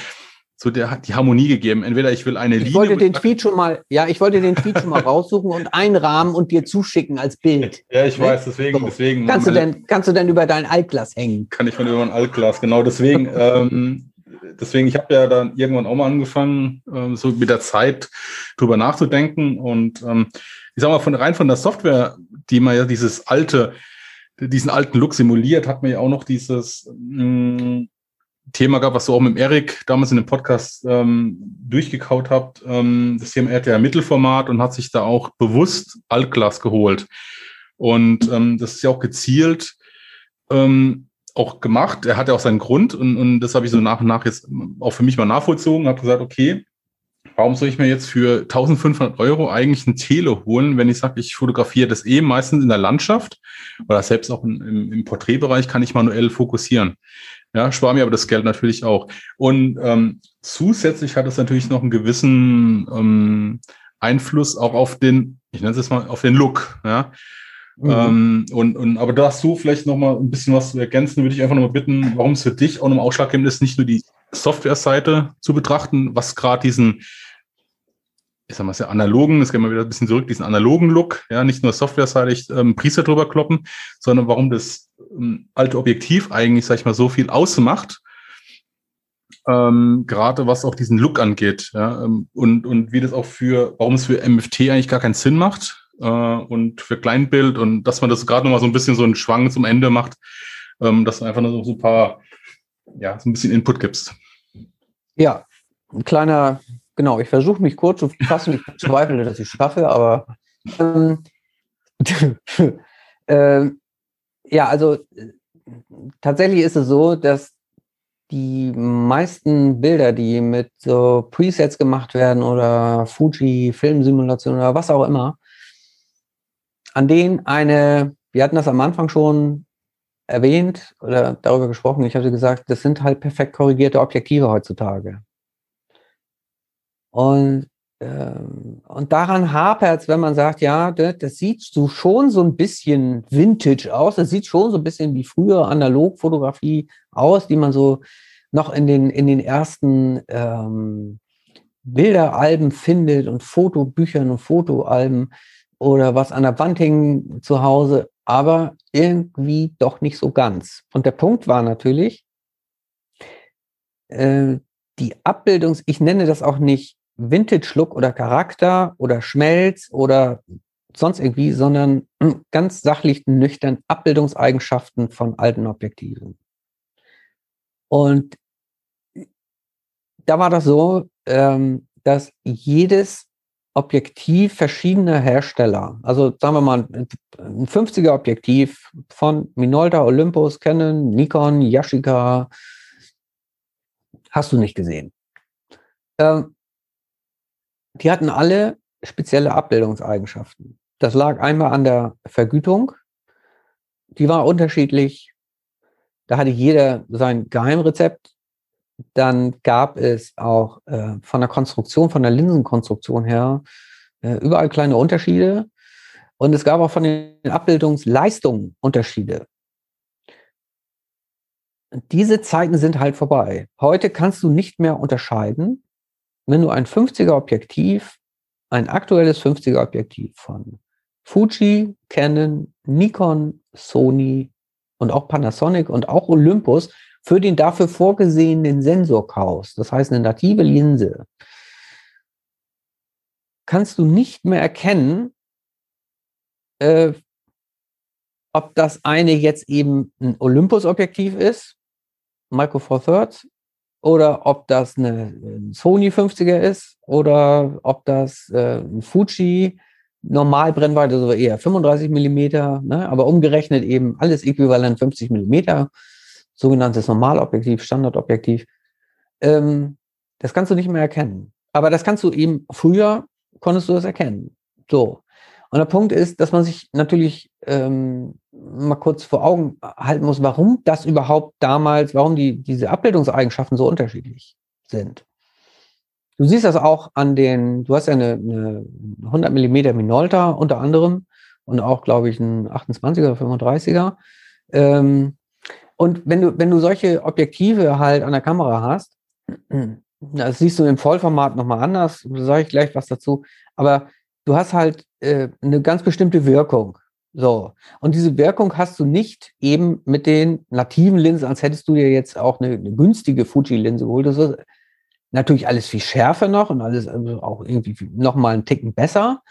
so der, die Harmonie gegeben. Entweder ich will eine ich Linie. Ich wollte den Tweet schon mal, ja, ich wollte den Tweet schon mal raussuchen und einrahmen und dir zuschicken als Bild. *laughs* Ja, ich ne? weiß, deswegen, so. deswegen. Kannst du denn, kannst du denn über dein Altglas hängen? Kann ich von über mein Altglas, genau deswegen. *laughs* ähm, deswegen, ich habe ja dann irgendwann auch mal angefangen, ähm, so mit der Zeit drüber nachzudenken. Und ähm, ich sag mal, von rein von der Software, die man ja dieses alte, diesen alten Look simuliert, hat man ja auch noch dieses mh, mm, Thema gehabt, was du auch mit Erik damals in dem Podcast ähm, durchgekaut habt. Ähm, das Thema, ja Mittelformat und hat sich da auch bewusst Altglas geholt. Und ähm, das ist ja auch gezielt ähm, auch gemacht. Er hat ja auch seinen Grund und, und das habe ich so nach und nach jetzt auch für mich mal nachvollzogen. Habe gesagt, okay, warum soll ich mir jetzt für 1500 Euro eigentlich ein Tele holen, wenn ich sage, ich fotografiere das eh meistens in der Landschaft oder selbst auch im, im Porträtbereich kann ich manuell fokussieren. Ja, spare mir aber das Geld natürlich auch. Und ähm, zusätzlich hat es natürlich noch einen gewissen ähm, Einfluss auch auf den, ich nenne es jetzt mal, auf den Look. Ja. Mhm. Ähm, und, und, aber da hast du vielleicht noch mal ein bisschen was zu ergänzen, würde ich einfach noch mal bitten, warum es für dich auch noch mal ausschlaggebend ist, nicht nur die Software-Seite zu betrachten, was gerade diesen, ich sag mal, sehr analogen, jetzt gehen wir wieder ein bisschen zurück, diesen analogen Look, ja, nicht nur softwareseitig ähm, Preset drüber kloppen, sondern warum das alte Objektiv eigentlich, sag ich mal, so viel ausmacht, ähm, gerade was auch diesen Look angeht, ja, ähm, und, und wie das auch für, warum es für MFT eigentlich gar keinen Sinn macht, äh, und für Kleinbild und dass man das gerade noch mal so ein bisschen so einen Schwang zum Ende macht, ähm, dass du einfach nur so ein paar, ja, so ein bisschen Input gibst. Ja, ein kleiner, genau, ich versuche mich kurz zu fassen, ich bezweifle, dass ich es schaffe, aber ähm, *laughs* äh, ja, also tatsächlich ist es so, dass die meisten Bilder, die mit so Presets gemacht werden oder Fuji Filmsimulation oder was auch immer, an denen eine, wir hatten das am Anfang schon erwähnt oder darüber gesprochen, ich hatte gesagt, das sind halt perfekt korrigierte Objektive heutzutage. Und, und daran hapert es, wenn man sagt, ja, das, sieht so schon so ein bisschen vintage aus, das sieht schon so ein bisschen wie früher Analogfotografie aus, die man so noch in den, in den ersten ähm, Bilderalben findet und Fotobüchern und Fotoalben oder was an der Wand hing zu Hause, aber irgendwie doch nicht so ganz. Und der Punkt war natürlich, äh, die Abbildungs, ich nenne das auch nicht Vintage-Look oder Charakter oder Schmelz oder sonst irgendwie, sondern *clears throat* ganz sachlich nüchtern Abbildungseigenschaften von alten Objektiven. Und da war das so, ähm, dass jedes Objektiv verschiedener Hersteller. Also sagen wir mal, ein 50er Objektiv von Minolta, Olympus, Canon, Nikon, Yashica. Hast du nicht gesehen. Ähm, die hatten alle spezielle Abbildungseigenschaften. Das lag einmal an der Vergütung. Die war unterschiedlich. Da hatte jeder sein Geheimrezept. Dann gab es auch äh, von der Konstruktion, von der Linsenkonstruktion her, äh, überall kleine Unterschiede. Und es gab auch von den Abbildungsleistungen Unterschiede. Diese Zeiten sind halt vorbei. Heute kannst du nicht mehr unterscheiden, wenn du ein 50er Objektiv, ein aktuelles 50er Objektiv von Fuji, Canon, Nikon, Sony und auch Panasonic und auch Olympus für den dafür vorgesehenen Sensor kaufst, das heißt eine native Linse, kannst du nicht mehr erkennen, äh, ob das eine jetzt eben ein Olympus-Objektiv ist, Micro Four Thirds, oder ob das eine, ein Sony 50er ist, oder ob das äh, ein Fuji Normalbrennweite so eher 35 Millimeter, ne? aber umgerechnet eben alles äquivalent 50 Millimeter, sogenanntes Normalobjektiv, Standardobjektiv. Ähm, das kannst du nicht mehr erkennen. Aber das kannst du eben früher konntest du das erkennen. So. Und der Punkt ist, dass man sich natürlich ähm, mal kurz vor Augen halten muss, warum das überhaupt damals, warum die, diese Abbildungseigenschaften so unterschiedlich sind. Du siehst das auch an den, du hast ja eine, eine 100 Millimeter Minolta unter anderem und auch, glaube ich, ein 28er, 35er. Ähm, und wenn du, wenn du solche Objektive halt an der Kamera hast, *clears throat* das siehst du im Vollformat nochmal anders, da sage ich gleich was dazu, aber du hast halt äh, eine ganz bestimmte Wirkung. So. Und diese Wirkung hast du nicht eben mit den nativen Linsen, als hättest du dir jetzt auch eine, eine günstige Fuji-Linse geholt. Das ist natürlich alles viel schärfer noch und alles also auch irgendwie nochmal einen Ticken besser.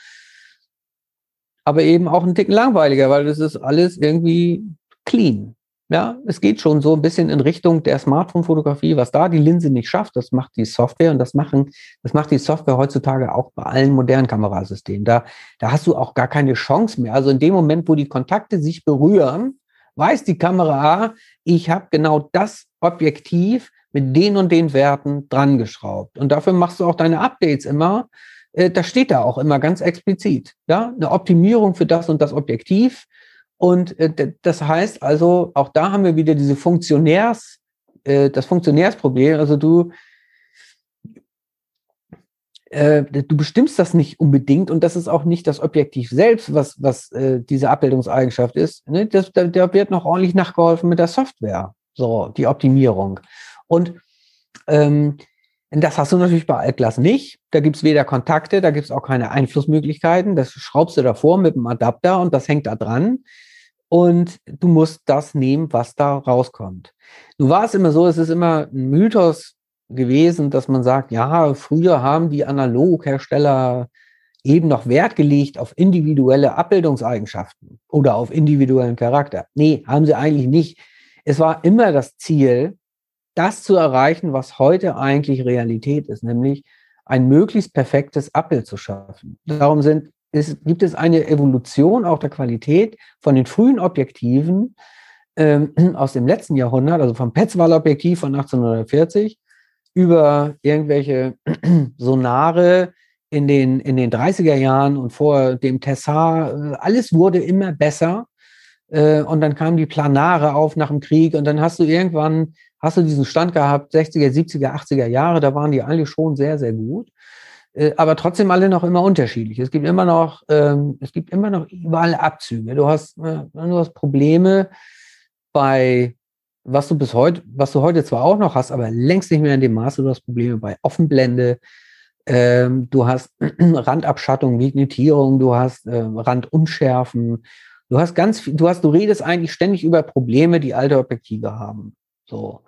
Aber eben auch einen Ticken langweiliger, weil das ist alles irgendwie clean. Ja, es geht schon so ein bisschen in Richtung der Smartphone-Fotografie. Was da die Linse nicht schafft, das macht die Software und das machen, das macht die Software heutzutage auch bei allen modernen Kamerasystemen. Da, da hast du auch gar keine Chance mehr. Also in dem Moment, wo die Kontakte sich berühren, weiß die Kamera, ich habe genau das Objektiv mit den und den Werten dran geschraubt. Und dafür machst du auch deine Updates immer. Äh, das steht da auch immer ganz explizit. Ja, eine Optimierung für das und das Objektiv und äh, das heißt also, auch da haben wir wieder diese Funktionärs, äh, das Funktionärsproblem. Also du, äh, du bestimmst das nicht unbedingt und das ist auch nicht das Objektiv selbst, was, was diese Abbildungseigenschaft ist. Ne? Das, da, wird noch ordentlich nachgeholfen mit der Software, so die Optimierung. Und ähm, das hast du natürlich bei Altglas nicht. Da gibt's weder Kontakte, da gibt's auch keine Einflussmöglichkeiten. Das schraubst du davor mit dem Adapter und das hängt da dran und du musst das nehmen, was da rauskommt. Nun war es immer so, es ist immer ein Mythos gewesen, dass man sagt, ja, früher haben die Analoghersteller eben noch Wert gelegt auf individuelle Abbildungseigenschaften oder auf individuellen Charakter. Nee, haben sie eigentlich nicht. Es war immer das Ziel, das zu erreichen, was heute eigentlich Realität ist, nämlich ein möglichst perfektes Abbild zu schaffen. Darum sind ist, gibt es eine Evolution auch der Qualität von den frühen Objektiven ähm, *clears throat* aus dem letzten Jahrhundert, also vom Petzval-Objektiv von 1840 über irgendwelche *clears throat* Sonare in den, in den 30er Jahren und vor dem Tessar. Äh, alles wurde immer besser. Äh, und dann kamen die Planare auf nach dem Krieg und dann hast du irgendwann, hast du diesen Stand gehabt, 60er, 70er, 80er Jahre, da waren die alle schon sehr, sehr gut. Äh, aber trotzdem alle noch immer unterschiedlich. Es gibt immer noch, ähm, es gibt immer noch überall Abzüge. Du hast, äh, du hast Probleme bei, was du bis heute, was du heute zwar auch noch hast, aber längst nicht mehr in dem Maße. Du hast Probleme bei Offenblende. Ähm, du hast *clears throat* Randabschattung, Vignettierung, du hast äh, Randunschärfen. Du hast ganz viel, du hast, du redest eigentlich ständig über Probleme, die alte Objektive haben. So.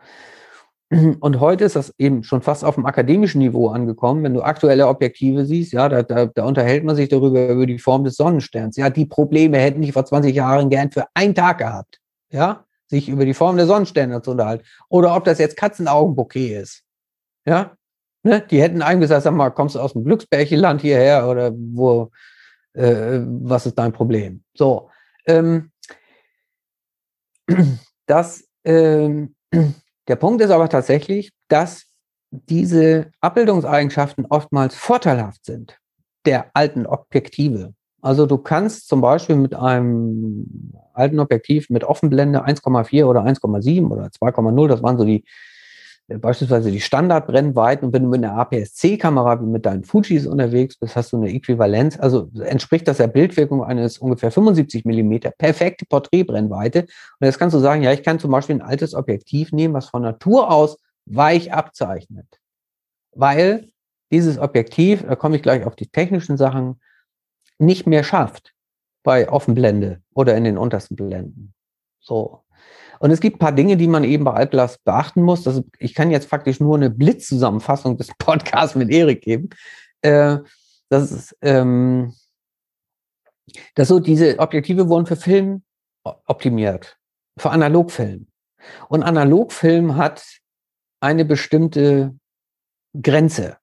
*clears throat* Und heute ist das eben schon fast auf dem akademischen Niveau angekommen. Wenn du aktuelle Objektive siehst, ja, da, da, da unterhält man sich darüber, über die Form des Sonnensterns. Ja, die Probleme hätten ich vor 20 Jahren gern für einen Tag gehabt. Ja, sich über die Form der Sonnensterne zu unterhalten. Oder ob das jetzt Katzenaugenbouquet ist. Ja, ne? die hätten eigentlich gesagt, sag mal, kommst du aus dem Glücksbärchenland hierher oder wo, äh, was ist dein Problem? So, ähm, *clears throat* das, ähm, *clears throat* der Punkt ist aber tatsächlich, dass diese Abbildungseigenschaften oftmals vorteilhaft sind der alten Objektive. Also du kannst zum Beispiel mit einem alten Objektiv mit Offenblende 1,4 oder 1,7 oder 2,0, das waren so die beispielsweise die Standardbrennweiten und wenn du mit einer APS-C-Kamera wie mit deinen Fujis unterwegs bist, hast du eine Äquivalenz, also entspricht das der Bildwirkung eines ungefähr 75 Millimeter perfekte Porträtbrennweite. Und jetzt kannst du sagen, ja, ich kann zum Beispiel ein altes Objektiv nehmen, was von Natur aus weich abzeichnet. Weil dieses Objektiv, da komme ich gleich auf die technischen Sachen, nicht mehr schafft bei Offenblende oder in den untersten Blenden. So. Und es gibt ein paar Dinge, die man eben bei Altglas beachten muss. Das, ich kann jetzt faktisch nur eine Blitzzusammenfassung des *laughs* Podcasts mit Erik geben. Äh, das ist, ähm, dass so diese Objektive wurden für Film optimiert, für Analogfilm. Und Analogfilm hat eine bestimmte Grenze.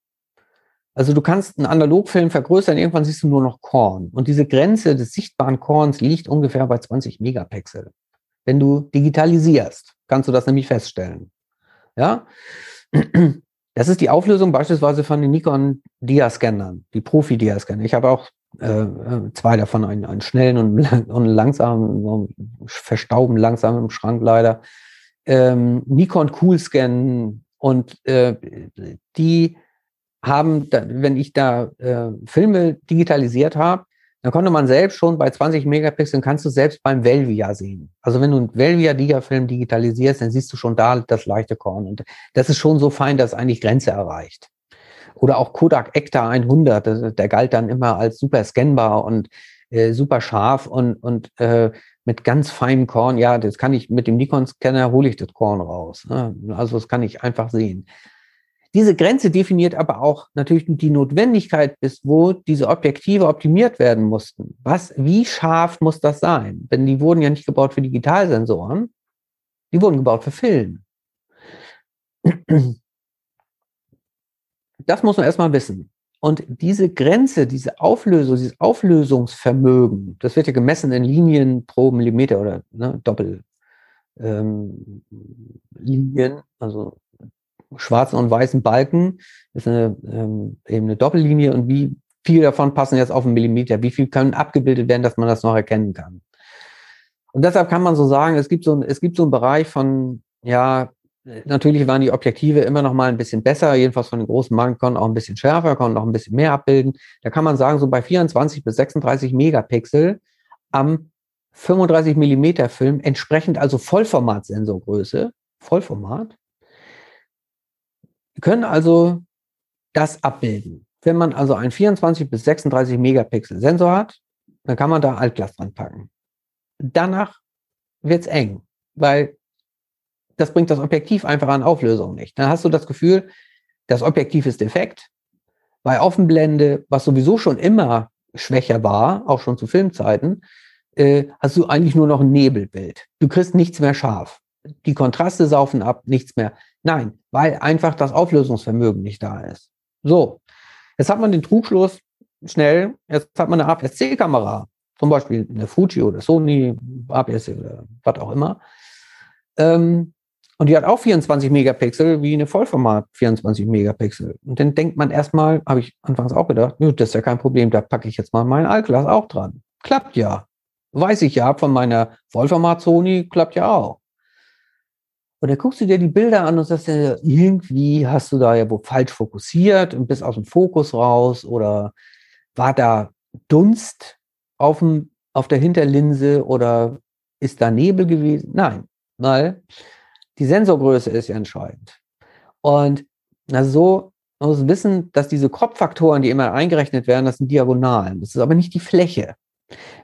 Also du kannst einen Analogfilm vergrößern, irgendwann siehst du nur noch Korn. Und diese Grenze des sichtbaren Korns liegt ungefähr bei 20 Megapixel. Wenn du digitalisierst, kannst du das nämlich feststellen. Ja? Das ist die Auflösung beispielsweise von den Nikon Dia-Scannern, die Profi-Dia-Scanner. Ich habe auch äh, äh, zwei davon, einen, einen schnellen und, und langsamen, verstauben langsam im Schrank leider. Ähm, Nikon Cool Scan und äh, die haben, wenn ich da äh, Filme digitalisiert habe, dann konnte man selbst schon bei 20 Megapixeln, kannst du selbst beim Velvia sehen. Also wenn du einen Velvia-Diga-Film digitalisierst, dann siehst du schon da das leichte Korn. Und das ist schon so fein, dass eigentlich Grenze erreicht. Oder auch Kodak Ektar 100, der galt dann immer als super scannbar und äh, super scharf und, und äh, mit ganz feinem Korn. Ja, das kann ich mit dem Nikon-Scanner hole ich das Korn raus. Ne? Also das kann ich einfach sehen. Diese Grenze definiert aber auch natürlich die Notwendigkeit, bis wo diese Objektive optimiert werden mussten. Was, wie scharf muss das sein? Denn die wurden ja nicht gebaut für Digitalsensoren, die wurden gebaut für Film. Das muss man erstmal wissen. Und diese Grenze, diese Auflösung, dieses Auflösungsvermögen, das wird ja gemessen in Linien pro Millimeter oder ne, Doppellinien, ähm, also schwarzen und weißen Balken ist eine, ähm, eben eine Doppellinie und wie viel davon passen jetzt auf einen Millimeter, wie viel können abgebildet werden, dass man das noch erkennen kann. Und deshalb kann man so sagen, es gibt so, ein, es gibt so einen Bereich von, ja, natürlich waren die Objektive immer noch mal ein bisschen besser, jedenfalls von den großen Marken konnten auch ein bisschen schärfer, konnten auch ein bisschen mehr abbilden. Da kann man sagen, so bei 24 bis 36 Megapixel am 35 Millimeter Film, entsprechend also Vollformat-Sensorgröße, Vollformat, wir können also das abbilden. Wenn man also einen 24 bis 36 Megapixel Sensor hat, dann kann man da Altglas dran packen. Danach wird es eng, weil das bringt das Objektiv einfach an Auflösung nicht. Dann hast du das Gefühl, das Objektiv ist defekt. Bei Offenblende, was sowieso schon immer schwächer war, auch schon zu Filmzeiten, äh, hast du eigentlich nur noch ein Nebelbild. Du kriegst nichts mehr scharf. Die Kontraste saufen ab, nichts mehr. Nein, weil einfach das Auflösungsvermögen nicht da ist. So, jetzt hat man den Trugschluss schnell, jetzt hat man eine APS-C-Kamera, zum Beispiel eine Fuji oder Sony, APS-C oder was auch immer. Ähm, und die hat auch 24 Megapixel wie eine Vollformat 24 Megapixel. Und dann denkt man erstmal, habe ich anfangs auch gedacht, das ist ja kein Problem, da packe ich jetzt mal mein Altglas auch dran. Klappt ja. Weiß ich ja, von meiner Vollformat Sony klappt ja auch. Und dann guckst du dir die Bilder an und sagst dir, irgendwie hast du da ja wo falsch fokussiert und bist aus dem Fokus raus oder war da Dunst auf, dem, auf der Hinterlinse oder ist da Nebel gewesen? Nein, weil die Sensorgröße ist ja entscheidend. Und also so man muss wissen, dass diese Kopffaktoren, die immer eingerechnet werden, das sind Diagonalen. Das ist aber nicht die Fläche.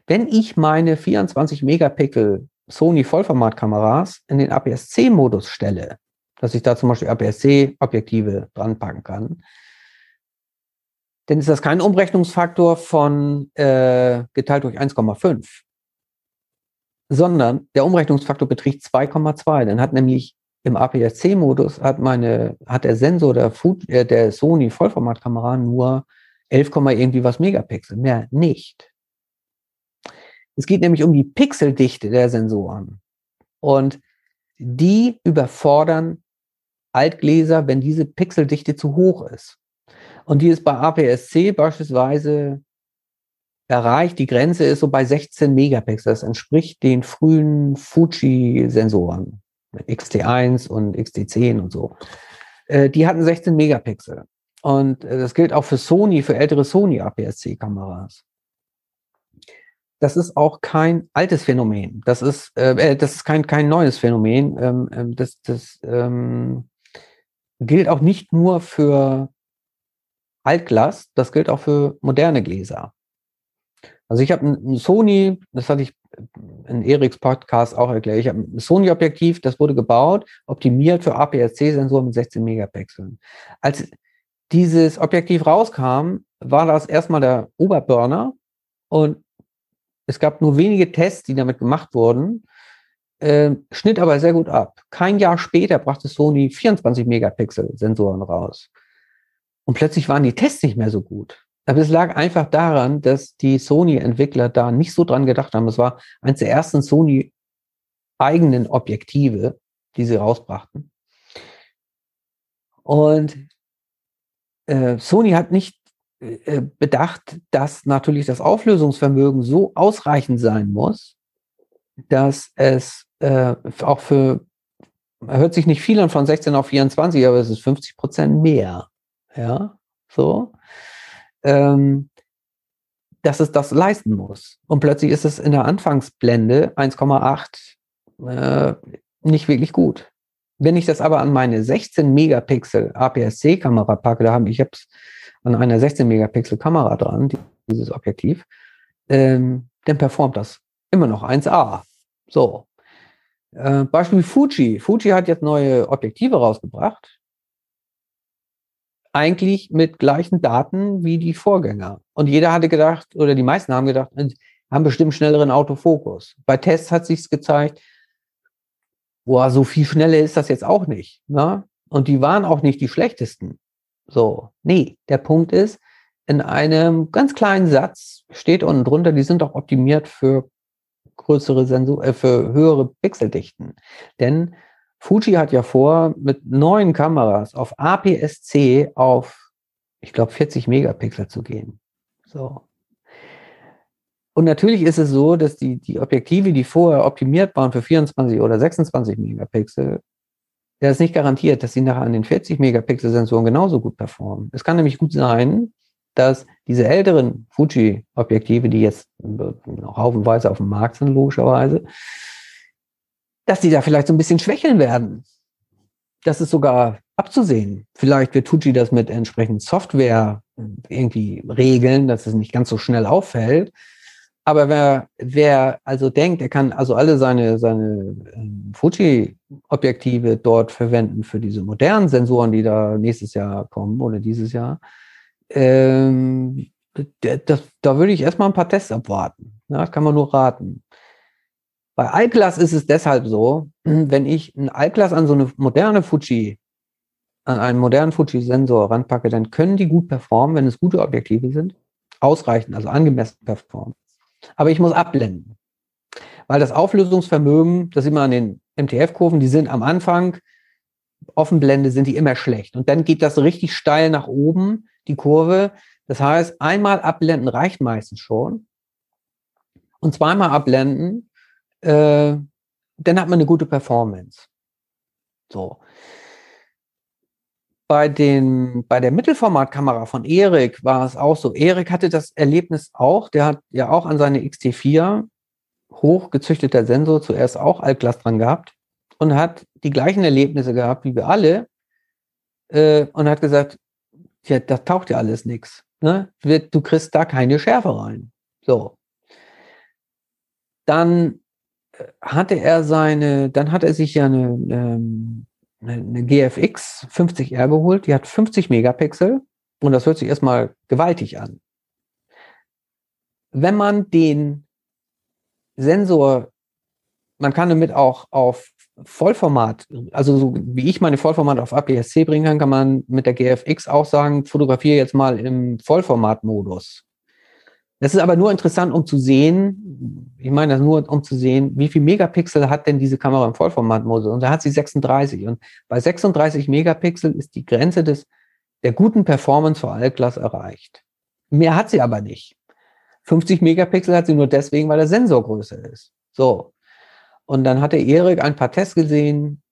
Wenn ich meine 24 Megapixel Sony Vollformatkameras in den APS-C-Modus stelle, dass ich da zum Beispiel APS-C-Objektive dran packen kann, dann ist das kein Umrechnungsfaktor von äh, geteilt durch 1,5, sondern der Umrechnungsfaktor beträgt 2,2. Dann hat nämlich im APS-C-Modus hat meine, hat der Sensor der, Food, äh, der Sony Vollformatkamera nur 11, irgendwie was Megapixel, mehr nicht. Es geht nämlich um die Pixeldichte der Sensoren. Und die überfordern Altgläser, wenn diese Pixeldichte zu hoch ist. Und die ist bei APS-C beispielsweise erreicht. Die Grenze ist so bei 16 Megapixel. Das entspricht den frühen Fuji-Sensoren. XT1 und XT10 und so. Äh, die hatten 16 Megapixel. Und äh, das gilt auch für Sony, für ältere Sony APS-C-Kameras das ist auch kein altes Phänomen. Das ist, äh, äh, das ist kein, kein neues Phänomen. Ähm, ähm, das das ähm, gilt auch nicht nur für Altglas, das gilt auch für moderne Gläser. Also ich habe ein Sony, das hatte ich in Eriks Podcast auch erklärt, ich habe ein Sony-Objektiv, das wurde gebaut, optimiert für APS-C-Sensoren mit 16 Megapixeln. Als dieses Objektiv rauskam, war das erstmal der Oberburner und es gab nur wenige Tests, die damit gemacht wurden, äh, schnitt aber sehr gut ab. Kein Jahr später brachte Sony 24 Megapixel Sensoren raus. Und plötzlich waren die Tests nicht mehr so gut. Aber es lag einfach daran, dass die Sony-Entwickler da nicht so dran gedacht haben. Es war eines der ersten Sony eigenen Objektive, die sie rausbrachten. Und äh, Sony hat nicht bedacht, dass natürlich das Auflösungsvermögen so ausreichend sein muss, dass es äh, auch für, hört sich nicht viel an von 16 auf 24, aber es ist 50 Prozent mehr. Ja, so. Ähm, dass es das leisten muss. Und plötzlich ist es in der Anfangsblende 1,8 äh, nicht wirklich gut. Wenn ich das aber an meine 16 Megapixel APS-C-Kamera packe, da habe ich es an einer 16 Megapixel Kamera dran, dieses Objektiv, ähm, dann performt das immer noch 1A. So. Äh, Beispiel Fuji. Fuji hat jetzt neue Objektive rausgebracht. Eigentlich mit gleichen Daten wie die Vorgänger. Und jeder hatte gedacht, oder die meisten haben gedacht, haben bestimmt schnelleren Autofokus. Bei Tests hat sich's gezeigt, boah, so viel schneller ist das jetzt auch nicht. Ne? Und die waren auch nicht die schlechtesten. So, nee, der Punkt ist, in einem ganz kleinen Satz steht unten drunter, die sind auch optimiert für größere Sensor, äh, für höhere Pixeldichten. Denn Fuji hat ja vor, mit neuen Kameras auf APS-C auf, ich glaube, 40 Megapixel zu gehen. So. Und natürlich ist es so, dass die, die Objektive, die vorher optimiert waren für 24 oder 26 Megapixel, der ist nicht garantiert, dass sie nachher an den 40 Megapixel Sensoren genauso gut performen. Es kann nämlich gut sein, dass diese älteren Fuji-Objektive, die jetzt noch haufenweise auf dem Markt sind, logischerweise, dass die da vielleicht so ein bisschen schwächeln werden. Das ist sogar abzusehen. Vielleicht wird Fuji das mit entsprechend Software irgendwie regeln, dass es nicht ganz so schnell auffällt. Aber wer, wer also denkt, er kann also alle seine, seine ähm, Fuji-Objektive dort verwenden für diese modernen Sensoren, die da nächstes Jahr kommen oder dieses Jahr, ähm, das, da würde ich erstmal ein paar Tests abwarten. Ja, das kann man nur raten. Bei Altglas ist es deshalb so, *clears throat* wenn ich ein Altglas an so eine moderne Fuji, an einen modernen Fuji-Sensor ranpacke, dann können die gut performen, wenn es gute Objektive sind, ausreichend, also angemessen performen. Aber ich muss abblenden. Weil das Auflösungsvermögen, das sieht man an den MTF-Kurven, die sind am Anfang, Offenblende sind die immer schlecht. Und dann geht das richtig steil nach oben, die Kurve. Das heißt, einmal abblenden reicht meistens schon. Und zweimal abblenden, äh, dann hat man eine gute Performance. So bei, den, bei der Mittelformatkamera von Erik war es auch so. Erik hatte das Erlebnis auch. Der hat ja auch an seine XT4 hochgezüchteter Sensor zuerst auch Altglas dran gehabt und hat die gleichen Erlebnisse gehabt wie wir alle äh, und hat gesagt, ja, das taucht ja alles nichts. Ne? Du kriegst da keine Schärfe rein. So. Dann äh, hatte er seine, dann hat er sich ja eine, ähm, eine GFX 50R geholt, die hat 50 Megapixel und das hört sich erstmal gewaltig an. Wenn man den Sensor, man kann damit auch auf Vollformat, also so wie ich meine Vollformat auf APS-C bringen kann, kann man mit der GFX auch sagen, fotografiere jetzt mal im Vollformatmodus. Das ist aber nur interessant, um zu sehen, ich meine das nur, um zu sehen, wie viel Megapixel hat denn diese Kamera im Vollformatmodus? Und da hat sie 36. Und bei 36 Megapixel ist die Grenze des, der guten Performance für Altglas erreicht. Mehr hat sie aber nicht. 50 Megapixel hat sie nur deswegen, weil der Sensor größer ist. So. Und dann hatte Erik ein paar Tests gesehen,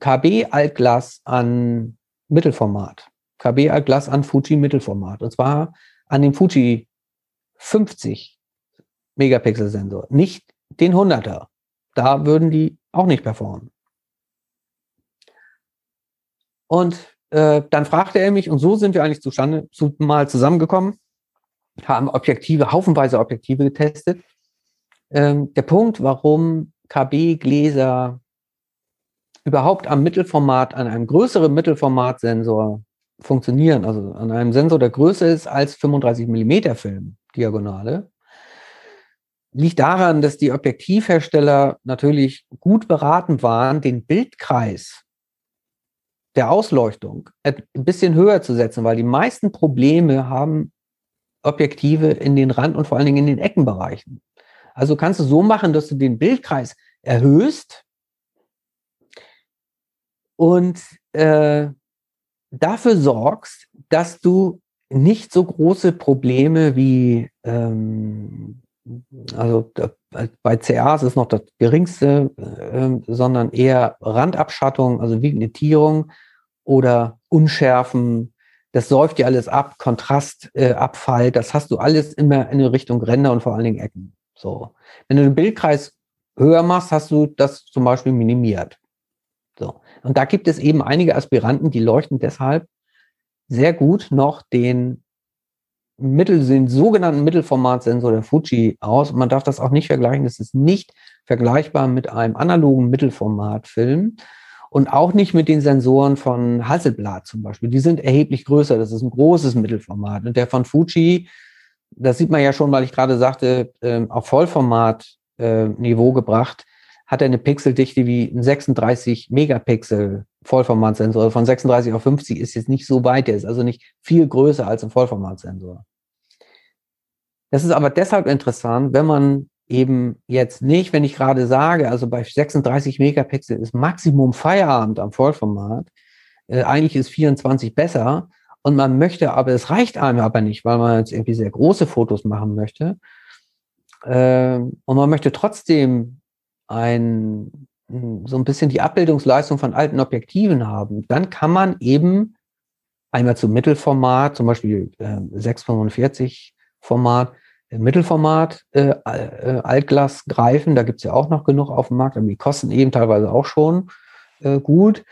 KB Altglas an Mittelformat. KB Altglas an Fuji Mittelformat. Und zwar an dem Fuji 50 Megapixel Sensor, nicht den 100er. Da würden die auch nicht performen. Und äh, dann fragte er mich, und so sind wir eigentlich zustande zu, mal zusammengekommen, haben Objektive, haufenweise Objektive getestet. Ähm, der Punkt, warum KB-Gläser überhaupt am Mittelformat, an einem größeren Mittelformatsensor funktionieren, also an einem Sensor, der größer ist als 35 Millimeter Film, Diagonale, liegt daran, dass die Objektivhersteller natürlich gut beraten waren, den Bildkreis der Ausleuchtung ein bisschen höher zu setzen, weil die meisten Probleme haben Objektive in den Rand- und vor allen Dingen in den Eckenbereichen. Also kannst du so machen, dass du den Bildkreis erhöhst und äh, dafür sorgst, dass du nicht so große Probleme wie, ähm, also bei CAs ist noch das geringste, äh, sondern eher Randabschattung, also Vignettierung oder Unschärfen. Das säuft dir alles ab, Kontrastabfall, äh, das hast du alles immer in Richtung Ränder und vor allen Dingen Ecken. So. Wenn du den Bildkreis höher machst, hast du das zum Beispiel minimiert. So. Und da gibt es eben einige Aspiranten, die leuchten deshalb sehr gut noch den Mittel, den sogenannten Mittelformatsensor der Fuji aus. Und man darf das auch nicht vergleichen. Das ist nicht vergleichbar mit einem analogen Mittelformatfilm und auch nicht mit den Sensoren von Hasselblad zum Beispiel. Die sind erheblich größer. Das ist ein großes Mittelformat. Und der von Fuji, das sieht man ja schon, weil ich gerade sagte, ähm, auf Vollformat-Niveau äh, gebracht, hat er eine Pixeldichte wie ein 36 Megapixel Vollformatsensor. Von 36 auf 50 ist jetzt nicht so weit, der ist also nicht viel größer als ein Vollformatsensor. Das ist aber deshalb interessant, wenn man eben jetzt nicht, wenn ich gerade sage, also bei 36 Megapixel ist Maximum Feierabend am Vollformat, äh, eigentlich ist 24 besser und man möchte aber, es reicht einem aber nicht, weil man jetzt irgendwie sehr große Fotos machen möchte äh, und man möchte trotzdem ein, so ein bisschen die Abbildungsleistung von alten Objektiven haben, dann kann man eben einmal zum Mittelformat, zum Beispiel äh, 645 Format, Mittelformat äh, äh, Altglas greifen. Da gibt's ja auch noch genug auf dem Markt, aber die kosten eben teilweise auch schon äh, gut.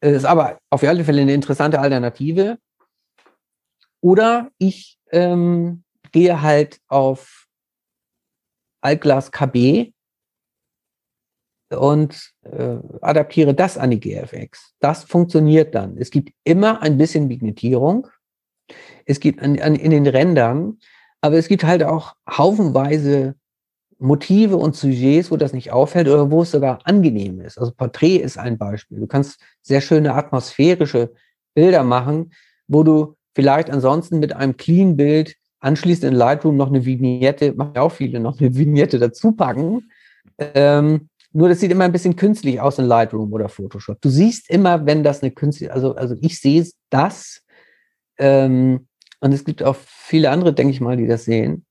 Äh, ist aber auf alle Fälle eine interessante Alternative. Oder ich ähm, gehe halt auf Altglas KB und äh, adaptiere das an die GFX. Das funktioniert dann. Es gibt immer ein bisschen Vignettierung. Es gibt an, an, in den Rändern, aber es gibt halt auch haufenweise Motive und Sujets, wo das nicht auffällt oder wo es sogar angenehm ist. Also Porträt ist ein Beispiel. Du kannst sehr schöne atmosphärische Bilder machen, wo du vielleicht ansonsten mit einem clean Bild anschließend in Lightroom noch eine Vignette, machen auch viele, noch eine Vignette dazu packen. Ähm, nur das sieht immer ein bisschen künstlich aus in Lightroom oder Photoshop. Du siehst immer, wenn das eine künstliche, also, also ich sehe das, ähm, und es gibt auch viele andere, denke ich mal, die das sehen.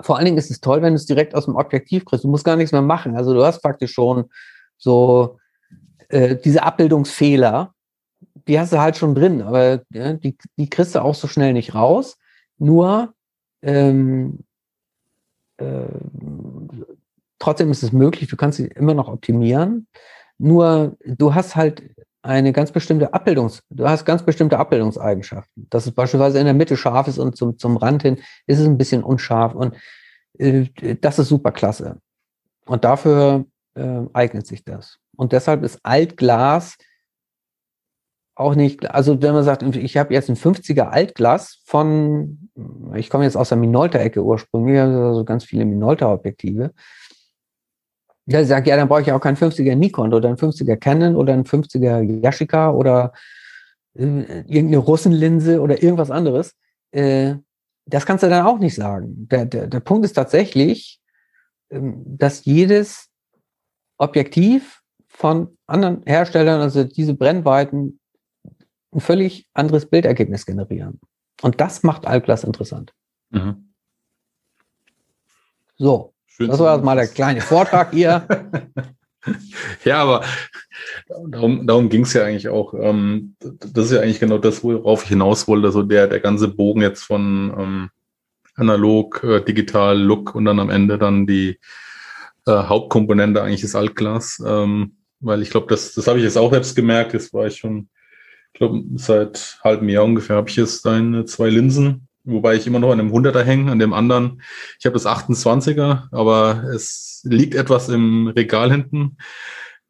Vor allen Dingen ist es toll, wenn du es direkt aus dem Objektiv kriegst. Du musst gar nichts mehr machen. Also du hast praktisch schon so äh, diese Abbildungsfehler, die hast du halt schon drin, aber ja, die, die kriegst du auch so schnell nicht raus. Nur ähm, äh, Trotzdem ist es möglich, du kannst sie immer noch optimieren. Nur du hast halt eine ganz bestimmte Abbildungs, du hast ganz bestimmte Abbildungseigenschaften. Dass es beispielsweise in der Mitte scharf ist und zum, zum Rand hin ist es ein bisschen unscharf und äh, das ist super klasse. Und dafür äh, eignet sich das. Und deshalb ist Altglas auch nicht, also wenn man sagt, ich habe jetzt ein 50er Altglas von, ich komme jetzt aus der Minolta-Ecke ursprünglich, also ganz viele Minolta-Objektive, ja, ich sage, ja, dann brauche ich auch keinen 50er Nikon oder einen 50er Canon oder einen 50er Yashica oder äh, irgendeine Russenlinse oder irgendwas anderes. Äh, das kannst du dann auch nicht sagen. Der, der, der Punkt ist tatsächlich, ähm, dass jedes Objektiv von anderen Herstellern, also diese Brennweiten, ein völlig anderes Bildergebnis generieren. Und das macht Altglas interessant. Mhm. So, Schön das war mal der kleine Vortrag hier. *laughs* ja, aber darum, darum ging es ja eigentlich auch. Ähm, das ist ja eigentlich genau das, worauf ich hinaus wollte. So der, der ganze Bogen jetzt von ähm, analog, äh, digital, Look und dann am Ende dann die äh, Hauptkomponente eigentlich ist Altglas. Ähm, weil ich glaube, das, das habe ich jetzt auch selbst gemerkt. Jetzt war ich schon, ich glaube, seit halbem Jahr ungefähr habe ich jetzt deine zwei Linsen wobei ich immer noch an einem 100er hänge, an dem anderen. Ich habe das 28er, aber es liegt etwas im Regal hinten.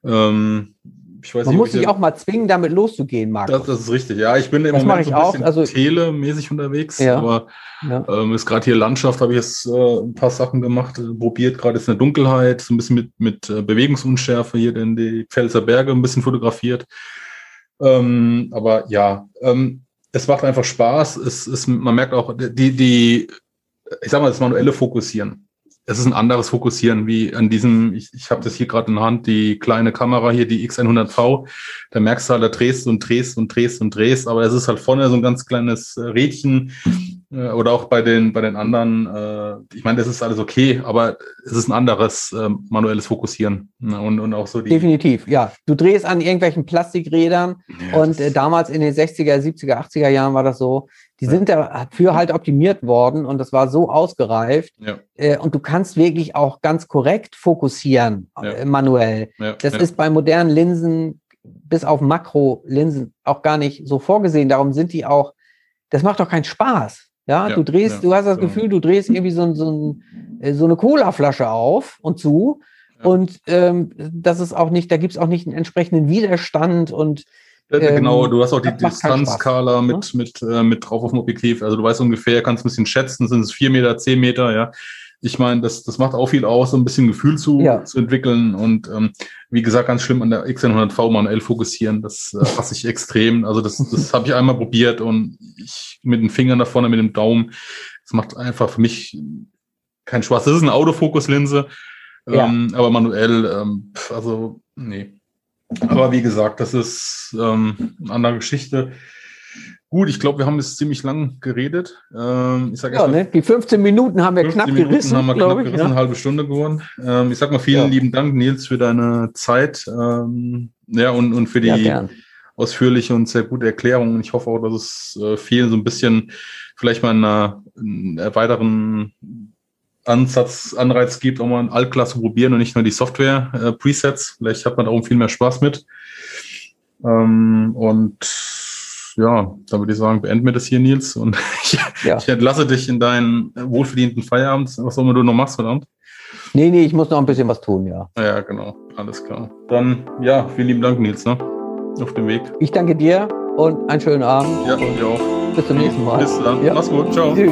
Ähm, ich weiß Man nicht, muss sich auch mal zwingen, damit loszugehen, Marc. Das, das, ist richtig, ja. Ich bin im das Moment so ein bisschen also, telemäßig unterwegs, ja, aber ja. Ähm, ist gerade hier Landschaft, habe ich jetzt äh, ein paar Sachen gemacht, äh, probiert, gerade ist eine Dunkelheit, so ein bisschen mit, mit äh, Bewegungsunschärfe hier in die Pfälzer Berge ein bisschen fotografiert. Ähm, aber ja, ähm, es macht einfach Spaß. Es ist, man merkt auch, die, die, ich sag mal, das manuelle Fokussieren. Es ist ein anderes Fokussieren wie an diesem, ich, ich habe das hier gerade in der Hand, die kleine Kamera hier, die X100V. Da merkst du halt, da drehst und drehst und drehst und drehst, aber es ist halt vorne so ein ganz kleines Rädchen oder auch bei den, bei den anderen, äh, ich meine, das ist alles okay, aber es ist ein anderes äh, manuelles Fokussieren. Ne? Und, und auch so die. Definitiv, ja. Du drehst an irgendwelchen Plastikrädern Ja, und äh, damals in den 60er, 70er, 80er Jahren war das so. Die Ja. sind dafür halt optimiert worden und das war so ausgereift. Ja, Äh, und du kannst wirklich auch ganz korrekt fokussieren, äh, manuell. ja, Das ist bei modernen Linsen bis auf Makrolinsen auch gar nicht so vorgesehen. Darum sind die auch, das macht doch keinen Spaß. Ja, Ja, du drehst, ja, du hast das genau. Gefühl, du drehst irgendwie so, so, ein, äh, so eine Colaflasche auf und zu. Und ähm, das ist auch nicht, da gibt es auch nicht einen entsprechenden Widerstand und Ja, Ähm, genau, du hast auch die Distanzskala mit, mit, äh, mit drauf auf dem Objektiv. Also du weißt ungefähr, kannst ein bisschen schätzen, sind es vier Meter, zehn Meter, ja. Ich meine, das, das macht auch viel aus, so ein bisschen Gefühl zu, Ja. zu entwickeln. Und ähm, wie gesagt, ganz schlimm an der X100V manuell fokussieren. Das äh, hasse ich extrem. Also das, das habe ich einmal probiert und ich mit den Fingern da vorne, mit dem Daumen, das macht einfach für mich keinen Spaß. Das ist eine Autofokuslinse, Ja. ähm, aber manuell, ähm, also nee. Aber wie gesagt, das ist ähm, eine andere Geschichte. Gut, ich glaube, wir haben jetzt ziemlich lang geredet. Ähm, ich sag ja, erst mal, ne, die 15 Minuten haben wir 15 knapp Minuten gerissen, haben wir knapp ich. gerissen, eine Ja. halbe Stunde geworden. Ähm, ich sag mal vielen Ja. lieben Dank, Nils, für deine Zeit ähm, ja, und, und für die Ja, ausführliche und sehr gute Erklärung. Und ich hoffe auch, dass es äh, vielen so ein bisschen vielleicht mal eine, einen weiteren Ansatz, Anreiz gibt, auch mal ein Altglas zu probieren und nicht nur die Software-Presets. Vielleicht hat man darum viel mehr Spaß mit. Ähm, und ja, dann würde ich sagen, beenden wir das hier, Nils. Und *laughs* ich, Ja. ich entlasse dich in deinen wohlverdienten Feierabend, was auch immer du noch machst Abend. Nee, nee, ich muss noch ein bisschen was tun, ja. Ja, genau. Alles klar. Dann, ja, vielen lieben Dank, Nils, ne? Auf dem Weg. Ich danke dir und einen schönen Abend. Ja, und dir auch. Bis zum nächsten Mal. Bis dann. Ja. Mach's gut. Ciao. Tschüss.